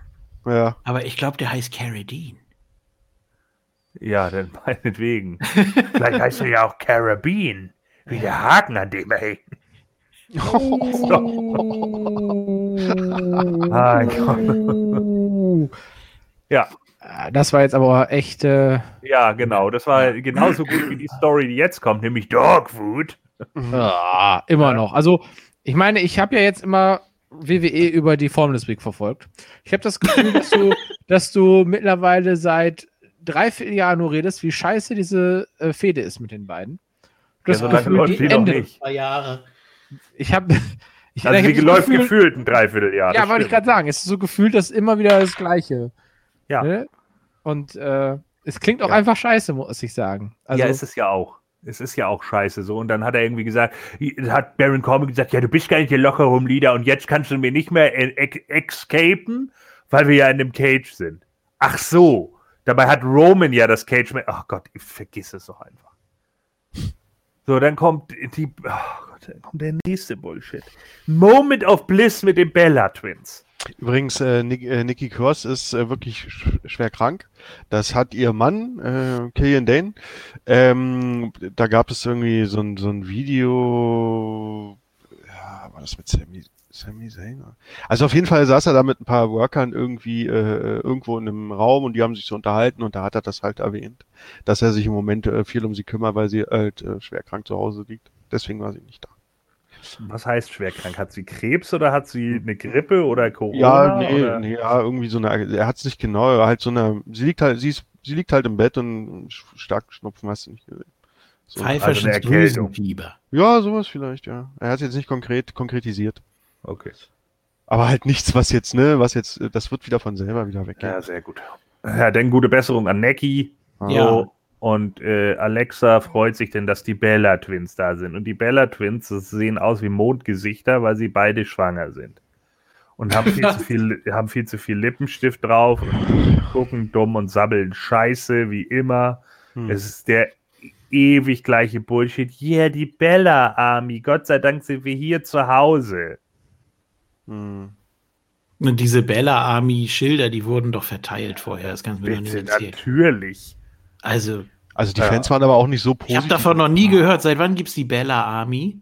Ja. Aber ich glaube, der heißt Carradine. Ja, dann meinetwegen. Vielleicht heißt er ja auch Carabine, wie der Haken, an dem er hängt. Oh. ah, ja. Äh, das war jetzt aber echt. Äh, ja, genau. Das war genauso gut wie die Story, die jetzt kommt, nämlich Dogfood. Ja, immer noch. Also, ich meine, ich habe ja jetzt immer WWE über die Formless Week verfolgt. Ich habe das Gefühl, dass du, dass du mittlerweile seit drei, vier Jahren nur redest, wie scheiße diese äh, Fehde ist mit den beiden. Du ja, so läuft die Ende. Nicht. Jahre. Ich habe. Ich, also, die läuft Gefühl, gefühlt ein Dreivierteljahr. Ja, wollte ich gerade sagen. Es ist so gefühlt, dass immer wieder das Gleiche. Ja. Ne? Und äh, es klingt auch ja. einfach scheiße, muss ich sagen. Also, ja, ist es ja auch. Es ist ja auch scheiße so. Und dann hat er irgendwie gesagt, hat Baron Corbin gesagt, ja, du bist gar nicht der locker rum Leader und jetzt kannst du mir nicht mehr escapen, weil wir ja in dem Cage sind. Ach so. Dabei hat Roman ja das Cage. Ach Gott, ich vergiss es doch einfach. So, dann kommt die. Oh Gott, dann kommt der nächste Bullshit. Moment of Bliss mit den Bella Twins. Übrigens, äh, Nick, äh, Nikki Cross ist äh, wirklich sch schwer krank. Das hat ihr Mann, äh, Killian Dane. Ähm, da gab es irgendwie so ein, so ein Video. Ja, war das mit Sammy, Sammy Zayn? Also auf jeden Fall saß er da mit ein paar Workern irgendwie äh, irgendwo in einem Raum und die haben sich so unterhalten und da hat er das halt erwähnt, dass er sich im Moment äh, viel um sie kümmert, weil sie halt äh, schwer krank zu Hause liegt. Deswegen war sie nicht da. Was heißt schwerkrank? Hat sie Krebs oder hat sie eine Grippe oder Corona? Ja, nee, oder? nee ja, irgendwie so eine, er hat es nicht genau, halt so eine, sie liegt halt, sie, ist, sie liegt halt im Bett und stark Schnupfen hast du nicht gesehen. So. Pfeifersches also Drüsenfieber. Ja, sowas vielleicht, ja. Er hat es jetzt nicht konkret konkretisiert. Okay. Aber halt nichts, was jetzt, ne, was jetzt, das wird wieder von selber wieder weggehen. Ja, sehr gut. Ja, dann gute Besserung an Necki. Ja. Und äh, Alexa freut sich denn, dass die Bella Twins da sind. Und die Bella Twins sehen aus wie Mondgesichter, weil sie beide schwanger sind. Und haben viel, zu viel, haben viel zu viel Lippenstift drauf und gucken dumm und sabbeln Scheiße, wie immer. Hm. Es ist der ewig gleiche Bullshit. Yeah, die Bella Army. Gott sei Dank sind wir hier zu Hause. Hm. Und diese Bella Army Schilder, die wurden doch verteilt vorher. Das kannst du mir Bitte, nicht Natürlich. Also. Also die ja. Fans waren aber auch nicht so positiv. Ich habe davon noch nie gehört. Seit wann gibt es die Bella Army?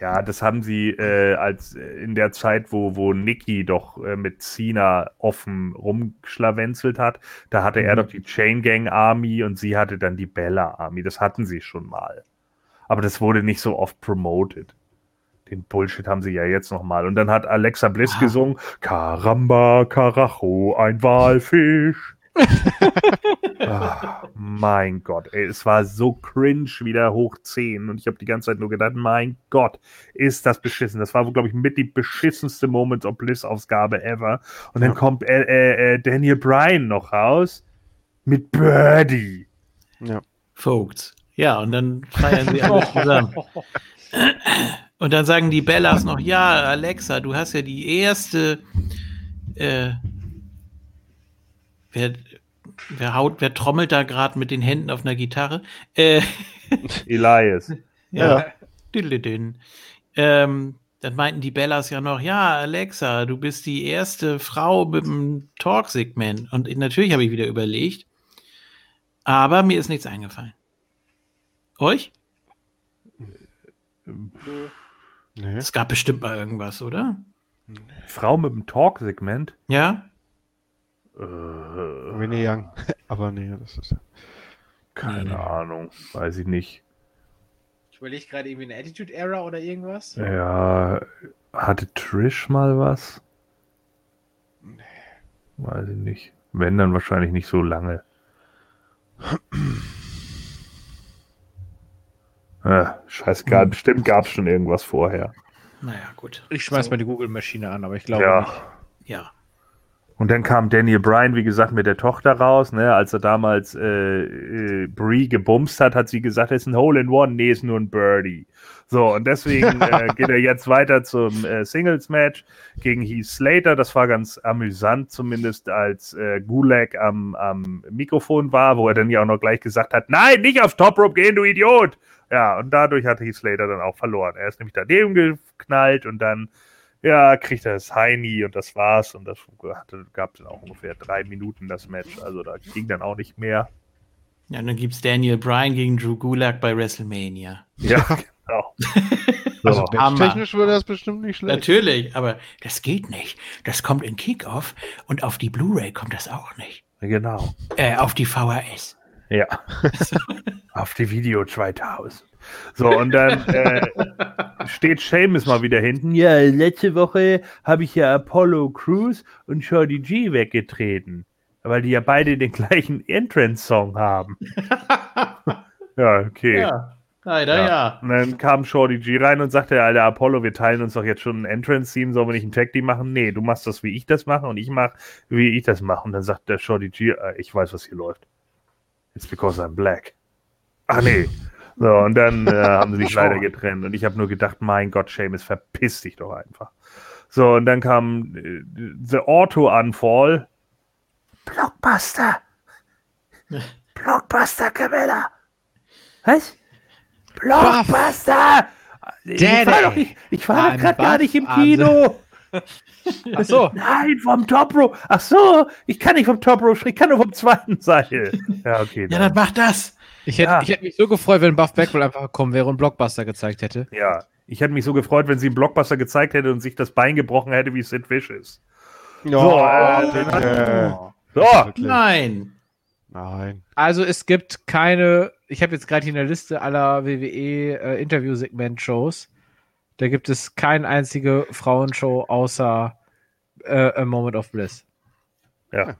Ja, das haben sie äh, als äh, in der Zeit, wo, wo Nikki doch äh, mit Cena offen rumschlawenzelt hat. Da hatte mhm. er doch die Chain Gang Army und sie hatte dann die Bella Army. Das hatten sie schon mal. Aber das wurde nicht so oft promoted. Den Bullshit haben sie ja jetzt nochmal. Und dann hat Alexa Bliss ah. gesungen: Caramba, Carajo, ein Walfisch. Ach, mein Gott, ey, es war so cringe wieder hoch 10 und ich habe die ganze Zeit nur gedacht, mein Gott, ist das beschissen. Das war, glaube ich, mit die beschissenste Moments of Bliss Ausgabe ever. Und dann ja. kommt äh, äh, äh, Daniel Bryan noch raus mit Birdie. Ja. Folks. Ja, und dann feiern sie alle zusammen. Und dann sagen die Bellas noch, ja, Alexa, du hast ja die erste, äh, wer, wer haut, wer trommelt da gerade mit den Händen auf einer Gitarre? Äh, Elias. Ja. ja. Ähm, dann meinten die Bellas ja noch, ja, Alexa, du bist die erste Frau mit dem Talk-Segment. Und natürlich habe ich wieder überlegt, aber mir ist nichts eingefallen. Euch? Nee. Es gab bestimmt mal irgendwas, oder? Frau mit dem Talk-Segment? Ja. Äh, Winnie Young. Aber nee, das ist. Keine nee. Ahnung. Weiß ich nicht. Ich überlege gerade irgendwie eine Attitude Era oder irgendwas. Ja. Hatte Trish mal was? Nee. Weiß ich nicht. Wenn, dann wahrscheinlich nicht so lange. Ja, scheißegal, hm. bestimmt gab es schon irgendwas vorher. Naja, gut. Ich schmeiß so. mal die Google-Maschine an, aber ich glaube ja. nicht. Ja. Und dann kam Daniel Bryan, wie gesagt, mit der Tochter raus. Ne? Als er damals äh, äh, Brie gebumst hat, hat sie gesagt, es ist ein Hole in One. Nee, ist nur ein Birdie. So, und deswegen äh, geht er jetzt weiter zum äh, Singles-Match gegen Heath Slater. Das war ganz amüsant, zumindest als äh, Gulag am, am Mikrofon war, wo er dann ja auch noch gleich gesagt hat: Nein, nicht aufs Top Rope gehen, du Idiot! Ja, und dadurch hat Heath Slater dann auch verloren. Er ist nämlich daneben geknallt und dann, ja, kriegt er das Heini und das war's. Und das gab dann auch ungefähr drei Minuten das Match. Also da ging dann auch nicht mehr. Ja, dann gibt's Daniel Bryan gegen Drew Gulak bei WrestleMania. Ja, genau. so. Also technisch würde das bestimmt nicht schlecht. Natürlich, aber das geht nicht. Das kommt in Kickoff und auf die Blu-ray kommt das auch nicht. Genau. Äh, auf die VHS. Ja. Auf die Video 2000. So, und dann äh, steht Seamus mal wieder hinten. Ja, letzte Woche habe ich ja Apollo Crews und Shorty G weggetreten. Weil die ja beide den gleichen Entrance-Song haben. ja, okay. Ja, leider ja. ja. Und dann kam Shorty G rein und sagte, Alter, Apollo, wir teilen uns doch jetzt schon ein Entrance-Team, sollen wir nicht ein Tag-Team machen? Nee, du machst das, wie ich das mache und ich mache, wie ich das mache. Und dann sagt der Shorty G, äh, ich weiß, was hier läuft. It's because I'm black. Ach nee. So, und dann äh, haben sie sich leider getrennt. Und ich habe nur gedacht, mein Gott, Seamus, verpiss dich doch einfach. So, und dann kam äh, The Auto-Unfall. Blockbuster. Blockbuster, Camilla. Was? Blockbuster! Ich war doch, nicht, ich war doch gerade gar nicht im Kino. Ach so. Nein, vom Top Row. Ach so, ich kann nicht vom Top Row, ich kann nur vom zweiten Seil. Ja, okay. ja, dann mach das. Ich hätte, ja. ich hätte mich so gefreut, wenn Buff Backwell einfach gekommen wäre und Blockbuster gezeigt hätte. Ja, ich hätte mich so gefreut, wenn sie einen Blockbuster gezeigt hätte und sich das Bein gebrochen hätte, wie Sid Vicious. Ja, so, äh, oh, so. Nein. Nein. Also es gibt keine, ich habe jetzt gerade hier eine Liste aller WWE äh, Interview-Segment-Shows. Da gibt es keine einzige Frauenshow außer äh, A Moment of Bliss. Ja.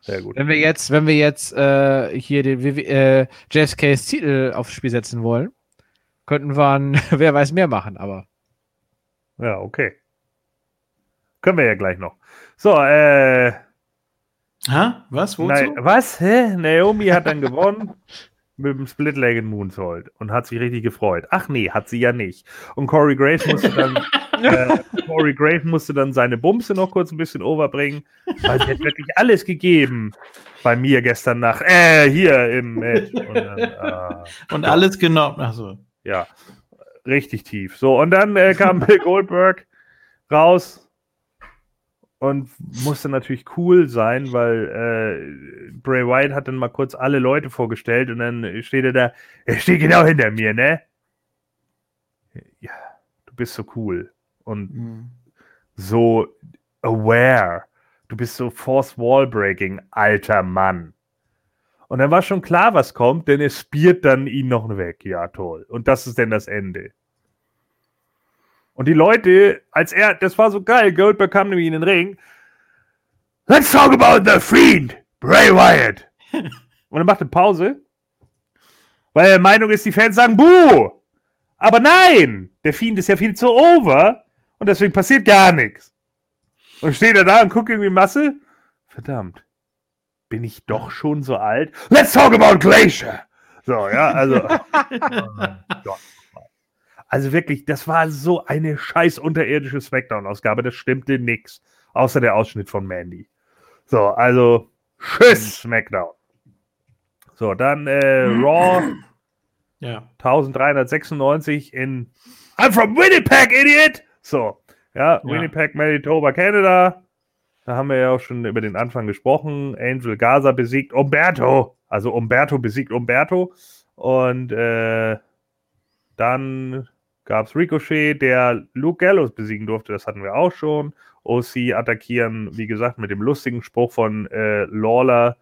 Sehr gut. Wenn wir jetzt, wenn wir jetzt äh, hier den äh, JFKs Titel aufs Spiel setzen wollen, könnten wir ein, wer weiß mehr machen, aber. Ja, okay. Können wir ja gleich noch. So, äh. Ha? Was? Wozu? Nein, was? Hä? Naomi hat dann gewonnen. Mit dem Split-Legged Moonsault und hat sich richtig gefreut. Ach nee, hat sie ja nicht. Und Corey Graves musste dann, äh, Corey Graves musste dann seine Bumse noch kurz ein bisschen overbringen, weil sie hat wirklich alles gegeben bei mir gestern Nacht. Äh, hier im Match. Und, dann, äh, und alles genommen. Achso. Ja, richtig tief. So, und dann äh, kam Bill Goldberg raus und musste natürlich cool sein, weil äh, Bray Wyatt hat dann mal kurz alle Leute vorgestellt und dann steht er da, er steht genau hinter mir, ne? Ja, du bist so cool und mhm. so aware. Du bist so Force Wall Breaking, alter Mann. Und dann war schon klar, was kommt, denn es spiert dann ihn noch weg. Ja, toll. Und das ist dann das Ende. Und die Leute, als er, das war so geil, Goldberg kam nämlich in den Ring. Let's talk about the Fiend, Bray Wyatt. Und er machte Pause, weil er der Meinung ist, die Fans sagen Buh. Aber nein, der Fiend ist ja viel zu over und deswegen passiert gar nichts. Und steht er da und guckt irgendwie Masse. Verdammt, bin ich doch schon so alt? Let's talk about Glacier. So, ja, also. oh also wirklich, das war so eine scheiß unterirdische Smackdown-Ausgabe. Das stimmte nix. Außer der Ausschnitt von Mandy. So, also, tschüss, Smackdown. So, dann äh, Raw. Ja. 1396 in I'm from Winnipeg, Idiot! So, ja, ja. Winnipeg, Manitoba, Canada. Da haben wir ja auch schon über den Anfang gesprochen. Angel Gaza besiegt Umberto. Also Umberto besiegt Umberto. Und äh, dann gab es Ricochet, der Luke Gallows besiegen durfte. Das hatten wir auch schon. OC attackieren, wie gesagt, mit dem lustigen Spruch von äh, Lawler.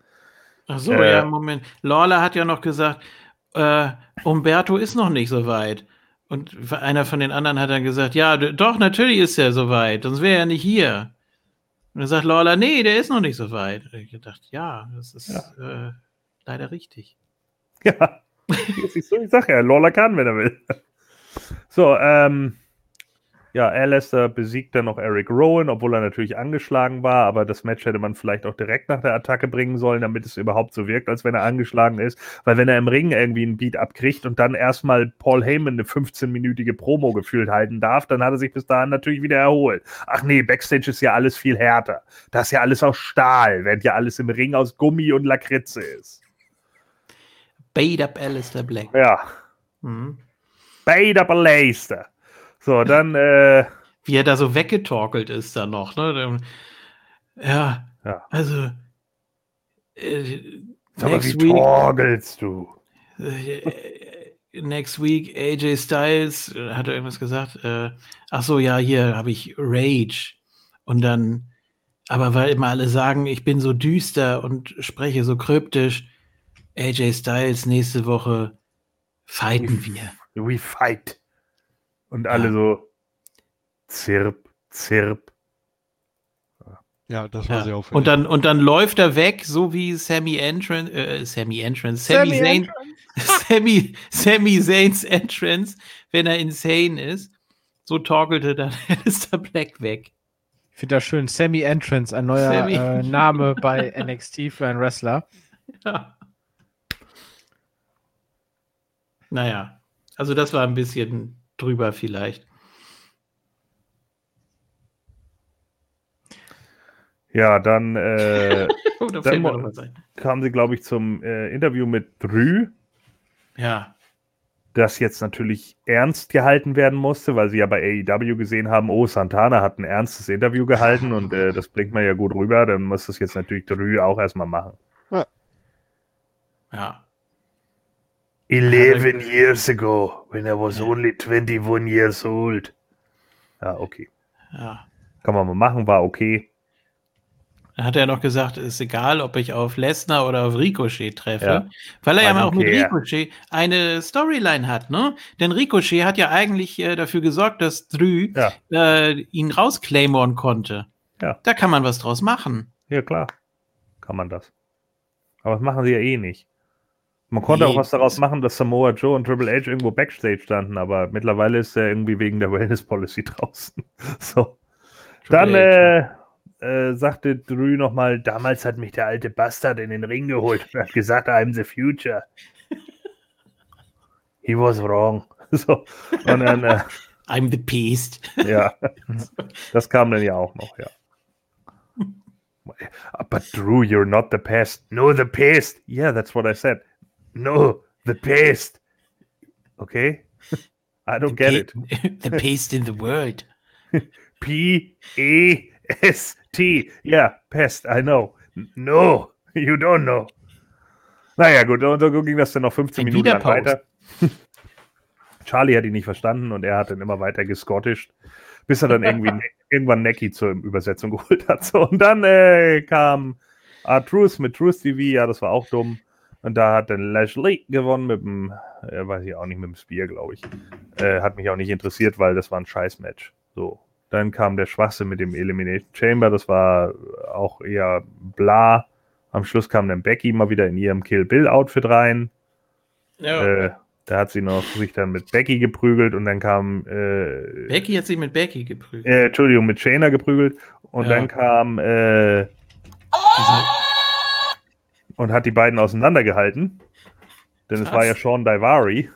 Ach so, äh, ja, Moment. Lawler hat ja noch gesagt, äh, Umberto ist noch nicht so weit. Und einer von den anderen hat dann gesagt, ja, doch, natürlich ist er so weit, sonst wäre er nicht hier. Und dann sagt Lawler, nee, der ist noch nicht so weit. Und ich gedacht, ja, das ist ja. Äh, leider richtig. Ja, ich sag ja, Lawler kann, wenn er will. So, ähm, ja, Alistair besiegt dann noch Eric Rowan, obwohl er natürlich angeschlagen war, aber das Match hätte man vielleicht auch direkt nach der Attacke bringen sollen, damit es überhaupt so wirkt, als wenn er angeschlagen ist. Weil wenn er im Ring irgendwie einen Beat abkriegt und dann erstmal Paul Heyman eine 15-minütige Promo gefühlt halten darf, dann hat er sich bis dahin natürlich wieder erholt. Ach nee, Backstage ist ja alles viel härter. Das ist ja alles aus Stahl, während ja alles im Ring aus Gummi und Lakritze ist. Bait up Alistair Black. Ja. Mhm. Up Alistair. So, dann. Äh, Wie er da so weggetorkelt ist dann noch, ne? Ja, ja. also. Äh, Aber wie week, torgelst du? Äh, next week AJ Styles, äh, hat er irgendwas gesagt? Äh, ach so, ja, hier habe ich Rage. Und dann, aber weil immer alle sagen, ich bin so düster und spreche so kryptisch, AJ Styles nächste Woche fighten wir. We fight. Und alle ja. so zirp, zirp. Ja, das war ja. sehr auffällig. Und dann, und dann läuft er weg, so wie Sammy Entrance, äh, Sammy Entrance, Sammy, Sammy Zayn, Sammy, Sammy Zayn's Entrance, wenn er insane ist. So torkelte dann Alistair Black weg. Ich finde das schön. Sammy Entrance, ein neuer äh, Name bei NXT für einen Wrestler. Ja. Naja, also das war ein bisschen drüber vielleicht. Ja, dann, äh, dann kamen sie, glaube ich, zum äh, Interview mit Drü. Ja. Das jetzt natürlich ernst gehalten werden musste, weil sie ja bei AEW gesehen haben, oh, Santana hat ein ernstes Interview gehalten und äh, das bringt man ja gut rüber. Dann muss das jetzt natürlich Drü auch erstmal machen. Ja. ja. 11 years ago, when I was only 21 years old. Ja, okay. Ja. Kann man mal machen, war okay. Dann hat er noch gesagt, ist egal, ob ich auf Lesnar oder auf Ricochet treffe, ja. weil er ja auch mit Ricochet eine Storyline hat, ne? Denn Ricochet hat ja eigentlich äh, dafür gesorgt, dass Drü ja. äh, ihn rausclaimen konnte. Ja. Da kann man was draus machen. Ja, klar. Kann man das. Aber das machen sie ja eh nicht. Man konnte nee, auch was daraus machen, dass Samoa Joe und Triple H irgendwo Backstage standen, aber mittlerweile ist er irgendwie wegen der Wellness Policy draußen. so. Dann äh, äh, sagte Drew nochmal, damals hat mich der alte Bastard in den Ring geholt und hat gesagt, I'm the future. He was wrong. So. Und dann, äh, I'm the beast. ja, das kam dann ja auch noch, ja. But Drew, you're not the pest. No, the pest. Yeah, that's what I said. No, the paste. Okay? I don't the get it. the paste in the world. P E S T. Yeah, pest, I know. No, you don't know. Naja, gut, und so ging das dann noch 15 Ein Minuten lang weiter. Charlie hat ihn nicht verstanden und er hat dann immer weiter gescottischt, bis er dann irgendwie ne irgendwann Necky zur Übersetzung geholt hat. So, und dann äh, kam R-Truth mit Truth TV, ja, das war auch dumm. Und da hat dann Lashley gewonnen mit dem, äh, weiß ich auch nicht, mit dem Spear, glaube ich. Äh, hat mich auch nicht interessiert, weil das war ein Scheiß-Match. So. Dann kam der Schwachsinn mit dem Elimination Chamber, das war auch eher bla. Am Schluss kam dann Becky mal wieder in ihrem Kill Bill Outfit rein. Ja. Äh, da hat sie noch sich dann mit Becky geprügelt und dann kam. Äh, Becky hat sich mit Becky geprügelt. Äh, Entschuldigung, mit Shayna geprügelt. Und ja. dann kam. Äh, und hat die beiden auseinandergehalten. Denn Krass. es war ja Sean Daivari,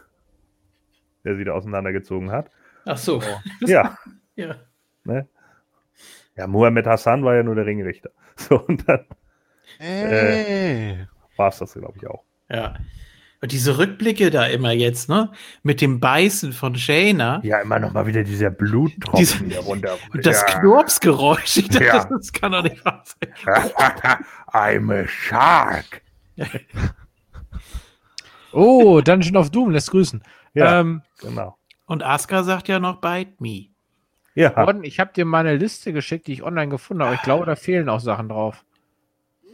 der sie da auseinandergezogen hat. Ach so. Ja. ja. Ne? Ja, Mohamed Hassan war ja nur der Ringrichter. So, und dann äh, war es das, glaube ich, auch. Ja. Und diese Rückblicke da immer jetzt, ne? Mit dem Beißen von Shayna. Ja, immer noch mal wieder dieser Bluttropfen Diese, hier runter. Das ja. Knurpsgeräusch. Ich dachte, ja. Das kann doch nicht wahr sein. I'm a shark. oh, Dungeon of Doom lässt grüßen. Ja, ähm, genau. Und Asuka sagt ja noch Bite Me. Ja. Gordon, ich habe dir meine Liste geschickt, die ich online gefunden habe. Ich glaube, da fehlen auch Sachen drauf.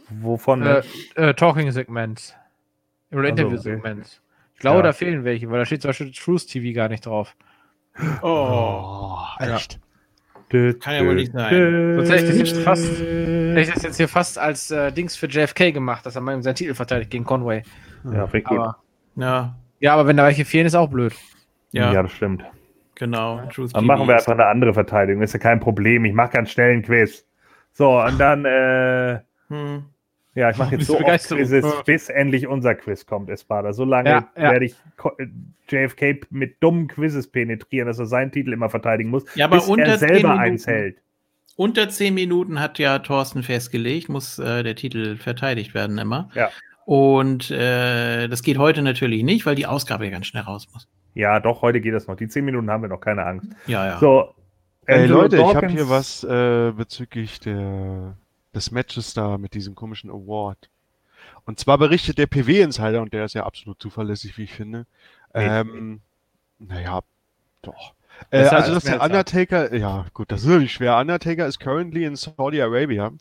Wovon? Äh, äh, Talking-Segments. Oder Interview-Segments. Ich glaube, ja. da fehlen welche, weil da steht zum Beispiel Truth TV gar nicht drauf. Oh, oh echt? Ja. Kann ja wohl nicht sein. Sonst hätte ich das jetzt fast, hätte ich das jetzt hier fast als äh, Dings für JFK gemacht, dass er mal seinen Titel verteidigt gegen Conway. Ja, gut. Ja. ja, aber wenn da welche fehlen, ist auch blöd. Ja, ja das stimmt. Genau. Truth dann machen wir einfach eine andere Verteidigung. Ist ja kein Problem. Ich mache ganz schnell einen Quiz. So, und dann, äh, hm. Ja, ich mache jetzt so oft Quizzes, bis endlich unser Quiz kommt, Espada. So lange ja, ja. werde ich JFK mit dummen Quizzes penetrieren, dass er seinen Titel immer verteidigen muss, ja, aber bis er selber eins hält. Unter zehn Minuten hat ja Thorsten festgelegt, muss äh, der Titel verteidigt werden immer. Ja. Und äh, das geht heute natürlich nicht, weil die Ausgabe ja ganz schnell raus muss. Ja, doch, heute geht das noch. Die zehn Minuten haben wir noch, keine Angst. Ja, ja. So, Ey, Leute, Dawkins, ich habe hier was äh, bezüglich der des Matches da mit diesem komischen Award. Und zwar berichtet der PW-Insider, und der ist ja absolut zuverlässig, wie ich finde. Ähm, naja, doch. Äh, also, dass der Undertaker, ja, gut, das ist natürlich schwer. Undertaker is currently in Saudi Arabia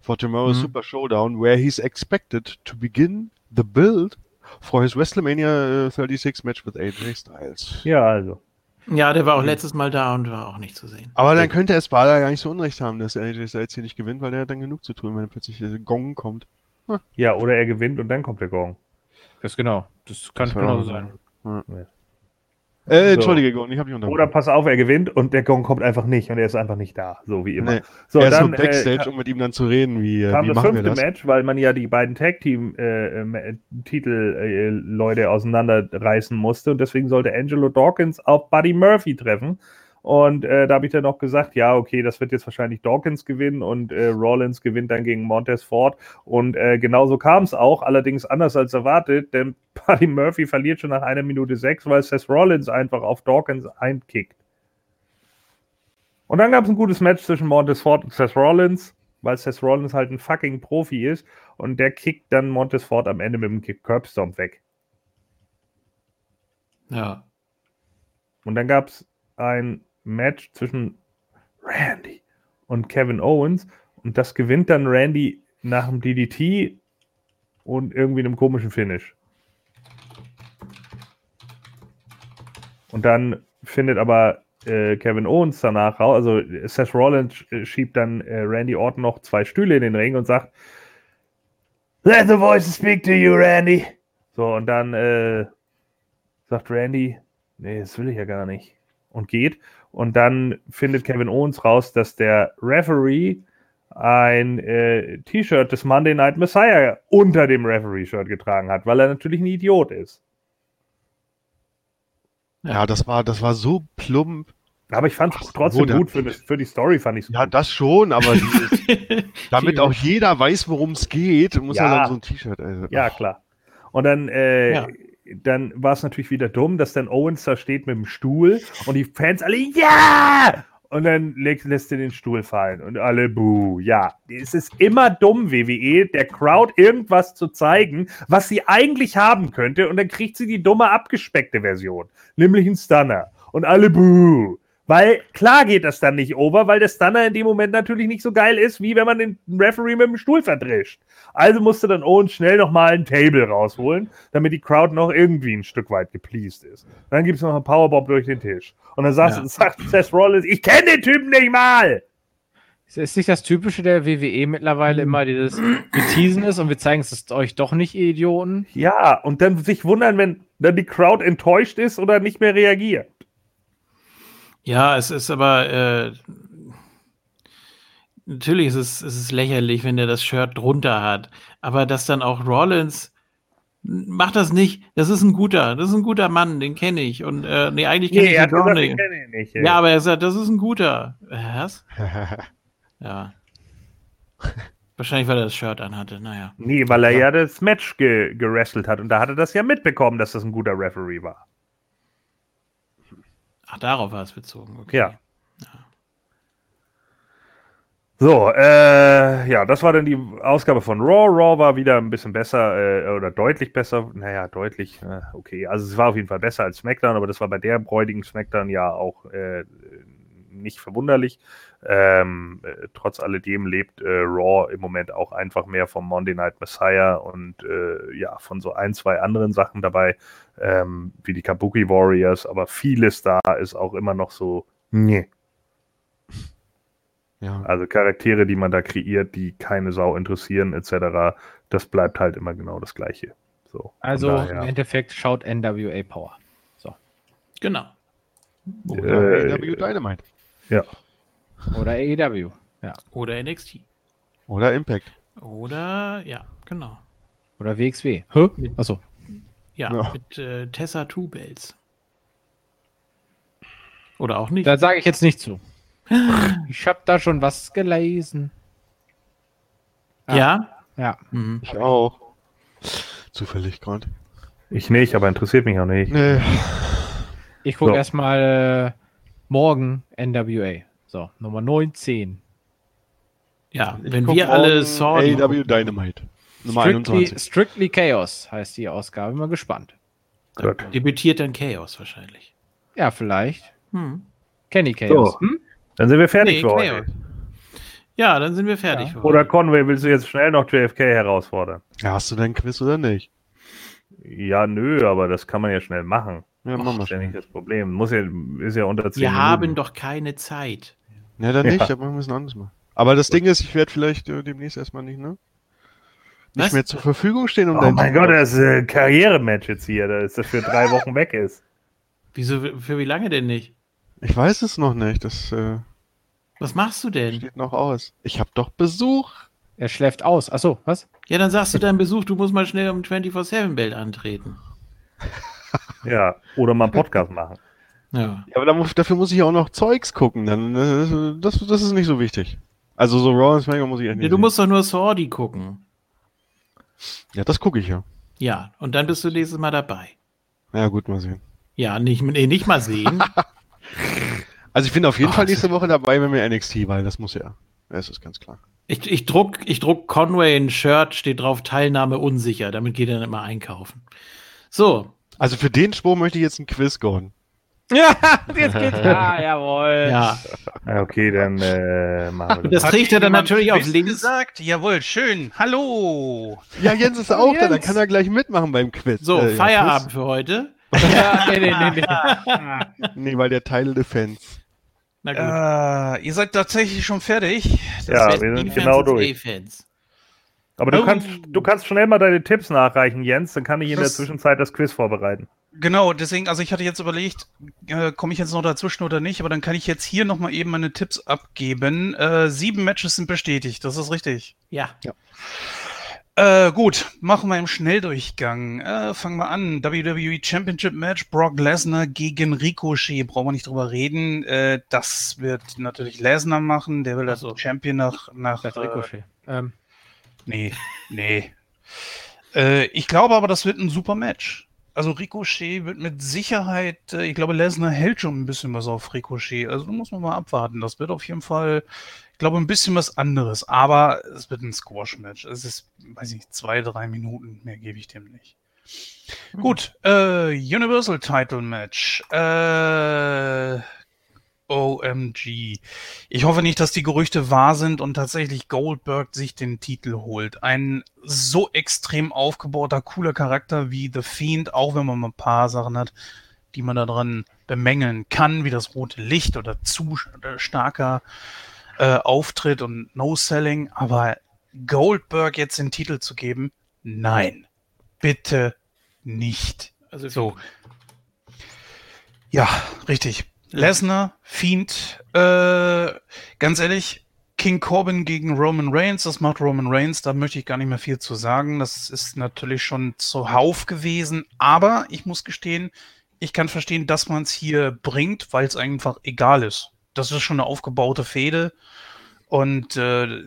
for tomorrow's mhm. Super Showdown, where he's expected to begin the build for his WrestleMania 36 Match with AJ Styles. Ja, also. Ja, der war auch letztes Mal da und war auch nicht zu sehen. Aber dann könnte Espada gar nicht so unrecht haben, dass AJ Styles hier nicht gewinnt, weil er hat dann genug zu tun, wenn plötzlich der Gong kommt. Hm. Ja, oder er gewinnt und dann kommt der Gong. Das genau. Das kann genauso sein. Ja. Äh, so. Entschuldige, Gong, ich habe dich unterbrochen. Oder pass auf, er gewinnt und der Gong kommt einfach nicht und er ist einfach nicht da, so wie immer. Nee. So, er ist dann, so Backstage, äh, um mit ihm dann zu reden, wie, kam wie das fünfte das? Match, weil man ja die beiden Tag-Team-Titel-Leute äh, äh, auseinanderreißen musste und deswegen sollte Angelo Dawkins auf Buddy Murphy treffen. Und äh, da habe ich dann noch gesagt, ja, okay, das wird jetzt wahrscheinlich Dawkins gewinnen und äh, Rollins gewinnt dann gegen Montez Ford. Und äh, genauso kam es auch, allerdings anders als erwartet, denn Buddy Murphy verliert schon nach einer Minute sechs, weil Seth Rollins einfach auf Dawkins einkickt. Und dann gab es ein gutes Match zwischen Montez Ford und Seth Rollins, weil Seth Rollins halt ein fucking Profi ist und der kickt dann Montez Ford am Ende mit dem Kick Curbstomp weg. Ja. Und dann gab es ein Match zwischen Randy und Kevin Owens und das gewinnt dann Randy nach dem DDT und irgendwie einem komischen Finish. Und dann findet aber äh, Kevin Owens danach raus, also Seth Rollins schiebt dann äh, Randy Orton noch zwei Stühle in den Ring und sagt, Let the voice speak to you, Randy. So, und dann äh, sagt Randy, nee, das will ich ja gar nicht. Und geht. Und dann findet Kevin Owens raus, dass der Referee ein äh, T-Shirt des Monday Night Messiah unter dem Referee-Shirt getragen hat, weil er natürlich ein Idiot ist. Ja, das war, das war so plump. Aber ich fand es trotzdem gut für, für, die Story, fand ich Ja, gut. das schon, aber dieses, damit auch jeder weiß, worum es geht, muss ja. er dann so ein T-Shirt. Also, ja, klar. Und dann äh, ja dann war es natürlich wieder dumm, dass dann Owens da steht mit dem Stuhl und die Fans alle, ja! und dann lässt, lässt er den Stuhl fallen und alle buh. Ja, es ist immer dumm, WWE, der Crowd irgendwas zu zeigen, was sie eigentlich haben könnte und dann kriegt sie die dumme abgespeckte Version, nämlich einen Stunner und alle buh. Weil klar geht das dann nicht over, weil der Stunner in dem Moment natürlich nicht so geil ist, wie wenn man den Referee mit dem Stuhl verdrischt. Also musste dann Owens schnell nochmal ein Table rausholen, damit die Crowd noch irgendwie ein Stück weit gepleased ist. Dann gibt es noch einen Powerbomb durch den Tisch. Und dann sagt, ja. sagt Seth Rollins, ich kenne den Typen nicht mal! Ist nicht das Typische der WWE mittlerweile immer dieses, wir teasen es und wir zeigen es euch doch nicht, ihr Idioten? Ja, und dann sich wundern, wenn dann die Crowd enttäuscht ist oder nicht mehr reagiert. Ja, es ist aber äh, natürlich ist es, ist es lächerlich, wenn er das Shirt drunter hat. Aber dass dann auch Rollins macht das nicht. Das ist ein guter, das ist ein guter Mann, den kenne ich. Und äh, nee, eigentlich kenne nee, ich ihn doch nicht. nicht ja, aber er sagt, das ist ein guter. Was? ja. Wahrscheinlich, weil er das Shirt anhatte, naja. Nee, weil er ja, ja das Match ge gerestelt hat und da hat er das ja mitbekommen, dass das ein guter Referee war. Ach, darauf war es bezogen. Okay. Ja. ja. So, äh, ja, das war dann die Ausgabe von Raw. Raw war wieder ein bisschen besser äh, oder deutlich besser. Naja, deutlich, äh, okay. Also es war auf jeden Fall besser als SmackDown, aber das war bei der bräudigen SmackDown ja auch äh, nicht verwunderlich. Ähm, äh, trotz alledem lebt äh, Raw im Moment auch einfach mehr vom Monday Night Messiah und äh, ja, von so ein, zwei anderen Sachen dabei, ähm, wie die Kabuki Warriors, aber vieles da ist auch immer noch so, nee. Ja. Also Charaktere, die man da kreiert, die keine Sau interessieren, etc., das bleibt halt immer genau das Gleiche. So, also daher, im Endeffekt schaut NWA Power. So. Genau. Oder äh, AEW Dynamite. Ja. Oder AEW. Ja. Oder NXT. Oder Impact. Oder, ja, genau. Oder WXW. Hä? Achso. Ja, ja. mit äh, Tessa Two Bells. Oder auch nicht. Da sage ich jetzt nicht zu. Ich habe da schon was gelesen. Ah. Ja? Ja. Mhm. Ich auch. Zufällig gerade. Ich nicht, aber interessiert mich auch nicht. Nee. Ich gucke so. erstmal äh, morgen NWA. So, Nummer 19. Ja, ich wenn wir alle Saw. AW Dynamite. Nummer Strictly, 21. Strictly Chaos heißt die Ausgabe. Mal gespannt. Gut. Debütiert dann Chaos wahrscheinlich. Ja, vielleicht. Hm. Kenny Chaos. So. Hm? Dann sind wir fertig nee, für heute. Ja, dann sind wir fertig. Ja. Oder Conway, willst du jetzt schnell noch JFK herausfordern? Ja, hast du dein Quiz oder nicht? Ja, nö, aber das kann man ja schnell machen. Ja, machen wir ja nicht das Problem. Muss ja, ist ja unter 10 Wir Minuten. haben doch keine Zeit. Ja, dann nicht, ja. dann machen wir es anders mal. Aber das Ding ist, ich werde vielleicht äh, demnächst erstmal nicht, ne? Nicht Was? mehr zur Verfügung stehen. Um oh mein Gott, das ist ein Karrierematch jetzt hier, dass das für drei Wochen weg ist. Wieso, für wie lange denn nicht? Ich weiß es noch nicht. Das, äh, was machst du denn? Steht noch aus. Ich habe doch Besuch. Er schläft aus. Achso, was? Ja, dann sagst du deinem Besuch, du musst mal schnell um 24-7-Bild antreten. ja, oder mal einen Podcast machen. Ja. ja aber dafür muss ich auch noch Zeugs gucken. Dann, äh, das, das ist nicht so wichtig. Also so Raw und SmackDown muss ich eigentlich. Ja, du musst doch nur Sordi gucken. Ja, das gucke ich ja. Ja, und dann bist du nächstes Mal dabei. Ja, gut, mal sehen. Ja, nicht, nee, nicht mal sehen. also ich bin auf jeden oh, Fall nächste Woche dabei, wenn wir NXT, weil das muss ja. Das ist ganz klar. Ich, ich, druck, ich druck Conway ein Shirt, steht drauf Teilnahme unsicher. Damit geht er dann immer einkaufen. So. Also für den Spruch möchte ich jetzt ein Quiz gehen. Ja, jetzt geht's. Ja, jawohl. Ja. Okay, dann äh, machen wir das. Das trägt er dann natürlich auf links. gesagt. Jawohl, schön. Hallo. Ja, Jens ist auch Jens. da, dann kann er gleich mitmachen beim Quiz. So, äh, Feierabend Quiz. für heute. ja, nee, nee, nee, nee. nee, weil der Teil Defense. Na gut. Äh, ihr seid tatsächlich schon fertig. Das ja, wir sind genau durch. Aber du, oh. kannst, du kannst schnell mal deine Tipps nachreichen, Jens. Dann kann ich in das, der Zwischenzeit das Quiz vorbereiten. Genau, deswegen, also ich hatte jetzt überlegt, äh, komme ich jetzt noch dazwischen oder nicht, aber dann kann ich jetzt hier nochmal eben meine Tipps abgeben. Äh, sieben Matches sind bestätigt, das ist richtig. Ja. ja. Äh, gut, machen wir im Schnelldurchgang. Äh, fangen wir an. WWE Championship Match, Brock Lesnar gegen Ricochet. Brauchen wir nicht drüber reden. Äh, das wird natürlich Lesnar machen. Der will das so. Champion nach, nach Ricochet. Ähm. Nee, nee. äh, ich glaube aber, das wird ein super Match. also Ricochet wird mit Sicherheit, äh, ich glaube, Lesnar hält schon ein bisschen was auf Ricochet. Also da muss man mal abwarten. Das wird auf jeden Fall, ich glaube, ein bisschen was anderes. Aber es wird ein Squash-Match. Es ist, weiß ich nicht, zwei, drei Minuten. Mehr gebe ich dem nicht. Hm. Gut, äh, Universal Title Match. Äh, OMG. Ich hoffe nicht, dass die Gerüchte wahr sind und tatsächlich Goldberg sich den Titel holt. Ein so extrem aufgebauter, cooler Charakter wie The Fiend, auch wenn man mal ein paar Sachen hat, die man daran bemängeln kann, wie das rote Licht oder zu starker äh, Auftritt und No-Selling. Aber Goldberg jetzt den Titel zu geben, nein. Bitte nicht. Also so. Ja, richtig. Lesnar, Fiend, äh, ganz ehrlich, King Corbin gegen Roman Reigns, das macht Roman Reigns, da möchte ich gar nicht mehr viel zu sagen. Das ist natürlich schon zuhauf gewesen, aber ich muss gestehen, ich kann verstehen, dass man es hier bringt, weil es einfach egal ist. Das ist schon eine aufgebaute Fehde und äh,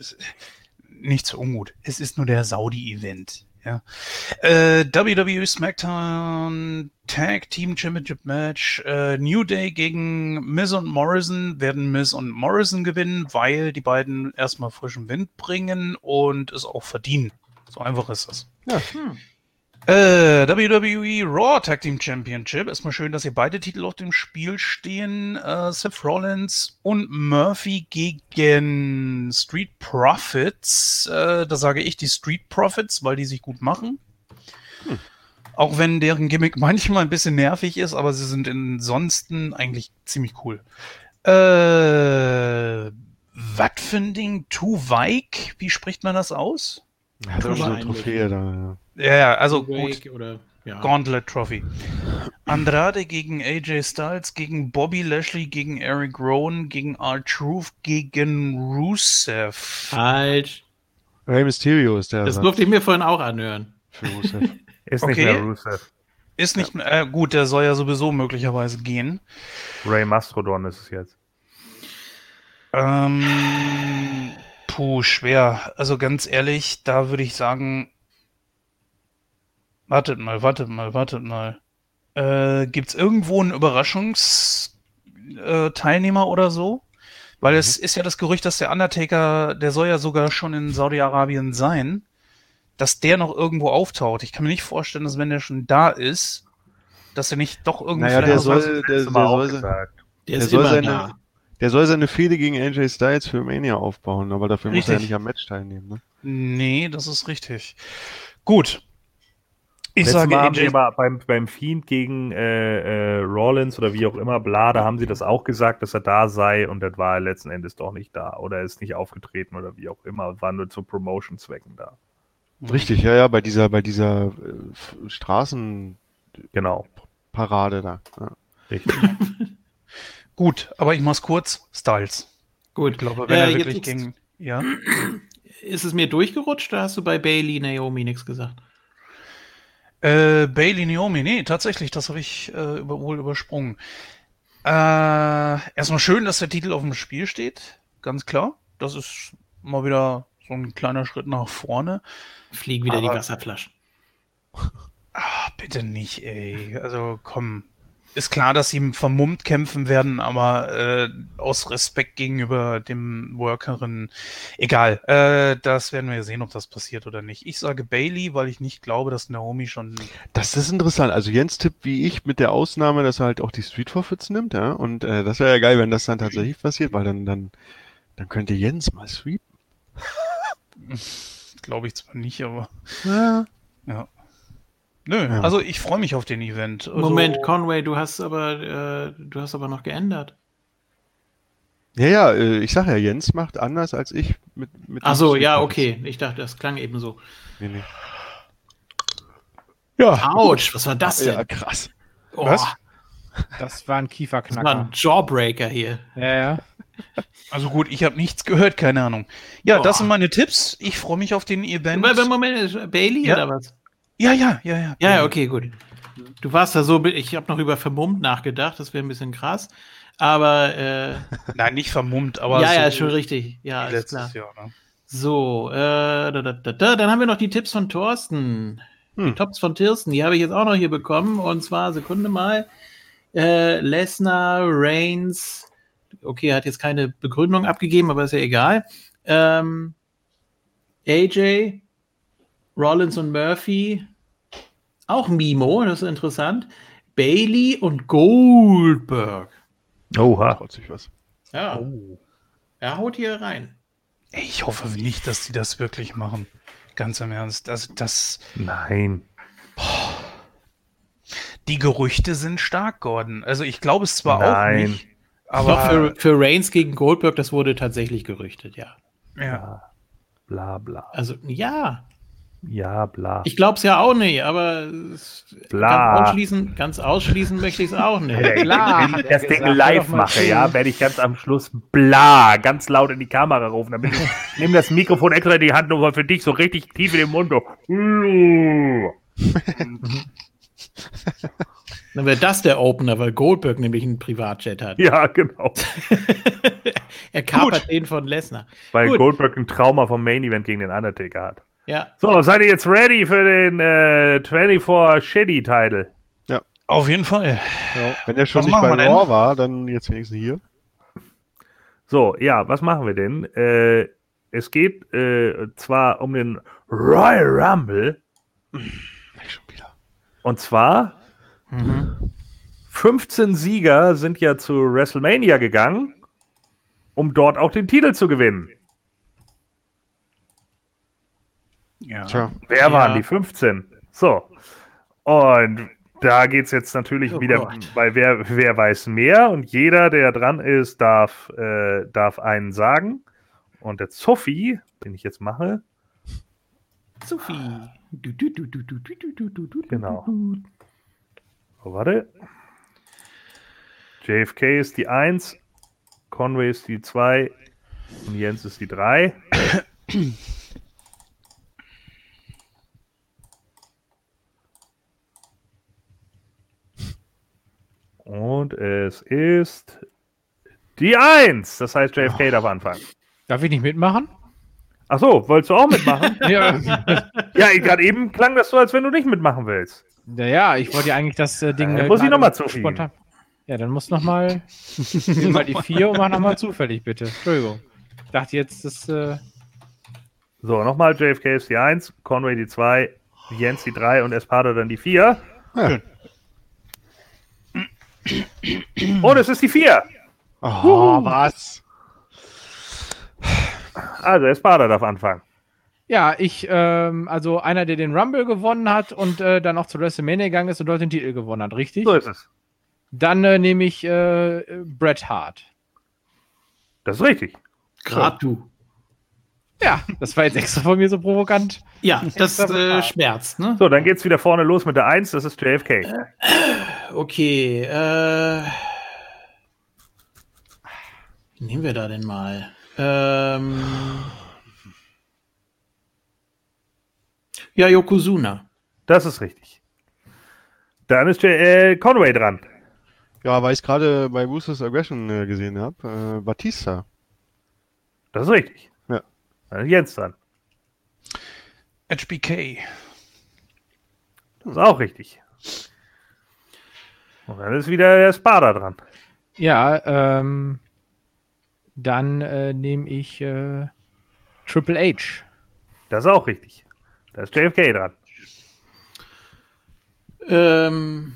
nicht so ungut. Es ist nur der Saudi-Event. Ja. Äh, WWE SmackDown Tag Team Championship Match. Äh, New Day gegen Miz und Morrison werden Miz und Morrison gewinnen, weil die beiden erstmal frischen Wind bringen und es auch verdienen. So einfach ist das. Ja. Hm. Äh, WWE Raw Tag Team Championship. Erstmal schön, dass hier beide Titel auf dem Spiel stehen. Äh, Seth Rollins und Murphy gegen Street Profits. Äh, da sage ich die Street Profits, weil die sich gut machen. Hm. Auch wenn deren Gimmick manchmal ein bisschen nervig ist, aber sie sind ansonsten eigentlich ziemlich cool. Äh, was für ein Ding? Tuvaik? Wie spricht man das aus? Ja, das ist eine Trophäe da, ja. Ja, also gut. Oder, ja. Gauntlet Trophy. Andrade gegen AJ Styles, gegen Bobby Lashley, gegen Eric Rowan, gegen R-Truth, gegen Rusev. Falsch. Rey Mysterio ist der. Das durfte ich mir vorhin auch anhören. Für Rusev. ist okay. nicht mehr Rusev. Ist nicht mehr, äh, gut, der soll ja sowieso möglicherweise gehen. Ray Mastrodon ist es jetzt. Ähm, puh, schwer. Also ganz ehrlich, da würde ich sagen, Wartet mal, wartet mal, wartet mal. Äh, Gibt es irgendwo einen Überraschungsteilnehmer äh, oder so? Weil mhm. es ist ja das Gerücht, dass der Undertaker, der soll ja sogar schon in Saudi-Arabien sein, dass der noch irgendwo auftaucht. Ich kann mir nicht vorstellen, dass wenn der schon da ist, dass er nicht doch irgendwie. Naja, der soll, der, der, soll, der, der soll seine, da. der soll seine Fehde gegen AJ Styles für Mania aufbauen, aber dafür richtig. muss er ja nicht am Match teilnehmen. Ne? Nee, das ist richtig. Gut, ich Letztes sage Mal AJ aber beim, beim Fiend gegen äh, äh, Rollins oder wie auch immer, bla, da haben sie das auch gesagt, dass er da sei und das war er letzten Endes doch nicht da oder ist nicht aufgetreten oder wie auch immer, war nur zu Promotion-Zwecken da. Richtig, ja, ja, bei dieser, bei dieser äh, Straßen genau. Parade da. Ja. Richtig. Gut, aber ich mach's kurz. Styles. Gut. Ich glaube, wenn äh, er wirklich gegen. Ja. Ist es mir durchgerutscht oder hast du bei Bailey Naomi nichts gesagt? Äh, Bailey Naomi, nee, tatsächlich, das habe ich äh, über, wohl übersprungen. Äh, erstmal schön, dass der Titel auf dem Spiel steht, ganz klar. Das ist mal wieder so ein kleiner Schritt nach vorne. Fliegen wieder Aber, die Wasserflaschen. Ach, bitte nicht, ey. Also komm, ist klar, dass sie vermummt kämpfen werden, aber äh, aus Respekt gegenüber dem Workerin, egal. Äh, das werden wir sehen, ob das passiert oder nicht. Ich sage Bailey, weil ich nicht glaube, dass Naomi schon. Das ist interessant. Also Jens tippt wie ich, mit der Ausnahme, dass er halt auch die Street Forfeits nimmt, ja. Und äh, das wäre ja geil, wenn das dann tatsächlich passiert, weil dann, dann, dann könnte Jens mal sweepen. glaube ich zwar nicht, aber. Ja. ja. Nö, ja. also ich freue mich auf den Event. Also, Moment, Conway, du hast aber, äh, du hast aber noch geändert. Ja, ja, äh, ich sag ja, Jens macht anders als ich mit. mit Ach so, ja, okay. Ich dachte, das klang eben so. Nee, nee. Ja. Autsch, was war das denn? Ja, krass. Oh. Was? Das war ein Kieferknacker. Das war ein Jawbreaker hier. Ja, ja. Also gut, ich habe nichts gehört, keine Ahnung. Ja, oh. das sind meine Tipps. Ich freue mich auf den Event. Moment, Moment, Bailey ja. oder was? Ja, ja, ja, ja. Ja, okay, gut. Du warst da so, ich habe noch über vermummt nachgedacht, das wäre ein bisschen krass. Aber äh, nein, nicht vermummt, aber ja, so ja, schon richtig. Ja, ist klar. Jahr, ne? So, äh, da, da, da, dann haben wir noch die Tipps von Thorsten. Hm. Die Tops von Tirsten, die habe ich jetzt auch noch hier bekommen. Und zwar, Sekunde mal, äh, Lesnar, Reigns, okay, hat jetzt keine Begründung abgegeben, aber ist ja egal. Ähm, AJ, Rollins und Murphy, auch Mimo, das ist interessant. Bailey und Goldberg. Oha. Traut sich was. Ja. Oh. Er haut hier rein. Ich hoffe nicht, dass die das wirklich machen. Ganz im Ernst. Das, das. Nein. Boah. Die Gerüchte sind stark, Gordon. Also ich glaube es zwar Nein. auch nicht. Aber Doch, für, für Reigns gegen Goldberg, das wurde tatsächlich gerüchtet, ja. Ja. Bla bla. Also, ja. Ja, bla. Ich glaube es ja auch nicht, aber bla. Ganz, ausschließen, ganz ausschließen möchte ich es auch nicht. Klar, Wenn ich das Ding live mache, ja, werde ich ganz am Schluss bla ganz laut in die Kamera rufen. Damit ich nehme das Mikrofon extra in die Hand und für dich so richtig tief in den Mund. Dann wäre das der Opener, weil Goldberg nämlich einen Privatjet hat. Ja, genau. er kapert Gut. den von Lesnar. Weil Gut. Goldberg ein Trauma vom Main Event gegen den Undertaker hat. Ja. So, seid ihr jetzt ready für den äh, 24 Shitty Title? Ja. Auf jeden Fall. Ja. Wenn der schon was nicht bei Raw war, dann jetzt wenigstens hier. So, ja, was machen wir denn? Äh, es geht äh, zwar um den Royal Rumble. Schon wieder. Und zwar mhm. 15 Sieger sind ja zu WrestleMania gegangen, um dort auch den Titel zu gewinnen. Ja. Tja. Wer ja. waren die 15? So. Und da geht es jetzt natürlich oh wieder Gott. bei wer, wer weiß mehr und jeder, der dran ist, darf, äh, darf einen sagen. Und der Sophie, den ich jetzt mache. Sophie. Genau. Oh, warte. JFK ist die 1, Conway ist die 2 und Jens ist die 3. Und es ist die Eins. Das heißt, JFK oh. darf anfangen. Darf ich nicht mitmachen? Ach so, wolltest du auch mitmachen? ja. Ja, gerade eben klang das so, als wenn du nicht mitmachen willst. Naja, ich wollte ja eigentlich das äh, Ding. Äh, muss ich nochmal zufügen. Ja, dann muss nochmal mal die vier und mach nochmal zufällig, bitte. Entschuldigung. Ich dachte jetzt, das. Äh... So, nochmal JFK ist die 1, Conway die 2, Jens die 3 und Espada dann die 4. Ja. Und es ist die 4. Oh, uh. was? Also, Espada darf anfangen. Ja, ich, ähm, also einer, der den Rumble gewonnen hat und äh, dann auch zu WrestleMania gegangen ist und dort den Titel gewonnen hat, richtig? So ist es. Dann äh, nehme ich äh, Bret Hart. Das ist richtig. Gerade so. du. Ja, das war jetzt extra von mir so provokant. Ja, das äh, schmerzt, ne? So, dann geht's wieder vorne los mit der 1, das ist JFK. Okay, äh. Wie nehmen wir da denn mal? Ähm. Ja, Yokozuna. Das ist richtig. Dann ist äh, Conway dran. Ja, weil ich gerade bei Boosters Aggression äh, gesehen habe. Äh, Batista. Das ist richtig. Ja. Dann ist Jens dran. HBK. Das ist auch richtig. Und dann ist wieder der Spada dran. Ja, ähm, dann äh, nehme ich äh, Triple H. Das ist auch richtig. Da ist JFK dran. Ähm.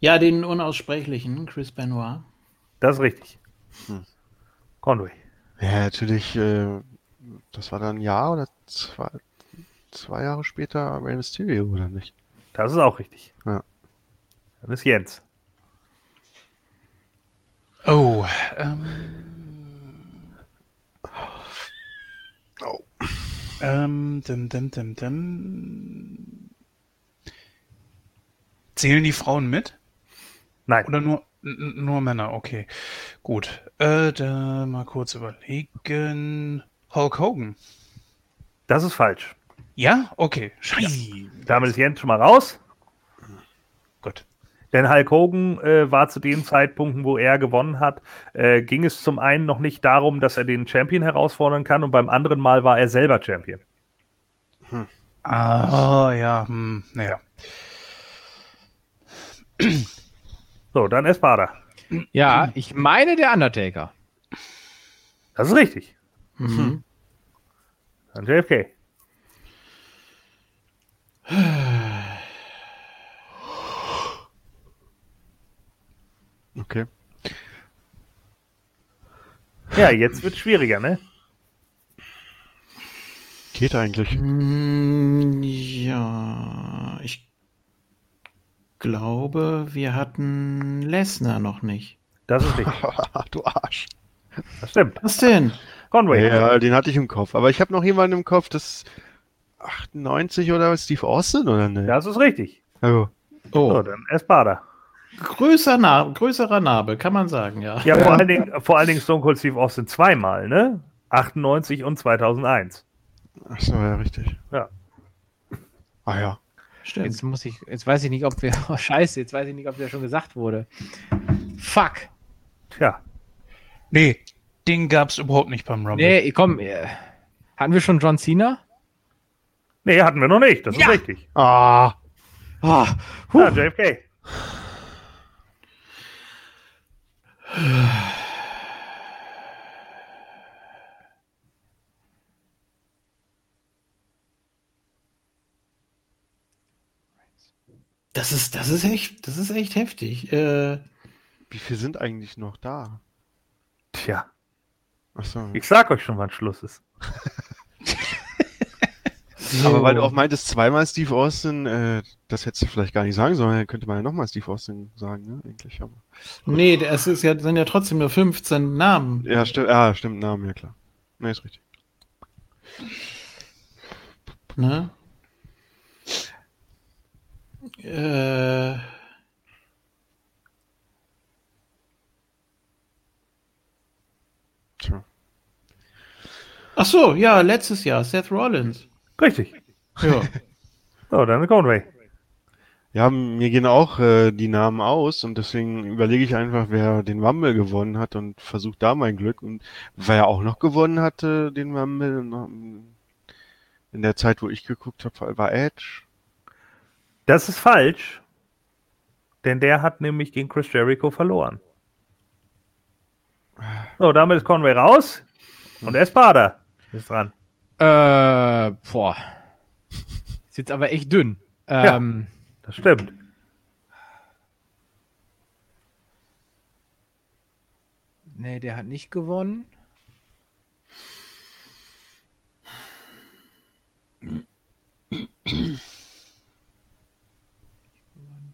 Ja, den unaussprechlichen Chris Benoit. Das ist richtig. Hm. Conway. Ja, natürlich, äh, das war dann ein Jahr oder zwei, zwei Jahre später Rey Mysterio, oder nicht? Das ist auch richtig. Ja. Dann ist Jens. Oh, ähm. Oh. Ähm, dim, dim, dim, dim. Zählen die Frauen mit? Nein. Oder nur, nur Männer? Okay. Gut. Äh, da mal kurz überlegen. Hulk Hogan. Das ist falsch. Ja? Okay. Scheiße. Ja. Damit ist Jens schon mal raus. Gut. Denn Hulk Hogan äh, war zu den Zeitpunkten, wo er gewonnen hat, äh, ging es zum einen noch nicht darum, dass er den Champion herausfordern kann und beim anderen Mal war er selber Champion. Hm. Ah, oh, ja, hm, naja. So, dann Espada. Ja, ich meine der Undertaker. Das ist richtig. Mhm. Dann JFK. Okay. Ja, jetzt wird schwieriger, ne? Geht eigentlich. Hm, ja, ich glaube, wir hatten Lesnar noch nicht. Das ist richtig. du Arsch. Das stimmt. Was denn? Conway. Ja, den hatte ich im Kopf. Aber ich habe noch jemanden im Kopf, das 98 oder Steve Austin oder ne? Das ist richtig. Oh. oh. So, dann Espada. Größer Na größerer Nabel, kann man sagen, ja. Ja, vor allen Dingen, vor allen Dingen Stone Cold Steve Austin zweimal, ne? 98 und 2001. Ach so, ja, richtig. Ja. Ah ja. Stimmt. Jetzt muss ich, jetzt weiß ich nicht, ob wir, oh scheiße, jetzt weiß ich nicht, ob der schon gesagt wurde. Fuck. Tja. Nee, den gab es überhaupt nicht beim Rumble. Nee, komm, äh, hatten wir schon John Cena? Nee, hatten wir noch nicht, das ja. ist richtig. Ah. ah. Ja, JFK. Das ist, das ist echt, das ist echt heftig. Äh, Wie viel sind eigentlich noch da? Tja. Achso. Ich sag euch schon, wann Schluss ist. so. Aber weil du auch meintest, zweimal Steve Austin, äh, das hättest du vielleicht gar nicht sagen sollen, könnte man ja nochmal Steve Austin sagen, ne? Eigentlich, aber. Nee, es ist ja, sind ja trotzdem nur 15 Namen. Ja, stimmt, ja, stimmt, Namen, ja klar. Ne, ist richtig. Ne? Äh. Ach so, ja, letztes Jahr, Seth Rollins. Richtig. Ja. so, dann Conway. Ja, mir gehen auch äh, die Namen aus und deswegen überlege ich einfach, wer den Rumble gewonnen hat und versuche da mein Glück. Und wer auch noch gewonnen hatte, den Rumble in der Zeit, wo ich geguckt habe, war Edge. Das ist falsch, denn der hat nämlich gegen Chris Jericho verloren. So, damit ist Conway raus und Espada ist dran. Äh, boah. Ist jetzt aber echt dünn. Ähm, ja, das stimmt. Nee, der hat nicht gewonnen.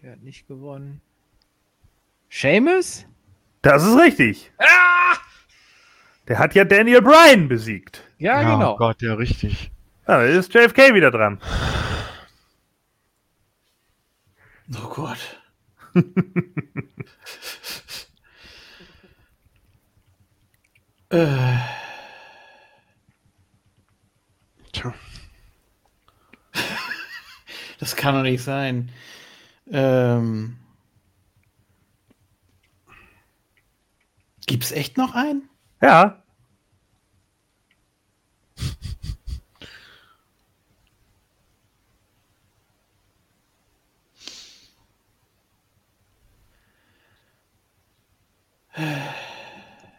Der hat nicht gewonnen. Seamus? Das ist richtig. Ah! Der hat ja Daniel Bryan besiegt. Ja, ja genau. Oh Gott, ja, richtig. Ja, da ist JFK wieder dran. Oh Gott. äh. Tja. Das kann doch nicht sein. Ähm. Gibt's echt noch einen? Ja.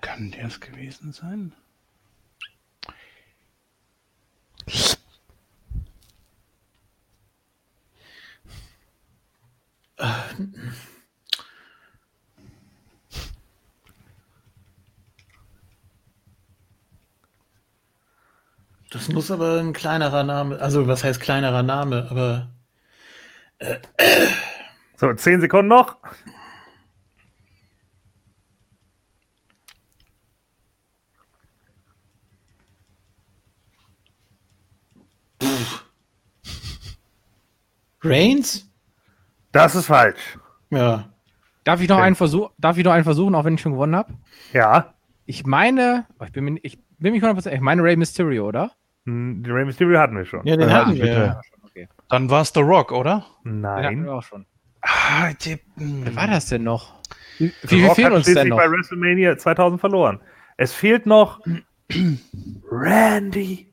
Kann der es gewesen sein? Das muss aber ein kleinerer Name, also was heißt kleinerer Name, aber. Äh, so, zehn Sekunden noch. Reigns? Das ist falsch. Ja. Darf ich noch okay. einen Versuch, darf ich noch einen versuchen, auch wenn ich schon gewonnen habe? Ja. Ich meine, oh, ich bin mir, ich bin mich 100%, ich meine Ray Mysterio, oder? Hm, den Ray Mysterio hatten wir schon. Ja, den ja, hatten wir. Okay. Dann war es The Rock, oder? Nein. Den hatten wir auch schon. Ah, die, hm. Wer war das denn noch? Wie, wie viel fehlen uns denn noch? bei WrestleMania 2000 verloren. Es fehlt noch Randy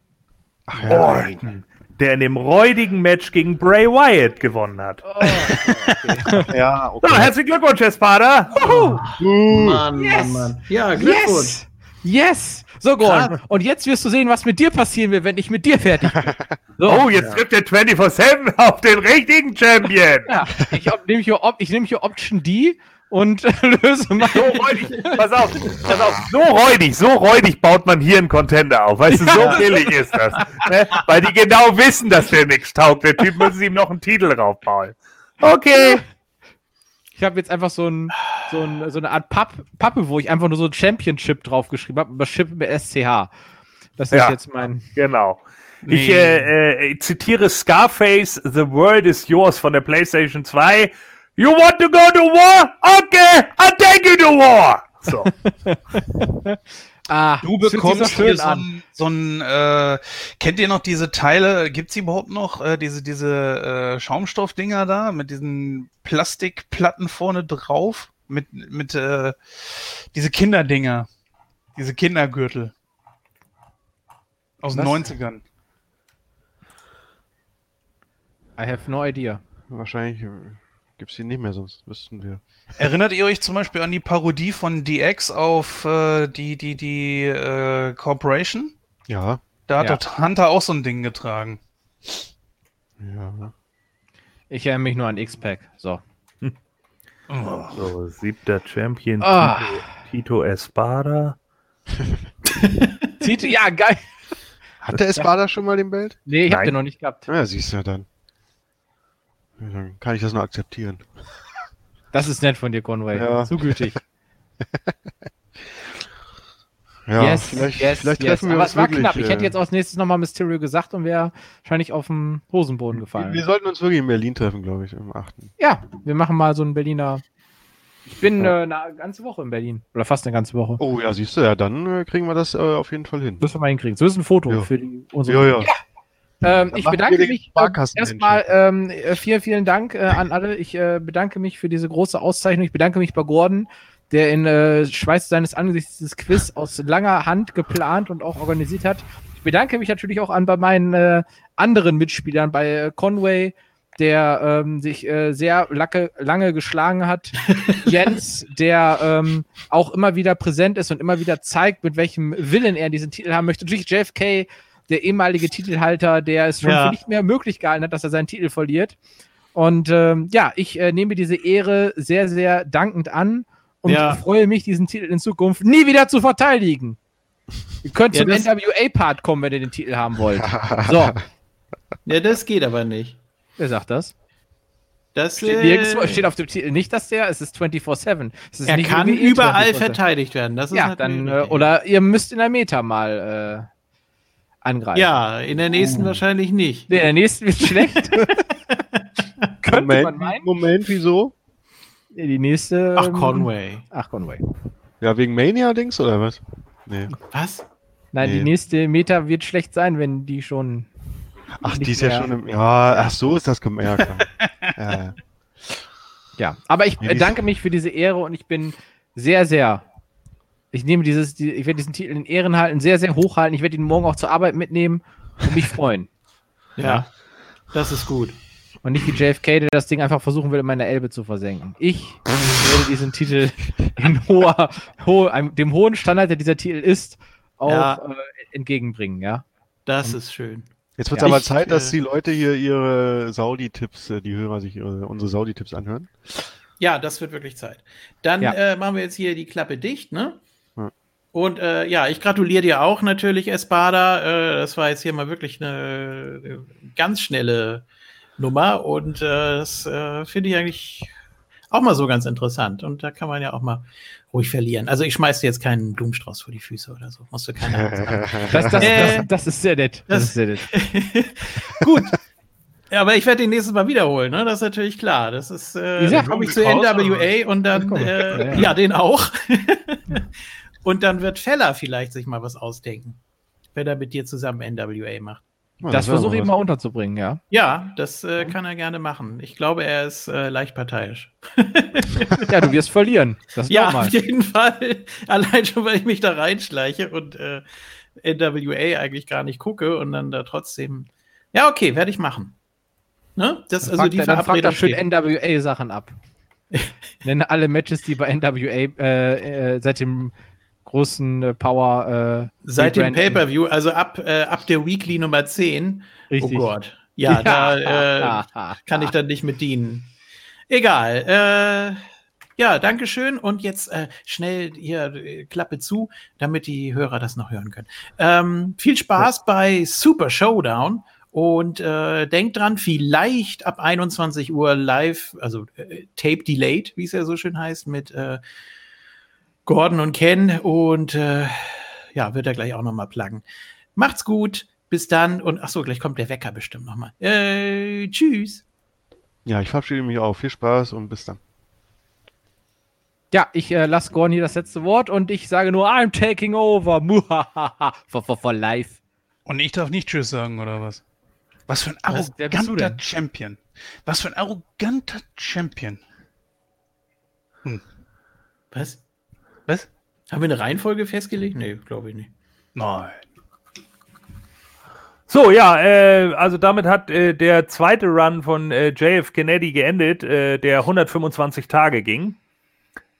Ach, ja, Orton, der in dem räudigen Match gegen Bray Wyatt gewonnen hat. Oh, okay. ja, okay. So, herzlichen Glückwunsch, Espada. Oh. Mann, yes. Mann, Mann. Ja, Glückwunsch. Yes. yes. So, Gordon. Und jetzt wirst du sehen, was mit dir passieren wird, wenn ich mit dir fertig bin. So. Oh, jetzt trifft der 24-7 auf den richtigen Champion. Ja, ich nehme hier, nehm hier Option D und löse mal. So räudig, pass auf, pass auf, so räudig, so räudig baut man hier einen Contender auf. Weißt du, so billig ist das. Ne? Weil die genau wissen, dass der nichts taugt. Der Typ müssen ihm noch einen Titel raufbauen. Okay. Ich habe jetzt einfach so, ein, so, ein, so eine Art Papp, Pappe, wo ich einfach nur so ein Championship draufgeschrieben habe, über Chip mit SCH. Das ist ja, jetzt mein. Genau. Nee. Ich äh, äh, zitiere Scarface, The World is Yours von der PlayStation 2. You want to go to war? Okay, I'll take you to war. So. ah, du bekommst hier so ein, so ein äh, kennt ihr noch diese Teile, gibt's die überhaupt noch, äh, diese, diese äh, Schaumstoffdinger da mit diesen Plastikplatten vorne drauf? Mit, mit äh, diese Kinderdinger, diese Kindergürtel. Aus den 90ern. I have no idea. Wahrscheinlich Gibt es die nicht mehr, sonst wüssten wir. Erinnert ihr euch zum Beispiel an die Parodie von DX auf äh, die, die, die äh, Corporation? Ja. Da hat ja. Hunter auch so ein Ding getragen. Ja. Ich erinnere mich nur an X-Pack. So. Oh. So, siebter Champion oh. Tito, Tito Espada. Tito, ja, geil. Hat der Espada schon mal den Belt? Nee, ich hab den noch nicht gehabt. Ja, siehst du ja dann. Dann kann ich das nur akzeptieren. Das ist nett von dir, Conway. Ja. Zu gütig. ja, yes, vielleicht, yes, vielleicht yes. treffen wir Aber uns es war wirklich, knapp. Ich hätte äh, jetzt als nächstes nochmal Mysterio gesagt und wäre wahrscheinlich auf dem Hosenboden gefallen. Wir, wir, sollten uns wirklich in Berlin treffen, glaube ich, am 8. Ja, wir machen mal so einen Berliner. Ich bin ja. äh, eine ganze Woche in Berlin. Oder fast eine ganze Woche. Oh ja, siehst du, ja, dann äh, kriegen wir das äh, auf jeden Fall hin. Müssen wir mal hinkriegen. So ist ein Foto ja. für die, unsere. Ja, ja. ja. Ähm, ich bedanke mich äh, erstmal ähm, äh, vielen, vielen Dank äh, an alle. Ich äh, bedanke mich für diese große Auszeichnung. Ich bedanke mich bei Gordon, der in äh, Schweiß seines Angesichts dieses Quiz aus langer Hand geplant und auch organisiert hat. Ich bedanke mich natürlich auch an bei meinen äh, anderen Mitspielern, bei Conway, der ähm, sich äh, sehr lacke, lange geschlagen hat. Jens, der ähm, auch immer wieder präsent ist und immer wieder zeigt, mit welchem Willen er diesen Titel haben möchte. Natürlich JFK, der ehemalige Titelhalter, der es schon ja. für nicht mehr möglich gehalten hat, dass er seinen Titel verliert. Und ähm, ja, ich äh, nehme diese Ehre sehr, sehr dankend an und ja. freue mich, diesen Titel in Zukunft nie wieder zu verteidigen. Ihr könnt ja, zum NWA-Part kommen, wenn ihr den Titel haben wollt. So. Ja, das geht aber nicht. Wer sagt das? Das steht, äh, steht auf dem Titel nicht, dass der, es ist 24-7. Er kann überall verteidigt werden. Das ist ja, dann, äh, oder ihr müsst in der Meta mal äh, angreifen. Ja, in der nächsten uh. wahrscheinlich nicht. Nee, in der nächsten wird schlecht. Moment, Moment, wieso? Die nächste. Ach, Conway. Ach, Conway. Ja, wegen Mania-Dings oder was? Nee. Was? Nein, nee. die nächste Meta wird schlecht sein, wenn die schon. Ach, die ist ja schon im. Ja, ach, so ist das gemerkt. ja. ja, aber ich bedanke mich für diese Ehre und ich bin sehr, sehr ich nehme dieses, die, ich werde diesen Titel in Ehren halten, sehr, sehr hoch halten. Ich werde ihn morgen auch zur Arbeit mitnehmen und mich freuen. ja, das ist gut. Und nicht wie JFK, der das Ding einfach versuchen will, in meiner Elbe zu versenken. Ich werde diesen Titel in hoher, ho, dem hohen Standard, der dieser Titel ist, auch ja. äh, entgegenbringen, ja. Das und, ist schön. Jetzt wird es ja, aber ich, Zeit, dass äh, die Leute hier ihre Saudi-Tipps, äh, die Hörer sich ihre, unsere Saudi-Tipps anhören. Ja, das wird wirklich Zeit. Dann ja. äh, machen wir jetzt hier die Klappe dicht, ne? Und äh, ja, ich gratuliere dir auch natürlich, Espada. Äh, das war jetzt hier mal wirklich eine, eine ganz schnelle Nummer und äh, das äh, finde ich eigentlich auch mal so ganz interessant. Und da kann man ja auch mal ruhig verlieren. Also ich schmeiß dir jetzt keinen Blumenstrauß vor die Füße oder so. Musst du keine Angst haben. Das, das, äh, das, das, ist sehr nett. Das, ist sehr nett. Gut. Ja, aber ich werde den nächstes Mal wiederholen, ne? Das ist natürlich klar. Das ist, äh, dann komme ich zu NWA und dann, äh, ja, ja, den auch. Und dann wird Feller vielleicht sich mal was ausdenken, wenn er mit dir zusammen NWA macht. Ja, das, das versuche ich mal unterzubringen, ja. Ja, das äh, kann er gerne machen. Ich glaube, er ist äh, leicht parteiisch. ja, du wirst verlieren. ja, auf jeden Fall. Allein schon, weil ich mich da reinschleiche und äh, NWA eigentlich gar nicht gucke und dann da trotzdem. Ja, okay, werde ich machen. Ne? Das, dann also fragt, die dann fragt er schön NWA-Sachen ab. Nenne alle Matches, die bei NWA äh, äh, seit dem großen äh, Power. Äh, Seit dem Pay-Per-View, also ab, äh, ab der Weekly Nummer 10. Richtig. Oh Gott. Ja, ja. da äh, kann ich dann nicht mit dienen. Egal. Äh, ja, Dankeschön. Und jetzt äh, schnell hier Klappe zu, damit die Hörer das noch hören können. Ähm, viel Spaß ja. bei Super Showdown. Und äh, denkt dran, vielleicht ab 21 Uhr live, also äh, Tape Delayed, wie es ja so schön heißt, mit äh, Gordon und Ken und äh, ja, wird er gleich auch nochmal pluggen. Macht's gut, bis dann und ach so, gleich kommt der Wecker bestimmt nochmal. Äh, tschüss. Ja, ich verabschiede mich auch. Viel Spaß und bis dann. Ja, ich äh, lasse Gordon hier das letzte Wort und ich sage nur, I'm taking over. for, for, for life. Und ich darf nicht Tschüss sagen, oder was? Was für ein arroganter Champion. Was für ein arroganter Champion. Hm. Was? Was? Haben wir eine Reihenfolge festgelegt? Nee, glaube ich nicht. Nein. So, ja, äh, also damit hat äh, der zweite Run von äh, JF Kennedy geendet, äh, der 125 Tage ging.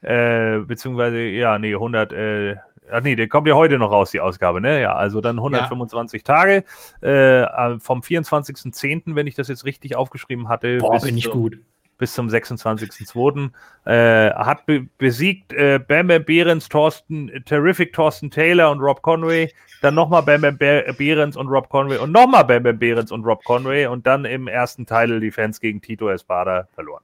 Äh, beziehungsweise, ja, nee, 100, äh, ach nee, der kommt ja heute noch raus, die Ausgabe, ne? Ja, also dann 125 ja. Tage äh, vom 24.10., wenn ich das jetzt richtig aufgeschrieben hatte. Boah, bin ich gut bis zum 26.02. Äh, hat be besiegt äh, Bam Bam Behrens, Thorsten, Terrific Thorsten Taylor und Rob Conway. Dann nochmal Bam Bam Behrens und Rob Conway und nochmal Bam Bam Behrens und Rob Conway und dann im ersten Teil die Fans gegen Tito Espada verloren.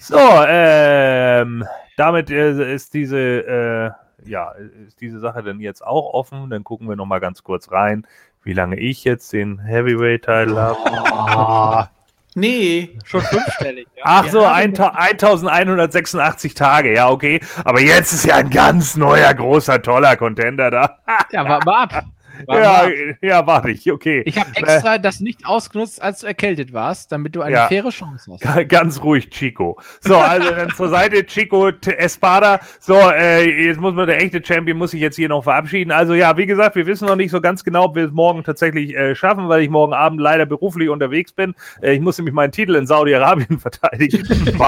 So, ähm, damit äh, ist diese, äh, ja, ist diese Sache dann jetzt auch offen. Dann gucken wir nochmal ganz kurz rein, wie lange ich jetzt den Heavyweight-Teil habe. Nee. Schon fünfstellig. Ja. Ach so, 1186 Tage, ja, okay. Aber jetzt ist ja ein ganz neuer, großer, toller Contender da. ja, warte mal ab. War ja, ja, warte ich, okay. Ich habe extra äh, das nicht ausgenutzt, als du erkältet warst, damit du eine ja, faire Chance hast. Ganz ruhig, Chico. So, also dann zur Seite Chico Espada. So, äh, jetzt muss man der echte Champion muss sich jetzt hier noch verabschieden. Also ja, wie gesagt, wir wissen noch nicht so ganz genau, ob wir es morgen tatsächlich äh, schaffen, weil ich morgen Abend leider beruflich unterwegs bin. Äh, ich muss nämlich meinen Titel in Saudi-Arabien verteidigen.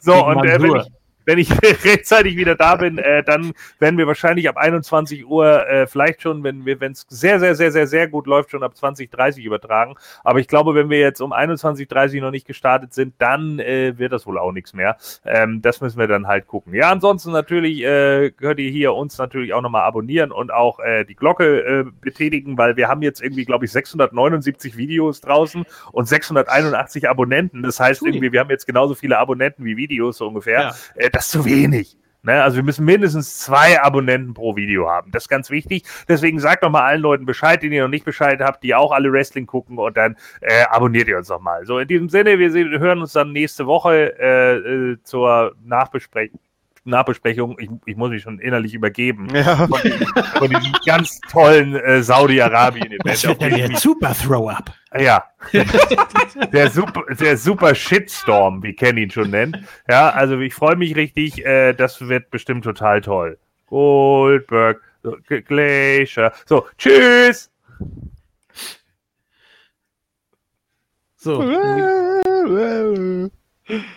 so, und äh, wenn ich, wenn ich rechtzeitig wieder da bin, äh, dann werden wir wahrscheinlich ab 21 Uhr äh, vielleicht schon, wenn wir, wenn es sehr, sehr, sehr, sehr, sehr gut läuft, schon ab 2030 übertragen. Aber ich glaube, wenn wir jetzt um 21.30 noch nicht gestartet sind, dann äh, wird das wohl auch nichts mehr. Ähm, das müssen wir dann halt gucken. Ja, ansonsten natürlich äh, könnt ihr hier uns natürlich auch nochmal abonnieren und auch äh, die Glocke äh, betätigen, weil wir haben jetzt irgendwie, glaube ich, 679 Videos draußen und 681 Abonnenten. Das heißt irgendwie, wir haben jetzt genauso viele Abonnenten wie Videos so ungefähr. Ja. Äh, das ist zu wenig. Ne? Also wir müssen mindestens zwei Abonnenten pro Video haben. Das ist ganz wichtig. Deswegen sagt doch mal allen Leuten Bescheid, die ihr noch nicht Bescheid habt, die auch alle Wrestling gucken und dann äh, abonniert ihr uns doch mal. So, in diesem Sinne, wir sehen, hören uns dann nächste Woche äh, äh, zur Nachbesprechung Nachbesprechung, ich, ich muss mich schon innerlich übergeben. Ja. Von, von diesem ganz tollen äh, Saudi-Arabien-Event. Der Super Throw-Up. Ja. der, super, der super Shitstorm, wie Ken ihn schon nennt. Ja, also ich freue mich richtig. Äh, das wird bestimmt total toll. Goldberg, so, Glacier. So, tschüss. So.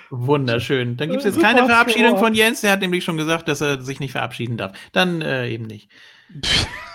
Wunderschön. Dann gibt es jetzt keine Verabschiedung von Jens. Der hat nämlich schon gesagt, dass er sich nicht verabschieden darf. Dann äh, eben nicht.